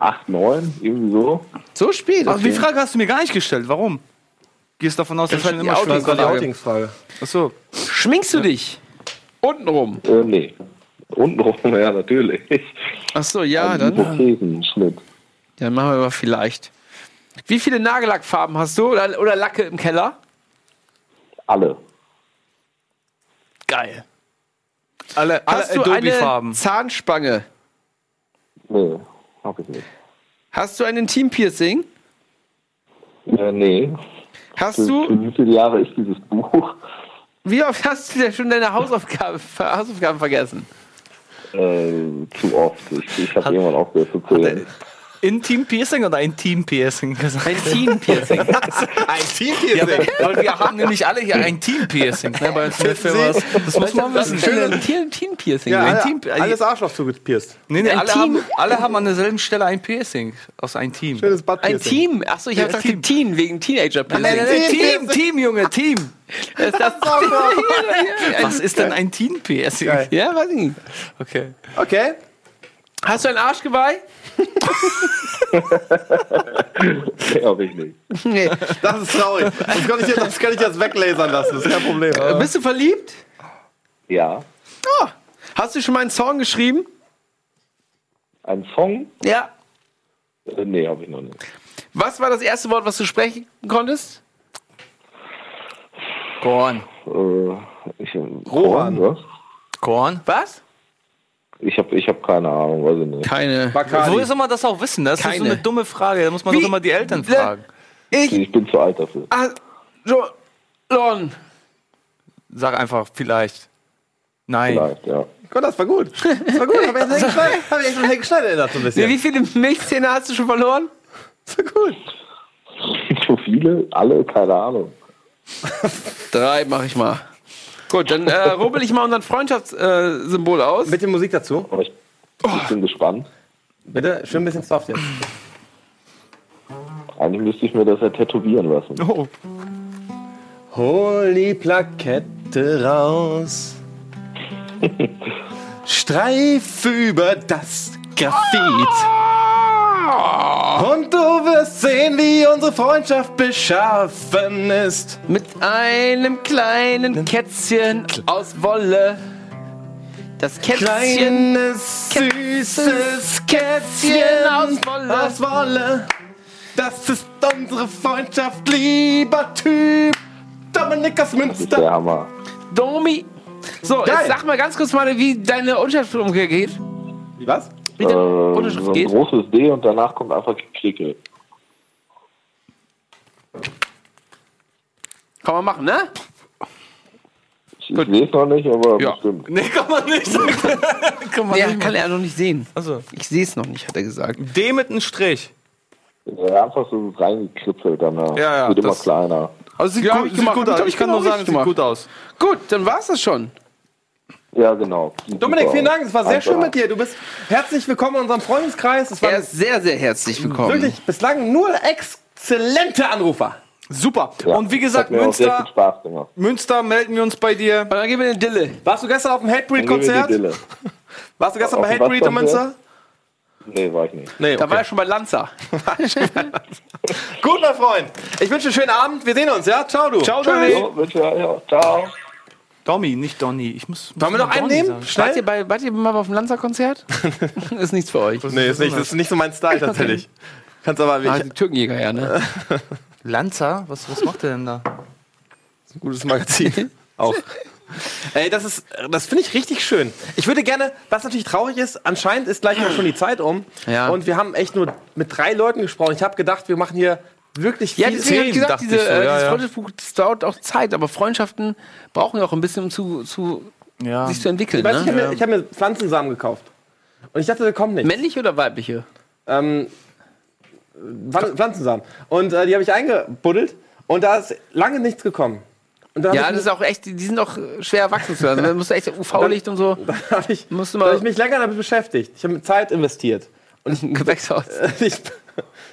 [SPEAKER 6] 8, 9, irgendwie so.
[SPEAKER 1] So spät.
[SPEAKER 2] Ach, die
[SPEAKER 1] Okay.
[SPEAKER 2] Frage hast du mir gar nicht gestellt. Warum? Gehst davon aus, dass
[SPEAKER 1] die
[SPEAKER 2] immer
[SPEAKER 1] Auto-
[SPEAKER 2] schwimmen
[SPEAKER 3] Das war die
[SPEAKER 2] konnte?
[SPEAKER 3] Outingsfrage.
[SPEAKER 2] Achso.
[SPEAKER 1] Schminkst du dich? Untenrum.
[SPEAKER 6] Äh, nee. Untenrum, ja, natürlich.
[SPEAKER 1] Ach so, ja, dann,
[SPEAKER 6] Hypothesenschnitt.
[SPEAKER 1] dann machen wir mal vielleicht. Wie viele Nagellackfarben hast du oder, oder Lacke im Keller?
[SPEAKER 6] Alle.
[SPEAKER 2] Geil. Alle, alle
[SPEAKER 1] Hast du eine
[SPEAKER 2] Adobe-Farben.
[SPEAKER 1] Zahnspange?
[SPEAKER 6] Nee, hab ich nicht.
[SPEAKER 1] Hast du ein Intimpiercing?
[SPEAKER 6] Äh, nee.
[SPEAKER 1] Hast
[SPEAKER 6] Für,
[SPEAKER 1] du,
[SPEAKER 6] für wie viele Jahre ist dieses Buch?
[SPEAKER 1] wie oft hast du denn schon deine Hausaufgabe, Hausaufgaben vergessen?
[SPEAKER 6] Äh, zu oft. Ich, ich habe irgendwann aufgehört zu zählen.
[SPEAKER 2] Intim-Piercing oder ein Team-Piercing gesagt?
[SPEAKER 1] Ein Team-Piercing.
[SPEAKER 3] Ein Team
[SPEAKER 2] Ja, weil wir haben nämlich alle hier ein Team-Piercing. Ne, bei uns in der Firma. Das, das muss man wissen.
[SPEAKER 1] Ein Team- Team-Piercing.
[SPEAKER 3] Ja,
[SPEAKER 2] Ein Team-
[SPEAKER 3] alles Arschloch zugepierst.
[SPEAKER 2] Nee, nee,
[SPEAKER 1] Ein
[SPEAKER 2] alle,
[SPEAKER 1] Team.
[SPEAKER 2] haben, alle haben an derselben Stelle ein Piercing. Aus einem Team.
[SPEAKER 3] Schönes
[SPEAKER 1] Ein
[SPEAKER 3] Badpiercing.
[SPEAKER 1] Team. Achso, ich habe
[SPEAKER 2] Ja,
[SPEAKER 1] gesagt
[SPEAKER 2] Team.
[SPEAKER 1] Teen wegen teenager
[SPEAKER 2] Nein, nein, nein, Team, Team, Junge, Team.
[SPEAKER 1] Ist das
[SPEAKER 2] Was ist denn ein Team-Piercing?
[SPEAKER 3] Geil.
[SPEAKER 1] Ja, weiß ich nicht.
[SPEAKER 2] Okay.
[SPEAKER 3] Okay.
[SPEAKER 1] Hast du ein Arschgeweih?
[SPEAKER 6] Nee, hab ich nicht.
[SPEAKER 1] Nee.
[SPEAKER 3] Das ist traurig. Das kann ich, das kann ich jetzt weglasern lassen. Das ist kein Problem.
[SPEAKER 1] Äh, Bist du verliebt?
[SPEAKER 6] Ja.
[SPEAKER 1] Oh. Hast du schon mal einen Song geschrieben?
[SPEAKER 6] Ein Song?
[SPEAKER 1] Ja.
[SPEAKER 6] Äh, nee, hab ich noch nicht.
[SPEAKER 1] Was war das erste Wort, was du sprechen konntest?
[SPEAKER 2] Korn.
[SPEAKER 6] Äh, ich,
[SPEAKER 3] Rohan.
[SPEAKER 6] Was?
[SPEAKER 2] Korn?
[SPEAKER 1] Was?
[SPEAKER 6] Ich habe ich hab keine Ahnung, weiß ich nicht.
[SPEAKER 1] Keine.
[SPEAKER 2] Woher soll man das auch wissen? Das ist so
[SPEAKER 1] Keine.
[SPEAKER 2] eine dumme Frage. Da muss man
[SPEAKER 1] Wie?
[SPEAKER 2] doch immer die Eltern fragen.
[SPEAKER 1] Ich.
[SPEAKER 6] Ich bin zu alt dafür.
[SPEAKER 1] Ah, so, Lon.
[SPEAKER 2] Sag einfach vielleicht. Nein.
[SPEAKER 6] Vielleicht, ja.
[SPEAKER 3] Gott, das war gut. Das war gut. Hab ich geschneit. Hab ich echt Schneider erinnert so ein bisschen.
[SPEAKER 1] Wie viele Milchzähne hast du schon verloren?
[SPEAKER 3] Das war gut.
[SPEAKER 6] Zu viele? Alle? Keine Ahnung.
[SPEAKER 1] Drei mache ich mal. Gut, dann äh, rubbel ich mal unser Freundschaftssymbol äh, aus.
[SPEAKER 3] Mit der Musik dazu.
[SPEAKER 6] Aber ich, ich bin gespannt.
[SPEAKER 3] Bitte, schön ein bisschen soft jetzt.
[SPEAKER 6] Eigentlich müsste ich mir das ja tätowieren lassen.
[SPEAKER 2] Oh.
[SPEAKER 3] Hol die Plakette raus. Streif über das Graphit. Und du wirst sehen, wie unsere Freundschaft beschaffen ist.
[SPEAKER 1] Mit einem kleinen Kätzchen aus Wolle. Das Kätzchen.
[SPEAKER 3] Kleines, süßes Kätzchen aus Wolle. aus Wolle. Das ist unsere Freundschaft, lieber Typ. Dominik aus
[SPEAKER 6] Der
[SPEAKER 3] Münster.
[SPEAKER 6] Hammer.
[SPEAKER 1] Domi. So,
[SPEAKER 3] Geil.
[SPEAKER 1] jetzt sag mal ganz kurz mal, wie deine Unterschrift umgeht.
[SPEAKER 3] Wie was?
[SPEAKER 1] Wie
[SPEAKER 6] Äh, so ein
[SPEAKER 1] geht.
[SPEAKER 6] großes D und danach kommt einfach gekrickelt.
[SPEAKER 1] Kann man machen, ne?
[SPEAKER 6] Ich, ich sehe es noch nicht, aber
[SPEAKER 1] Ja.
[SPEAKER 6] bestimmt.
[SPEAKER 2] Nee, kann man nicht. kann man
[SPEAKER 1] Ja,
[SPEAKER 2] nicht.
[SPEAKER 1] kann er noch nicht sehen.
[SPEAKER 2] Also,
[SPEAKER 1] Ich sehe es noch nicht, hat er gesagt.
[SPEAKER 2] D mit einem Strich.
[SPEAKER 6] Ja, einfach so reingekritzelt, dann äh,
[SPEAKER 2] Ja, ja,
[SPEAKER 6] wird immer kleiner.
[SPEAKER 2] Also sieht,
[SPEAKER 1] Ja,
[SPEAKER 2] gut,
[SPEAKER 1] ich
[SPEAKER 2] sieht gut aus.
[SPEAKER 1] ich
[SPEAKER 2] Ich kann
[SPEAKER 1] genau
[SPEAKER 2] nur sagen, sieht gut aus.
[SPEAKER 1] Gut, dann war's das schon.
[SPEAKER 6] Ja, genau.
[SPEAKER 3] Dominik, vielen. Dank. Es war sehr
[SPEAKER 6] Einfach.
[SPEAKER 3] schön mit dir. Du bist herzlich willkommen in unserem Freundeskreis. Es
[SPEAKER 1] Er
[SPEAKER 3] waren
[SPEAKER 1] ist sehr, sehr herzlich willkommen.
[SPEAKER 3] wirklich bislang nur exzellente Anrufer.
[SPEAKER 2] Super.
[SPEAKER 6] Ja,
[SPEAKER 2] Und wie gesagt, Münster. Münster melden wir uns bei dir.
[SPEAKER 1] Und dann geben wir den Dille.
[SPEAKER 3] Warst du gestern auf dem Hatebreed
[SPEAKER 6] Dann gehen wir die
[SPEAKER 3] Konzert?
[SPEAKER 6] Dille.
[SPEAKER 3] Warst du gestern
[SPEAKER 6] Auf
[SPEAKER 3] bei Hatebreed in Münster?
[SPEAKER 6] Nee, war ich nicht.
[SPEAKER 3] Nee,
[SPEAKER 1] Da war er schon bei Lanza.
[SPEAKER 3] Gut, mein Freund. Ich wünsche einen schönen Abend. Wir sehen uns, ja? Ciao, du.
[SPEAKER 2] Ciao,
[SPEAKER 6] bitte, ja, ciao.
[SPEAKER 2] Domi, nicht Donny. Ich muss.
[SPEAKER 3] Wollen wir noch einen
[SPEAKER 2] Donny
[SPEAKER 3] nehmen?
[SPEAKER 2] sagen.
[SPEAKER 1] Wart
[SPEAKER 3] Schnell?
[SPEAKER 1] ihr, bei, wart ihr mal auf dem Lanza-Konzert? ist nichts für euch.
[SPEAKER 3] Nee, ist nicht, das ist nicht so mein Style tatsächlich. Kannst aber
[SPEAKER 1] Ah, die Türkenjäger, ja, ne?
[SPEAKER 2] Lanza? Was, was macht der denn da?
[SPEAKER 3] ein gutes Magazin. Auch. Ey, das ist, das finde ich richtig schön. Ich würde gerne, was natürlich traurig ist, anscheinend ist gleich auch schon die Zeit um.
[SPEAKER 1] Ja.
[SPEAKER 3] Und wir haben echt nur mit drei Leuten gesprochen. Ich habe gedacht, wir machen hier wirklich
[SPEAKER 1] Ja,
[SPEAKER 3] viel.
[SPEAKER 1] deswegen hab ich gesagt, diese,
[SPEAKER 2] ich so,
[SPEAKER 1] äh,
[SPEAKER 2] ja,
[SPEAKER 1] dieses
[SPEAKER 2] ja.
[SPEAKER 1] Freundschaftsbuch, das dauert auch Zeit, aber Freundschaften brauchen ja auch ein bisschen, um zu, zu
[SPEAKER 2] Ja.
[SPEAKER 1] sich zu entwickeln.
[SPEAKER 3] Weißt, du, ich habe
[SPEAKER 1] Ne?
[SPEAKER 3] mir, ich hab mir Pflanzensamen gekauft. Und ich dachte, da kommt nichts.
[SPEAKER 1] Männliche oder weibliche?
[SPEAKER 3] Ähm, Pflan- Pflanzensamen. Und äh, die habe ich eingebuddelt und da ist lange nichts gekommen. Und
[SPEAKER 1] Ja,
[SPEAKER 3] habe
[SPEAKER 1] das ist auch echt, die sind auch äh, schwer erwachsen zu lassen. Da musst du echt UV-Licht und so.
[SPEAKER 3] ich, hab ich,
[SPEAKER 1] Musst du
[SPEAKER 3] da hab
[SPEAKER 1] mal
[SPEAKER 3] ich mich länger damit beschäftigt. Ich habe Zeit investiert.
[SPEAKER 1] ein Gewächshaus.
[SPEAKER 3] Ich,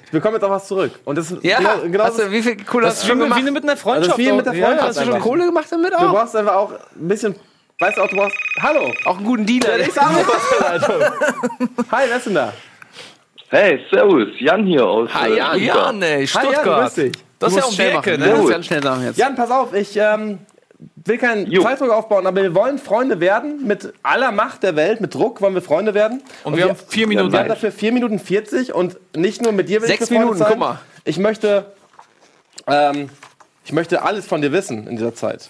[SPEAKER 3] ich bekomme jetzt auch was zurück. Und das ist
[SPEAKER 1] Ja,
[SPEAKER 3] genau, genau
[SPEAKER 1] hast du, wie viel Kohle hast du
[SPEAKER 2] Wie
[SPEAKER 1] schon
[SPEAKER 2] mit,
[SPEAKER 1] gemacht?
[SPEAKER 2] wie mit einer
[SPEAKER 3] Also
[SPEAKER 2] Freundschaft.
[SPEAKER 3] wie mit der
[SPEAKER 2] auch. Ja,
[SPEAKER 3] Freundschaft
[SPEAKER 1] Hast du schon
[SPEAKER 3] einfach.
[SPEAKER 1] Kohle gemacht damit
[SPEAKER 3] Du
[SPEAKER 1] auch?
[SPEAKER 3] brauchst einfach auch ein bisschen. Weißt du auch, du brauchst. Hallo!
[SPEAKER 1] Auch einen guten Dealer.
[SPEAKER 3] Ich sag mal was. Hi, wer ist denn da?
[SPEAKER 7] Hey, servus, Jan hier aus.
[SPEAKER 1] Hi,
[SPEAKER 7] äh,
[SPEAKER 1] Jan.
[SPEAKER 7] Stuttgart.
[SPEAKER 2] Ja, nee,
[SPEAKER 3] Hi, Jan,
[SPEAKER 2] Stuttgart.
[SPEAKER 3] grüß dich.
[SPEAKER 2] das ist ja um die
[SPEAKER 1] schnell
[SPEAKER 2] Ecke,
[SPEAKER 1] machen.
[SPEAKER 2] ne?
[SPEAKER 1] Du musst
[SPEAKER 7] Gut.
[SPEAKER 1] ganz schnell sagen jetzt.
[SPEAKER 3] Jan, pass auf, ich ähm, will keinen
[SPEAKER 7] Jo.
[SPEAKER 3] Zeitdruck aufbauen, aber wir wollen Freunde werden. Mit aller Macht der Welt, mit Druck wollen wir Freunde werden.
[SPEAKER 2] Und wir haben vier Minuten
[SPEAKER 3] Wir haben dafür 4 Minuten 40 und nicht nur mit dir will
[SPEAKER 1] Sechs
[SPEAKER 3] ich befreundet
[SPEAKER 1] Minuten,
[SPEAKER 3] sein.
[SPEAKER 1] guck mal.
[SPEAKER 3] Ich möchte, ähm, ich möchte alles von dir wissen in dieser Zeit.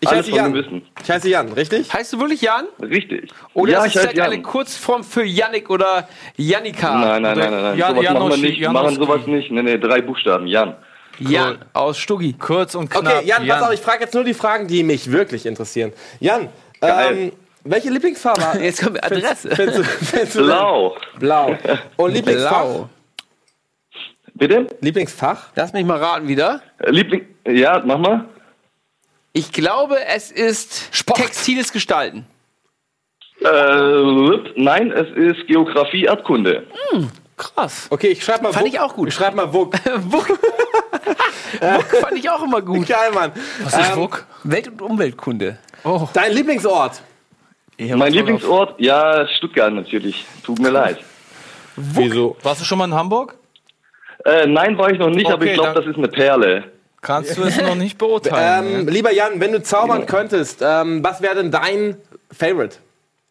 [SPEAKER 3] Ich
[SPEAKER 7] Alles
[SPEAKER 3] heiße Jan.
[SPEAKER 7] Wissen.
[SPEAKER 3] Ich heiße Jan, richtig?
[SPEAKER 1] Heißt du wirklich Jan?
[SPEAKER 7] Richtig.
[SPEAKER 1] Oder
[SPEAKER 7] ja,
[SPEAKER 1] ist vielleicht eine
[SPEAKER 7] Jan.
[SPEAKER 1] Kurzform für Yannick oder Jannika?
[SPEAKER 7] Nein, nein, nein, nein, nein.
[SPEAKER 2] Jan-
[SPEAKER 7] sowas machen wir nicht. Wir
[SPEAKER 2] Janosch-
[SPEAKER 7] machen sowas nicht. Nee, nee, drei Buchstaben. Jan.
[SPEAKER 1] Jan aus Stuggi.
[SPEAKER 2] Kurz und knapp.
[SPEAKER 3] Okay, Jan, pass auf, ich frage jetzt nur die Fragen, die mich wirklich interessieren. Jan, ähm, welche Lieblingsfarbe?
[SPEAKER 1] Jetzt kommt Adresse.
[SPEAKER 3] Findest du, findest denn?
[SPEAKER 7] Blau.
[SPEAKER 3] Blau. Und Lieblingsfach?
[SPEAKER 1] Blau.
[SPEAKER 7] Bitte?
[SPEAKER 3] Lieblingsfach?
[SPEAKER 1] Lass mich mal raten wieder.
[SPEAKER 7] Liebling. Ja, mach mal.
[SPEAKER 1] Ich glaube, es ist textiles Gestalten.
[SPEAKER 7] Äh, nein, es ist Geografie, Erdkunde.
[SPEAKER 1] Krass.
[SPEAKER 3] Okay, ich schreibe mal
[SPEAKER 1] Fand
[SPEAKER 3] Wuck.
[SPEAKER 1] ich auch gut.
[SPEAKER 3] Ich schreibe mal Wuck.
[SPEAKER 1] Wuck. Wuck fand ich auch immer gut.
[SPEAKER 3] Geil, Mann.
[SPEAKER 2] Was ist Wuck?
[SPEAKER 1] Welt- und Umweltkunde.
[SPEAKER 3] Dein Lieblingsort?
[SPEAKER 7] Mein Lieblingsort, ja, Stuttgart natürlich. Tut mir leid.
[SPEAKER 3] Wieso?
[SPEAKER 2] Warst du schon mal in Hamburg?
[SPEAKER 7] Äh, nein, war ich noch nicht, aber
[SPEAKER 2] Okay,
[SPEAKER 7] ich glaube, das ist eine Perle.
[SPEAKER 2] Kannst du es noch nicht beurteilen.
[SPEAKER 3] Ähm, lieber Jan, wenn du zaubern könntest, ähm, was wäre denn dein Favorite?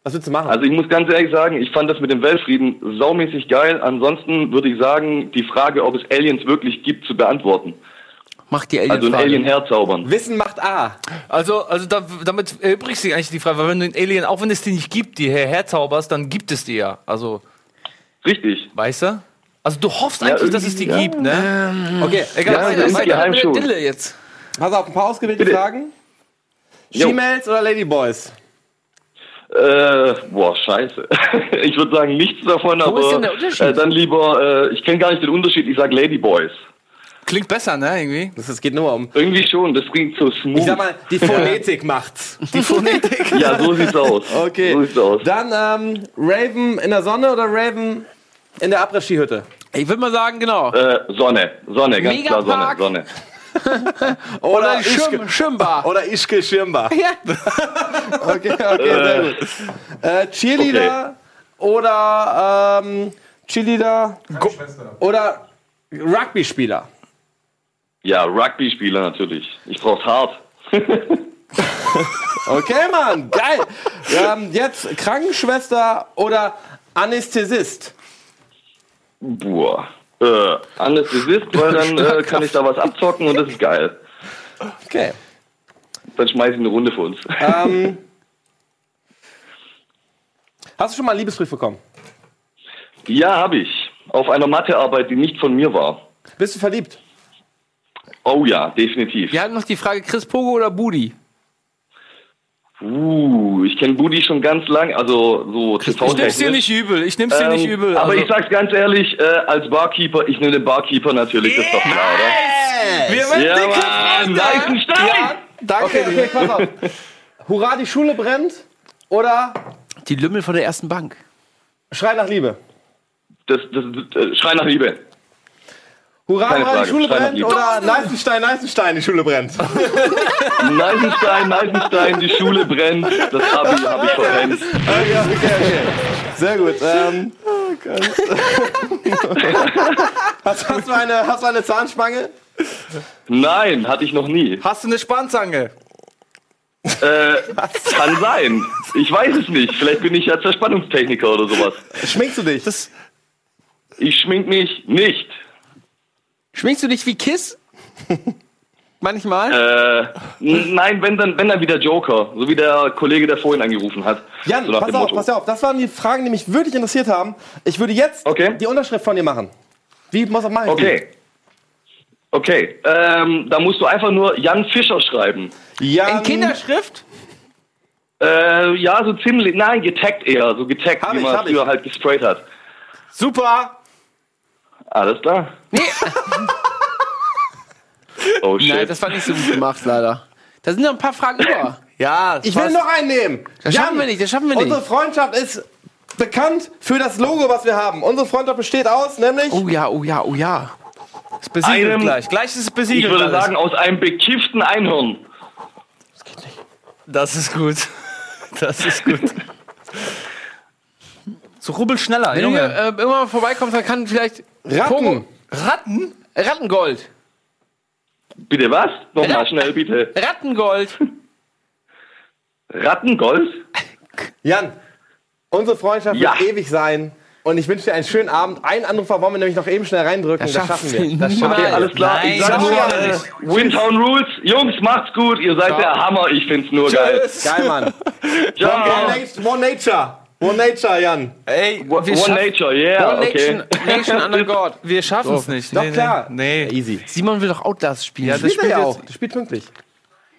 [SPEAKER 3] Was würdest du machen?
[SPEAKER 7] Also ich muss ganz ehrlich sagen, ich fand das mit dem Weltfrieden saumäßig geil. Ansonsten würde ich sagen, die Frage, ob es Aliens wirklich gibt, zu beantworten.
[SPEAKER 1] Macht die
[SPEAKER 7] Also ein. Alien herzaubern.
[SPEAKER 3] Wissen macht A.
[SPEAKER 2] Also, also da, damit erübrigt sich eigentlich die Frage, weil wenn du den Alien, auch wenn es die nicht gibt, die her herzauberst, dann gibt es die ja. Also,
[SPEAKER 7] Richtig.
[SPEAKER 2] weißt du? Also du hoffst eigentlich, dass es die
[SPEAKER 7] irgendwie,
[SPEAKER 2] gibt, ne?
[SPEAKER 3] Okay,
[SPEAKER 2] Egal,
[SPEAKER 7] Ja,
[SPEAKER 2] weiter,
[SPEAKER 7] das ist
[SPEAKER 2] weiter.
[SPEAKER 1] mit der. Dille jetzt.
[SPEAKER 3] pass auf, ein paar ausgewählte
[SPEAKER 7] Bitte.
[SPEAKER 3] Fragen.
[SPEAKER 7] Jo.
[SPEAKER 3] She-Mails oder Ladyboys?
[SPEAKER 7] Äh, boah, scheiße. ich würde sagen nichts davon,
[SPEAKER 1] Wo
[SPEAKER 7] aber
[SPEAKER 1] ist denn der Unterschied?
[SPEAKER 7] Äh, dann lieber, äh, ich kenne gar nicht den Unterschied, ich sag Ladyboys.
[SPEAKER 2] Klingt besser, ne, irgendwie?
[SPEAKER 3] Das, es geht nur um.
[SPEAKER 7] Irgendwie schon, das klingt so smooth.
[SPEAKER 3] Ich sag mal, die Phonetik macht's.
[SPEAKER 2] Die Phonetik.
[SPEAKER 7] ja, so sieht's aus.
[SPEAKER 3] Okay.
[SPEAKER 7] So sieht's aus.
[SPEAKER 3] Dann ähm, Raven in der Sonne oder Raven in der Après-Ski-Hütte?
[SPEAKER 1] Ich würde mal sagen, genau.
[SPEAKER 7] Äh, Sonne, Sonne, ganz
[SPEAKER 1] Megapark.
[SPEAKER 7] klar Sonne, Sonne.
[SPEAKER 3] Oder,
[SPEAKER 1] Schirm, Schirmbar.
[SPEAKER 3] Oder Ischke Schirmbar.
[SPEAKER 1] Ja.
[SPEAKER 3] Okay, okay, sehr gut. Äh, Cheerleader oder ähm, Cheerleader oder Rugby-Spieler?
[SPEAKER 7] Ja, Rugby-Spieler natürlich. Ich brauch's hart.
[SPEAKER 3] Okay, Mann, geil. ähm, jetzt Krankenschwester oder Anästhesist?
[SPEAKER 7] Boah. Äh, Anästhesist, weil dann äh, kann ich da was abzocken und das ist geil.
[SPEAKER 3] Okay.
[SPEAKER 7] Dann schmeiß ich eine Runde für uns.
[SPEAKER 3] Ähm, hast du schon mal einen Liebesbrief bekommen?
[SPEAKER 7] Ja, habe ich. Auf einer Mathearbeit, die nicht von mir war.
[SPEAKER 3] Bist du verliebt?
[SPEAKER 7] Oh ja, definitiv.
[SPEAKER 1] Wir hatten noch die Frage Chris Pogo oder Budi.
[SPEAKER 7] Uh, ich kenne Budi schon ganz lang, also so
[SPEAKER 2] Ich nimm's dir nicht übel. Ich nimm's dir nicht
[SPEAKER 7] Ähm,
[SPEAKER 2] übel.
[SPEAKER 7] aber
[SPEAKER 2] also,
[SPEAKER 7] ich sag's ganz ehrlich, äh, als Barkeeper, ich nehme den Barkeeper natürlich, das ist doch klar,
[SPEAKER 2] wir
[SPEAKER 7] oder?
[SPEAKER 2] werden
[SPEAKER 7] Ja,
[SPEAKER 2] dicke
[SPEAKER 7] Mann,
[SPEAKER 2] Freunde.
[SPEAKER 7] Eisenstein!
[SPEAKER 3] Danke. Okay, okay, pass auf. Hurra, die Schule brennt oder
[SPEAKER 1] Die Lümmel von der ersten Bank.
[SPEAKER 3] Schrei nach Liebe?
[SPEAKER 7] Das, das, äh, Schrei nach Liebe.
[SPEAKER 3] Hurra, hurra, die Schule brennt oder Neißenstein, Neißenstein, die Schule brennt?
[SPEAKER 7] Neisenstein, Neisenstein, die Schule brennt. Das habe ich, hab ich verpennt.
[SPEAKER 3] Okay, okay, okay. Sehr gut. Ähm, hast, hast, du eine, hast du eine Zahnspange?
[SPEAKER 7] Nein, hatte ich noch nie.
[SPEAKER 2] Hast du eine Spanzange?
[SPEAKER 7] Äh, kann sein. Ich weiß es nicht. Vielleicht bin ich ja Zerspannungstechniker oder sowas.
[SPEAKER 3] Schminkst du dich?
[SPEAKER 7] Ich schmink mich nicht.
[SPEAKER 1] Schminkst du dich wie Kiss? manchmal?
[SPEAKER 7] Äh, nein, wenn dann, wenn dann wieder Joker. So wie der Kollege, der vorhin angerufen hat.
[SPEAKER 3] Jan,
[SPEAKER 7] so
[SPEAKER 3] pass auf,
[SPEAKER 7] Motto.
[SPEAKER 3] pass auf. Das waren die Fragen, die mich wirklich interessiert haben. Ich würde jetzt
[SPEAKER 7] Okay.
[SPEAKER 3] die Unterschrift von dir machen. Wie muss man machen?
[SPEAKER 7] Okay. Okay, ähm, da musst du einfach nur Jan Fischer schreiben.
[SPEAKER 3] Jan,
[SPEAKER 1] In Kinderschrift?
[SPEAKER 7] Äh, ja, so ziemlich, nein, getaggt eher, so getaggt,
[SPEAKER 3] Hab
[SPEAKER 7] wie
[SPEAKER 3] ich,
[SPEAKER 7] man früher
[SPEAKER 3] ich.
[SPEAKER 7] halt gesprayt hat.
[SPEAKER 2] Super!
[SPEAKER 7] Alles klar.
[SPEAKER 1] Nee,
[SPEAKER 7] Oh shit.
[SPEAKER 1] nein, das war nicht so gut gemacht, leider. Da sind noch ein paar Fragen über.
[SPEAKER 2] Ja,
[SPEAKER 3] Ich will noch einen nehmen.
[SPEAKER 1] Das schaffen wir nicht, das schaffen wir
[SPEAKER 3] Unsere
[SPEAKER 1] nicht.
[SPEAKER 3] Freundschaft ist bekannt für das Logo, was wir haben. Unsere Freundschaft besteht aus, nämlich.
[SPEAKER 1] Oh ja, oh ja, oh ja.
[SPEAKER 2] ist besiegelt
[SPEAKER 7] Einem-
[SPEAKER 2] gleich. Gleich ist es
[SPEAKER 7] ich
[SPEAKER 2] besiegelt.
[SPEAKER 7] würde
[SPEAKER 2] alles.
[SPEAKER 7] sagen, aus einem bekifften Einhorn.
[SPEAKER 2] Das ist gut. Das ist gut. So rubbel schneller,
[SPEAKER 1] Wenn
[SPEAKER 2] Junge.
[SPEAKER 1] ihr äh, irgendwann mal vorbeikommst, dann kann vielleicht
[SPEAKER 3] Ratten.
[SPEAKER 2] Ratten?
[SPEAKER 1] Rattengold.
[SPEAKER 7] Bitte was? Nochmal
[SPEAKER 1] Ja.
[SPEAKER 7] schnell, bitte.
[SPEAKER 1] Rattengold.
[SPEAKER 7] Rattengold?
[SPEAKER 3] Jan, unsere Freundschaft
[SPEAKER 7] Ja.
[SPEAKER 3] wird ewig sein. Und ich wünsche dir einen schönen Abend. Einen Anrufer wollen wir nämlich noch eben schnell reindrücken. Das, schaffen wir. Das schaffen
[SPEAKER 7] Okay,
[SPEAKER 3] wir.
[SPEAKER 7] alles klar.
[SPEAKER 2] Nein,
[SPEAKER 7] ich sag
[SPEAKER 2] das
[SPEAKER 7] nur, äh, Rules. Jungs, macht's gut. Ihr seid der Hammer. Ich find's nur geil.
[SPEAKER 3] Geil, Mann. One,
[SPEAKER 7] Ciao.
[SPEAKER 3] nat- one Nature. One Nature, Jan.
[SPEAKER 2] Ey,
[SPEAKER 7] One
[SPEAKER 2] wir, schaffen,
[SPEAKER 7] Nature, yeah,
[SPEAKER 1] One
[SPEAKER 7] okay.
[SPEAKER 1] Nation, Nation under God.
[SPEAKER 2] wir schaffen es nicht.
[SPEAKER 3] Doch,
[SPEAKER 2] nee,
[SPEAKER 3] klar.
[SPEAKER 2] Nee. nee.
[SPEAKER 3] Easy.
[SPEAKER 1] Simon will doch Outlast spielen.
[SPEAKER 2] Ja, das
[SPEAKER 3] Spielt er ja auch. Das spielt pünktlich.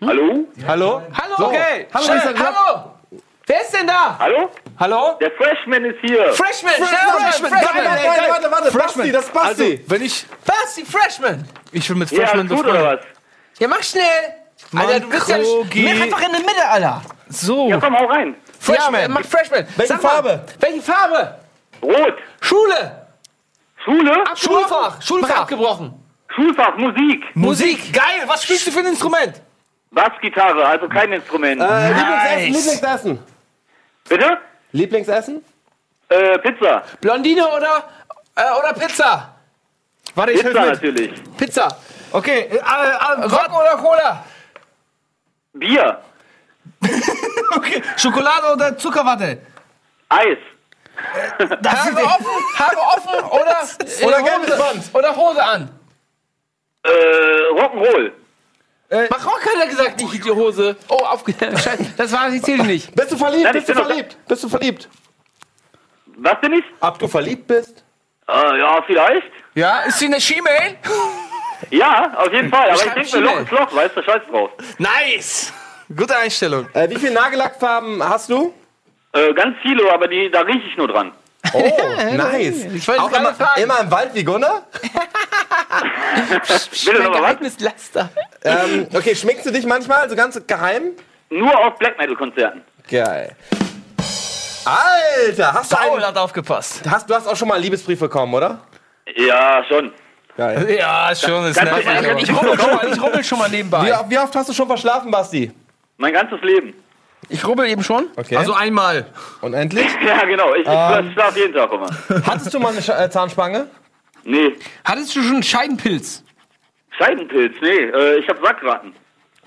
[SPEAKER 7] Hallo?
[SPEAKER 2] Hallo?
[SPEAKER 1] Hallo.
[SPEAKER 2] Okay,
[SPEAKER 3] Hallo,
[SPEAKER 2] schön.
[SPEAKER 1] Hallo. Wer ist denn da?
[SPEAKER 8] Hallo?
[SPEAKER 2] Hallo?
[SPEAKER 8] Der Freshman ist hier.
[SPEAKER 1] Freshman.
[SPEAKER 3] Freshman,
[SPEAKER 1] Freshman.
[SPEAKER 3] Warte,
[SPEAKER 1] Freshman.
[SPEAKER 3] warte, warte, warte. Basti, das ist Basti.
[SPEAKER 2] Also, wenn ich.
[SPEAKER 1] Basti, Freshman.
[SPEAKER 2] Ich will mit
[SPEAKER 8] Ja,
[SPEAKER 2] Freshman
[SPEAKER 8] alles gut oder was?
[SPEAKER 1] Ja, mach schnell. Alter, du bist ja. Mach einfach in der Mitte, Alter.
[SPEAKER 2] So.
[SPEAKER 8] Ja, komm, hau rein.
[SPEAKER 1] Freshman. Ja, mach Freshman.
[SPEAKER 3] Welche
[SPEAKER 1] Sag mal,
[SPEAKER 3] Farbe?
[SPEAKER 1] Welche Farbe?
[SPEAKER 8] Rot.
[SPEAKER 1] Schule.
[SPEAKER 8] Schule.
[SPEAKER 1] Schulfach. Schulfach abgebrochen.
[SPEAKER 8] Schulfach. Musik.
[SPEAKER 1] Musik.
[SPEAKER 2] Geil, was spielst du für ein Instrument?
[SPEAKER 8] Bassgitarre, also kein Instrument.
[SPEAKER 3] Äh,
[SPEAKER 2] Nice.
[SPEAKER 3] Lieblingsessen, Lieblingsessen.
[SPEAKER 8] Bitte?
[SPEAKER 3] Lieblingsessen?
[SPEAKER 8] Äh, Pizza.
[SPEAKER 1] Blondine oder, äh, oder Pizza?
[SPEAKER 2] Warte, ich
[SPEAKER 8] Pizza natürlich.
[SPEAKER 1] Pizza.
[SPEAKER 2] Okay, äh, äh, äh,
[SPEAKER 1] Rock oder Cola?
[SPEAKER 8] Bier.
[SPEAKER 2] okay. Schokolade oder Zuckerwatte?
[SPEAKER 8] Eis.
[SPEAKER 1] Haare offen, Haare offen oder,
[SPEAKER 3] Oder
[SPEAKER 1] äh, Hose,
[SPEAKER 3] Band.
[SPEAKER 1] oder Hose an.
[SPEAKER 8] Äh, Rock'n'Roll.
[SPEAKER 1] Mach Rock hat er gesagt, nicht die Hose. Oh, aufgehört. Scheiße, das war, ich zähle nicht.
[SPEAKER 3] Bist du verliebt?
[SPEAKER 8] Nein,
[SPEAKER 3] Bist du verliebt? Bist du verliebt?
[SPEAKER 8] Was bin ich?
[SPEAKER 3] Ob du verliebt bist?
[SPEAKER 8] Äh, ja, vielleicht.
[SPEAKER 2] Ja, ist sie eine She-Mail?
[SPEAKER 8] Ja, auf jeden Fall. Aber ich denke mir, Loch ist Loch, weißt du, scheiß drauf.
[SPEAKER 2] Nice! Gute Einstellung.
[SPEAKER 3] Äh, wie viele Nagellackfarben hast du?
[SPEAKER 8] Äh, ganz viele, aber die, da rieche ich nur dran.
[SPEAKER 3] Oh, nice.
[SPEAKER 1] Ich wollte
[SPEAKER 3] Auch immer,
[SPEAKER 1] fragen.
[SPEAKER 3] immer im Wald wie Gunnar?
[SPEAKER 8] Bitte
[SPEAKER 1] Mein
[SPEAKER 8] noch mal was?
[SPEAKER 1] Geheimnislaster.
[SPEAKER 3] ähm, okay, schminkst du dich manchmal so ganz geheim?
[SPEAKER 8] Nur auf Black Metal Konzerten.
[SPEAKER 3] Geil. Alter, hast du
[SPEAKER 2] Paul
[SPEAKER 3] einen,
[SPEAKER 2] hat aufgepasst.
[SPEAKER 3] hast, du hast auch schon mal einen Liebesbrief bekommen, oder?
[SPEAKER 8] Ja, schon.
[SPEAKER 3] Geil.
[SPEAKER 2] Ja, schon, ist nervig.
[SPEAKER 1] Ich mal, ich rubbel schon mal nebenbei.
[SPEAKER 3] Wie, wie oft hast du schon verschlafen, Basti?
[SPEAKER 8] Mein ganzes Leben.
[SPEAKER 1] Ich rubbel eben schon.
[SPEAKER 3] Okay.
[SPEAKER 2] Also einmal.
[SPEAKER 3] Unendlich?
[SPEAKER 8] Ja, genau. Ich, ich schlafe jeden Tag immer.
[SPEAKER 3] Hattest du mal eine äh, Zahnspange?
[SPEAKER 8] Nee.
[SPEAKER 1] Hattest du schon einen Scheidenpilz?
[SPEAKER 8] Scheidenpilz, nee. Äh, ich habe Sackratten.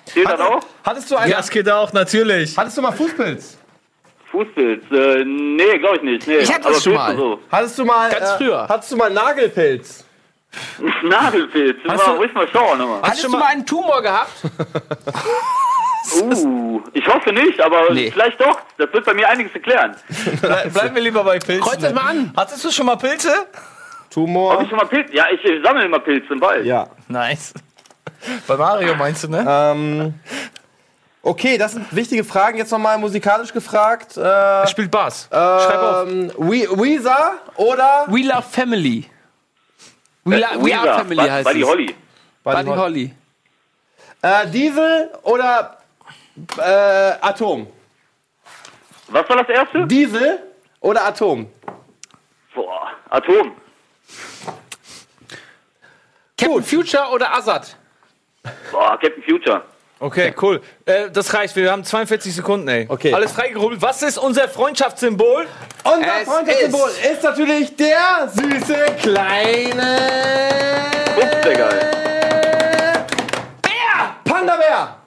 [SPEAKER 8] Zählt das auch?
[SPEAKER 3] Hattest du, eine,
[SPEAKER 2] Ja, das geht auch, natürlich.
[SPEAKER 3] hattest du mal Fußpilz?
[SPEAKER 8] Fußpilz? Äh, nee, glaube ich nicht. Nee.
[SPEAKER 1] Ich hatte das schon
[SPEAKER 8] Pilze
[SPEAKER 1] mal.
[SPEAKER 8] So.
[SPEAKER 3] Hattest du mal,
[SPEAKER 1] Ganz
[SPEAKER 3] äh,
[SPEAKER 1] früher.
[SPEAKER 3] hattest du mal Nagelpilz?
[SPEAKER 8] Nagelpilz.
[SPEAKER 3] Hast
[SPEAKER 8] Mal,
[SPEAKER 3] du-
[SPEAKER 8] ruhig mal schauen. Nochmal.
[SPEAKER 1] Hattest du mal einen Tumor gehabt?
[SPEAKER 8] Uh, ich hoffe nicht, aber
[SPEAKER 1] Nee.
[SPEAKER 8] vielleicht doch. Das wird bei mir einiges erklären.
[SPEAKER 2] Ble bleiben wir lieber bei Pilzen.
[SPEAKER 1] Kreuz das mal an.
[SPEAKER 2] Hattest du schon mal Pilze?
[SPEAKER 8] Habe
[SPEAKER 3] Tumor?
[SPEAKER 8] ich schon mal Pilze? Ja, ich, ich sammle immer Pilze im Wald.
[SPEAKER 3] Ja.
[SPEAKER 2] Nice. Bei Mario meinst du, ne?
[SPEAKER 3] Ähm, okay, das sind wichtige Fragen. Jetzt nochmal musikalisch gefragt. Äh,
[SPEAKER 2] Er spielt Bass. Schreib auf.
[SPEAKER 3] ähm, We Weezer oder
[SPEAKER 1] We Love Family. We,
[SPEAKER 8] Äh,
[SPEAKER 1] We. Are Family heißt
[SPEAKER 8] Buddy
[SPEAKER 1] es.
[SPEAKER 8] Holly.
[SPEAKER 1] Buddy Holly.
[SPEAKER 3] äh, Diesel oder äh, Atom?
[SPEAKER 8] Was war das erste?
[SPEAKER 3] Diesel oder Atom?
[SPEAKER 8] Boah, Atom.
[SPEAKER 1] Captain Future oder Azad?
[SPEAKER 8] Boah, Captain Future.
[SPEAKER 2] Okay, cool. Äh, das reicht. Wir haben 42 Sekunden, ey.
[SPEAKER 3] Okay.
[SPEAKER 2] Alles freigerubbelt. Was ist unser Freundschaftssymbol?
[SPEAKER 3] Unser
[SPEAKER 1] Es
[SPEAKER 3] Freundschaftssymbol ist natürlich der süße kleine
[SPEAKER 8] Ups, der geil.
[SPEAKER 3] Panda-Bär.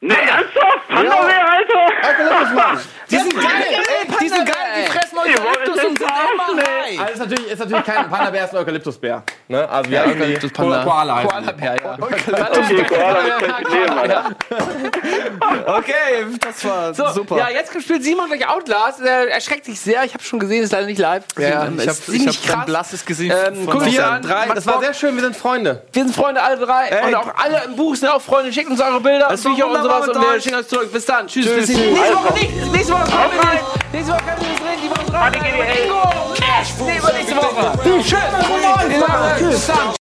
[SPEAKER 8] Ne, ernsthaft? Panda-Bär, Alter?
[SPEAKER 3] Eukalyptusmann.
[SPEAKER 2] Die sind geil, ey. Die sind geil. Die
[SPEAKER 1] ey.
[SPEAKER 8] Wollt
[SPEAKER 2] Eukalyptus und sind immer high.
[SPEAKER 3] Also ist natürlich, ist natürlich kein Panda-Bär, ist ein Eukalyptusbär. Ne? Also wir haben
[SPEAKER 1] Panda.
[SPEAKER 3] Koala die.
[SPEAKER 1] Koala-Bär, ja.
[SPEAKER 7] Okay, Koala, das.
[SPEAKER 2] Okay, das war
[SPEAKER 1] So,
[SPEAKER 2] super.
[SPEAKER 1] ja, jetzt spielt Simon gleich Outlast. Er erschreckt sich sehr. Ich habe schon gesehen, ist leider nicht live.
[SPEAKER 2] Ja, ich
[SPEAKER 1] ist
[SPEAKER 2] habe ich
[SPEAKER 1] ziemlich
[SPEAKER 2] hab ein
[SPEAKER 1] krass.
[SPEAKER 2] blasses Gesicht.
[SPEAKER 1] Ähm,
[SPEAKER 2] von
[SPEAKER 3] Vier,
[SPEAKER 1] an.
[SPEAKER 3] drei, das war sehr schön, wir sind Freunde.
[SPEAKER 1] Wir sind Freunde, alle drei.
[SPEAKER 3] Ey.
[SPEAKER 1] Und auch alle im Buch sind auch Freunde. Schickt uns eure Bilder,
[SPEAKER 3] war
[SPEAKER 1] Bücher und sowas. Und wir schicken euch zurück. Bis dann. Tschüss.
[SPEAKER 3] Tschüss.
[SPEAKER 1] Bis nächste Woche nicht. Nächste Woche kommen wir nicht. Nächste Woche können wir uns reden. Die Woche drauf. Ingo. Mesh. Nächste Woche. Tschüss. Bis dann.